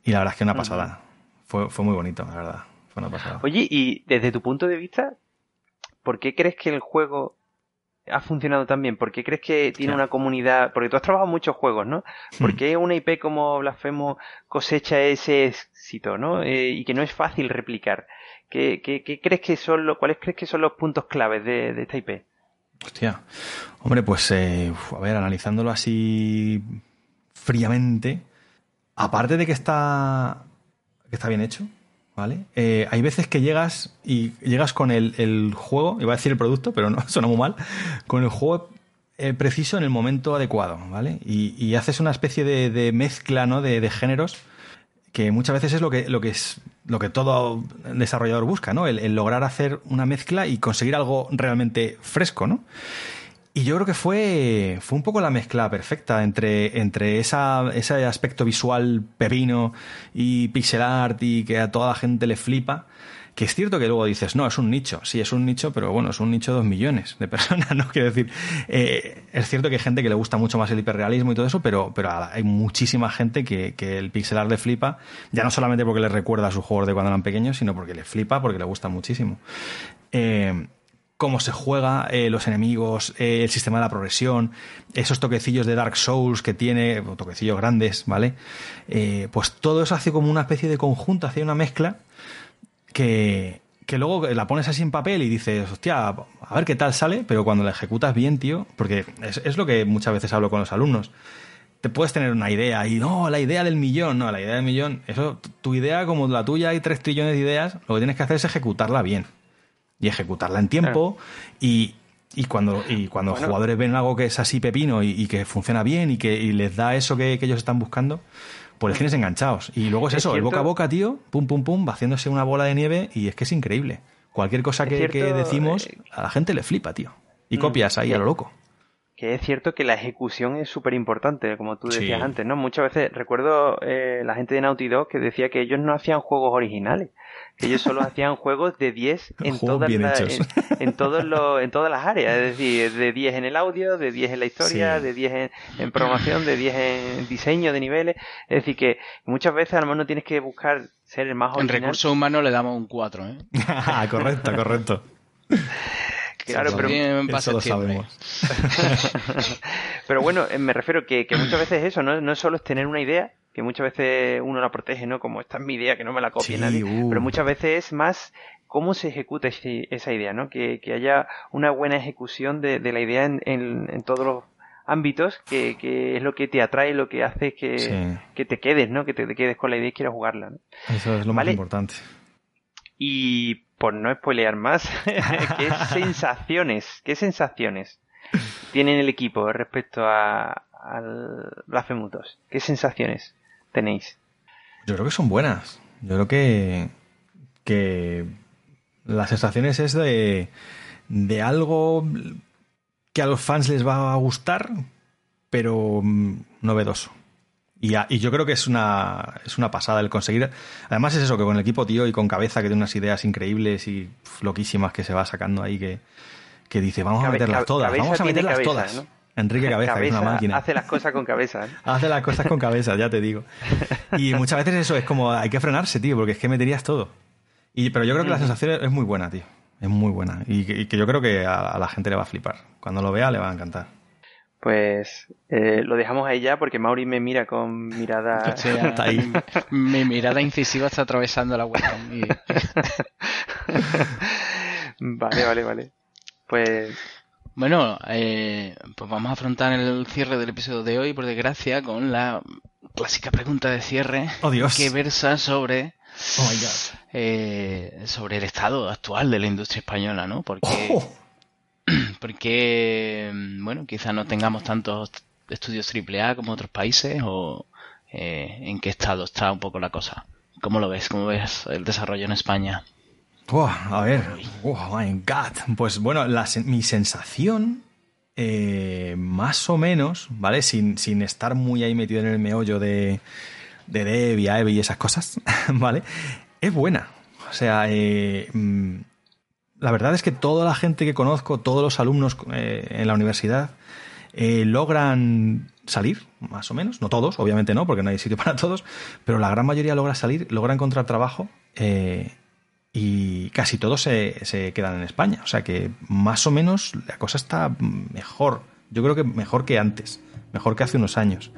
Y la verdad es que una pasada. Fue, fue muy bonito, la verdad. Fue una pasada. Oye, y desde tu punto de vista, ¿por qué crees que el juego ha funcionado tan bien? ¿Por qué crees que tiene una comunidad? Porque tú has trabajado muchos juegos, ¿no? ¿Por Hmm. qué una IP como Blasphemous cosecha ese éxito, ¿no? Eh, y que no es fácil replicar. ¿Qué, qué, qué crees que son los, ¿Cuáles crees que son los puntos claves de, de esta IP? Hostia. Hombre, pues, eh, uf, a ver, analizándolo así fríamente, aparte de que está, que está bien hecho, ¿vale? Eh, hay veces que llegas y llegas con el, el juego, iba a decir el producto, pero no, (laughs) suena muy mal, con el juego eh, preciso en el momento adecuado, ¿vale? Y, y haces una especie de, mezcla, ¿no? De, de géneros que muchas veces es lo que, lo que es lo que todo desarrollador busca, ¿no? El lograr hacer una mezcla y conseguir algo realmente fresco, ¿no? Y yo creo que fue, fue un poco la mezcla perfecta entre, entre esa, ese aspecto visual pepino y pixel art y que a toda la gente le flipa. Que es cierto que luego dices, no, es un nicho. Sí, es un nicho, pero bueno, es un nicho de dos millones de personas, (laughs) ¿no? Quiero decir, eh, es cierto que hay gente que le gusta mucho más el hiperrealismo y todo eso, pero, pero hay muchísima gente que, que el pixel art le flipa, ya no solamente porque le recuerda a sus juegos de cuando eran pequeños, sino porque le flipa, porque le gusta muchísimo. Eh, cómo se juega, eh, los enemigos, eh, el sistema de la progresión, esos toquecillos de Dark Souls que tiene, toquecillos grandes, ¿vale? Eh, pues todo eso hace como una especie de conjunto, hace una mezcla que, que luego la pones así en papel y dices, hostia, a ver qué tal sale, pero cuando la ejecutas bien, tío, porque es, es lo que muchas veces hablo con los alumnos. Te puedes tener una idea y no, la idea del millón, no, la idea del millón, eso, tu idea como la tuya hay tres trillones de ideas, lo que tienes que hacer es ejecutarla bien y ejecutarla en tiempo y, y cuando, y cuando Bueno. los jugadores ven algo que es así pepino y, y que funciona bien y que y les da eso que, que ellos están buscando, pues les tienes enganchados. Y luego es, Es eso, el boca a boca, tío, pum, pum, pum, va haciéndose una bola de nieve y es que es increíble. Cualquier cosa que, cierto, que decimos, eh, a la gente le flipa, tío. Y Mm, copias ahí a lo loco. Que es cierto que la ejecución es súper importante, como tú decías Sí. antes, ¿no? Muchas veces recuerdo eh, la gente de Naughty Dog que decía que ellos no hacían juegos originales, que ellos solo (laughs) hacían juegos de 10 en todas, hechos. en, en todos los, en todas las áreas, es decir, de 10 en el audio, de 10 en la historia, Sí. de 10 en, en programación, de 10 en diseño de niveles, es decir, que muchas veces a lo mejor no tienes que buscar ser el más En original. recursos humanos le damos un 4, ¿eh? (laughs) correcto, correcto. (laughs) Claro, pero- Eso lo sabemos. (laughs) Pero bueno, eh, me refiero que, que muchas veces eso, ¿no? no solo es tener una idea, que muchas veces uno la protege, ¿no? Como esta es mi idea, que no me la copie Sí, nadie. uh. Pero muchas veces es más cómo se ejecuta ese- esa idea, ¿no? Que, que haya una buena ejecución de, de la idea en, en- en todos los ámbitos, que, que es lo que te atrae, lo que hace que, Sí. que te quedes, ¿no? Que te, te quedes con la idea y quieras jugarla, ¿no? Eso es lo más importante. Y por no spoilear más, (laughs) ¿qué (laughs) sensaciones, qué sensaciones tiene el equipo respecto a, al Blasphemous 2? ¿Qué sensaciones tenéis? Yo creo que son buenas. Yo creo que, que las sensaciones es de, de algo que a los fans les va a gustar, pero mm, novedoso. Y, a- y yo creo que es una, es una pasada el conseguir. Además, es eso, que con el equipo tío y con cabeza que tiene unas ideas increíbles y uf, loquísimas que se va sacando ahí, que, que dice, vamos a meterlas todas, vamos a meterlas cabeza, todas. ¿no? Enrique Cabeza, que es una máquina. hace las cosas con cabeza. ¿no? (laughs) Hace las cosas con cabeza, ya te digo. Y muchas veces eso es como hay que frenarse, tío, porque es que meterías todo. Y, pero yo creo que la sensación es muy buena, tío. Es muy buena. Y que, y que yo creo que a, a la gente le va a flipar. Cuando lo vea le va a encantar. Pues eh, lo dejamos ahí ya porque Mauri me mira con mirada... (laughs) O sea, Está ahí. Mi mirada incisiva está atravesando la webcam. (laughs) y- vale, vale, vale. Pues Bueno, eh, pues vamos a afrontar el cierre del episodio de hoy, por desgracia, con la clásica pregunta de cierre Oh, Dios. que versa sobre Oh my god. eh, sobre el estado actual de la industria española, ¿no? Porque, Oh. (clears throat) porque bueno, quizás no tengamos tantos estudios AAA como otros países o eh, en qué estado está un poco la cosa. ¿Cómo lo ves? ¿Cómo ves el desarrollo en España? A ver. Oh my god. Pues bueno, mi sensación, eh, más o menos, ¿vale? Sin, sin estar muy ahí metido en el meollo de, de Aeve y esas cosas, (laughs) ¿vale? Es buena. O sea, eh, mm, la verdad es que toda la gente que conozco, todos los alumnos eh, en la universidad, eh, logran salir, más o menos. No todos, obviamente no, porque no hay sitio (laughs) para todos, pero la gran mayoría logra salir, logra encontrar trabajo. eh, y casi todos se, se quedan en España. O sea que más o menos la cosa está mejor. Yo creo que mejor que antes, mejor que hace unos años.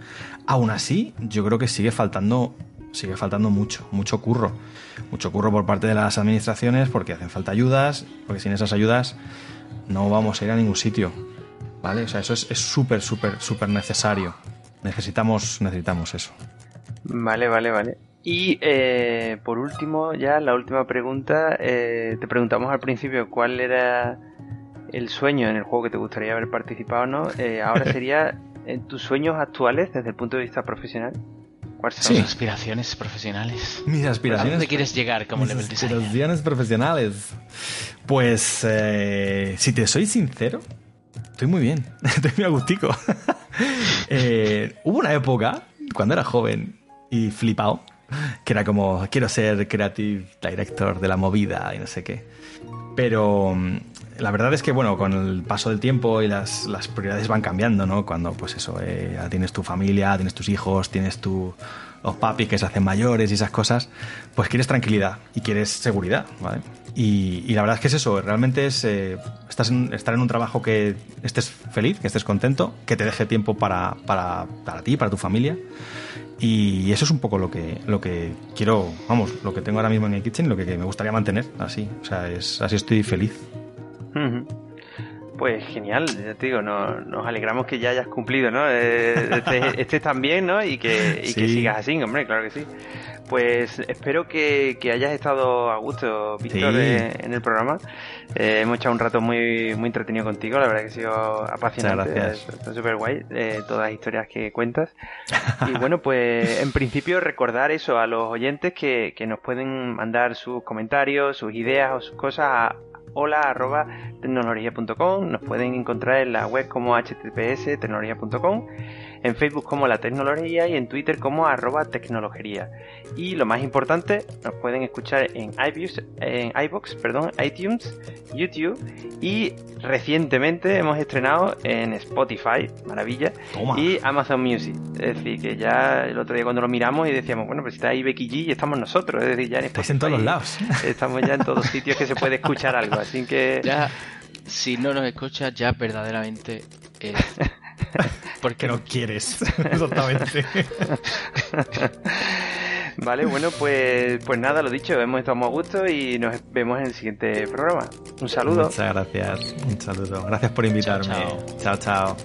Aún así, yo creo que sigue faltando sigue faltando mucho, mucho curro. Mucho curro por parte de las administraciones porque hacen falta ayudas, porque sin esas ayudas no vamos a ir a ningún sitio. ¿Vale? O sea, eso es súper, súper, súper necesario. Necesitamos, necesitamos eso. Vale, vale, vale. Y eh, por último, ya la última pregunta, eh, te preguntamos al principio cuál era el sueño en el juego que te gustaría haber participado, ¿no? Eh, ahora (laughs) sería en tus sueños actuales desde el punto de vista profesional. ¿Cuáles son tus aspiraciones profesionales? Mis aspiraciones. ¿A dónde quieres llegar como level designer? Mis aspiraciones profesionales. Pues, si te soy sincero, estoy muy bien. (laughs) estoy muy agustico. (laughs) hubo una época, cuando era joven y flipado, que era como, quiero ser creative director de la movida y no sé qué. Pero mm, la verdad es que, bueno, con el paso del tiempo y las, las prioridades van cambiando, ¿no? Cuando, pues eso, eh, ya tienes tu familia, tienes tus hijos, tienes tu, los papis que se hacen mayores y esas cosas, pues quieres tranquilidad y quieres seguridad, ¿vale? Y, y la verdad es que es eso, realmente es eh, estás en, estar en un trabajo que estés feliz, que estés contento, que te deje tiempo para, para, para ti, para tu familia. Y eso es un poco lo que, lo que quiero, vamos, lo que tengo ahora mismo en el kitchen, lo que, me gustaría mantener, así. O sea, es, así estoy feliz. Pues genial, ya te digo, nos, alegramos que ya hayas cumplido, ¿no? Eh, estés, (laughs) este también, ¿no? Y, que, y que sigas así, hombre, claro que sí. Pues espero que, hayas estado a gusto, Víctor, eh, en el programa. Eh, hemos echado un rato muy, muy entretenido contigo, la verdad que ha sido apasionante. Está súper guay, eh, todas las historias que cuentas. (laughs) Y bueno, pues en principio recordar eso a los oyentes que, que nos pueden mandar sus comentarios, sus ideas o sus cosas a hola arroba tecnología.com. Nos pueden encontrar en la web como https tecnología.com en Facebook como La Tecnología y en Twitter como arroba tecnología. Y lo más importante, nos pueden escuchar en iViews, en iBox, perdón, iTunes, YouTube y recientemente hemos estrenado en Spotify, maravilla, y Amazon Music. Es decir, que ya el otro día cuando lo miramos y decíamos, bueno, pues está ahí Becky G y estamos nosotros, es decir, ya en Estáis en todos los lados. (laughs) Estamos ya en todos sitios que se puede escuchar algo, así que... Ya, si no nos escuchas, ya verdaderamente... Eh, (laughs) (laughs) Porque no quieres, (laughs) exactamente. (laughs) Vale, bueno, pues, pues nada, lo dicho, hemos estado muy a gusto y nos vemos en el siguiente programa. Un saludo. Muchas gracias, un saludo. Gracias por invitarme. chao. chao. chao.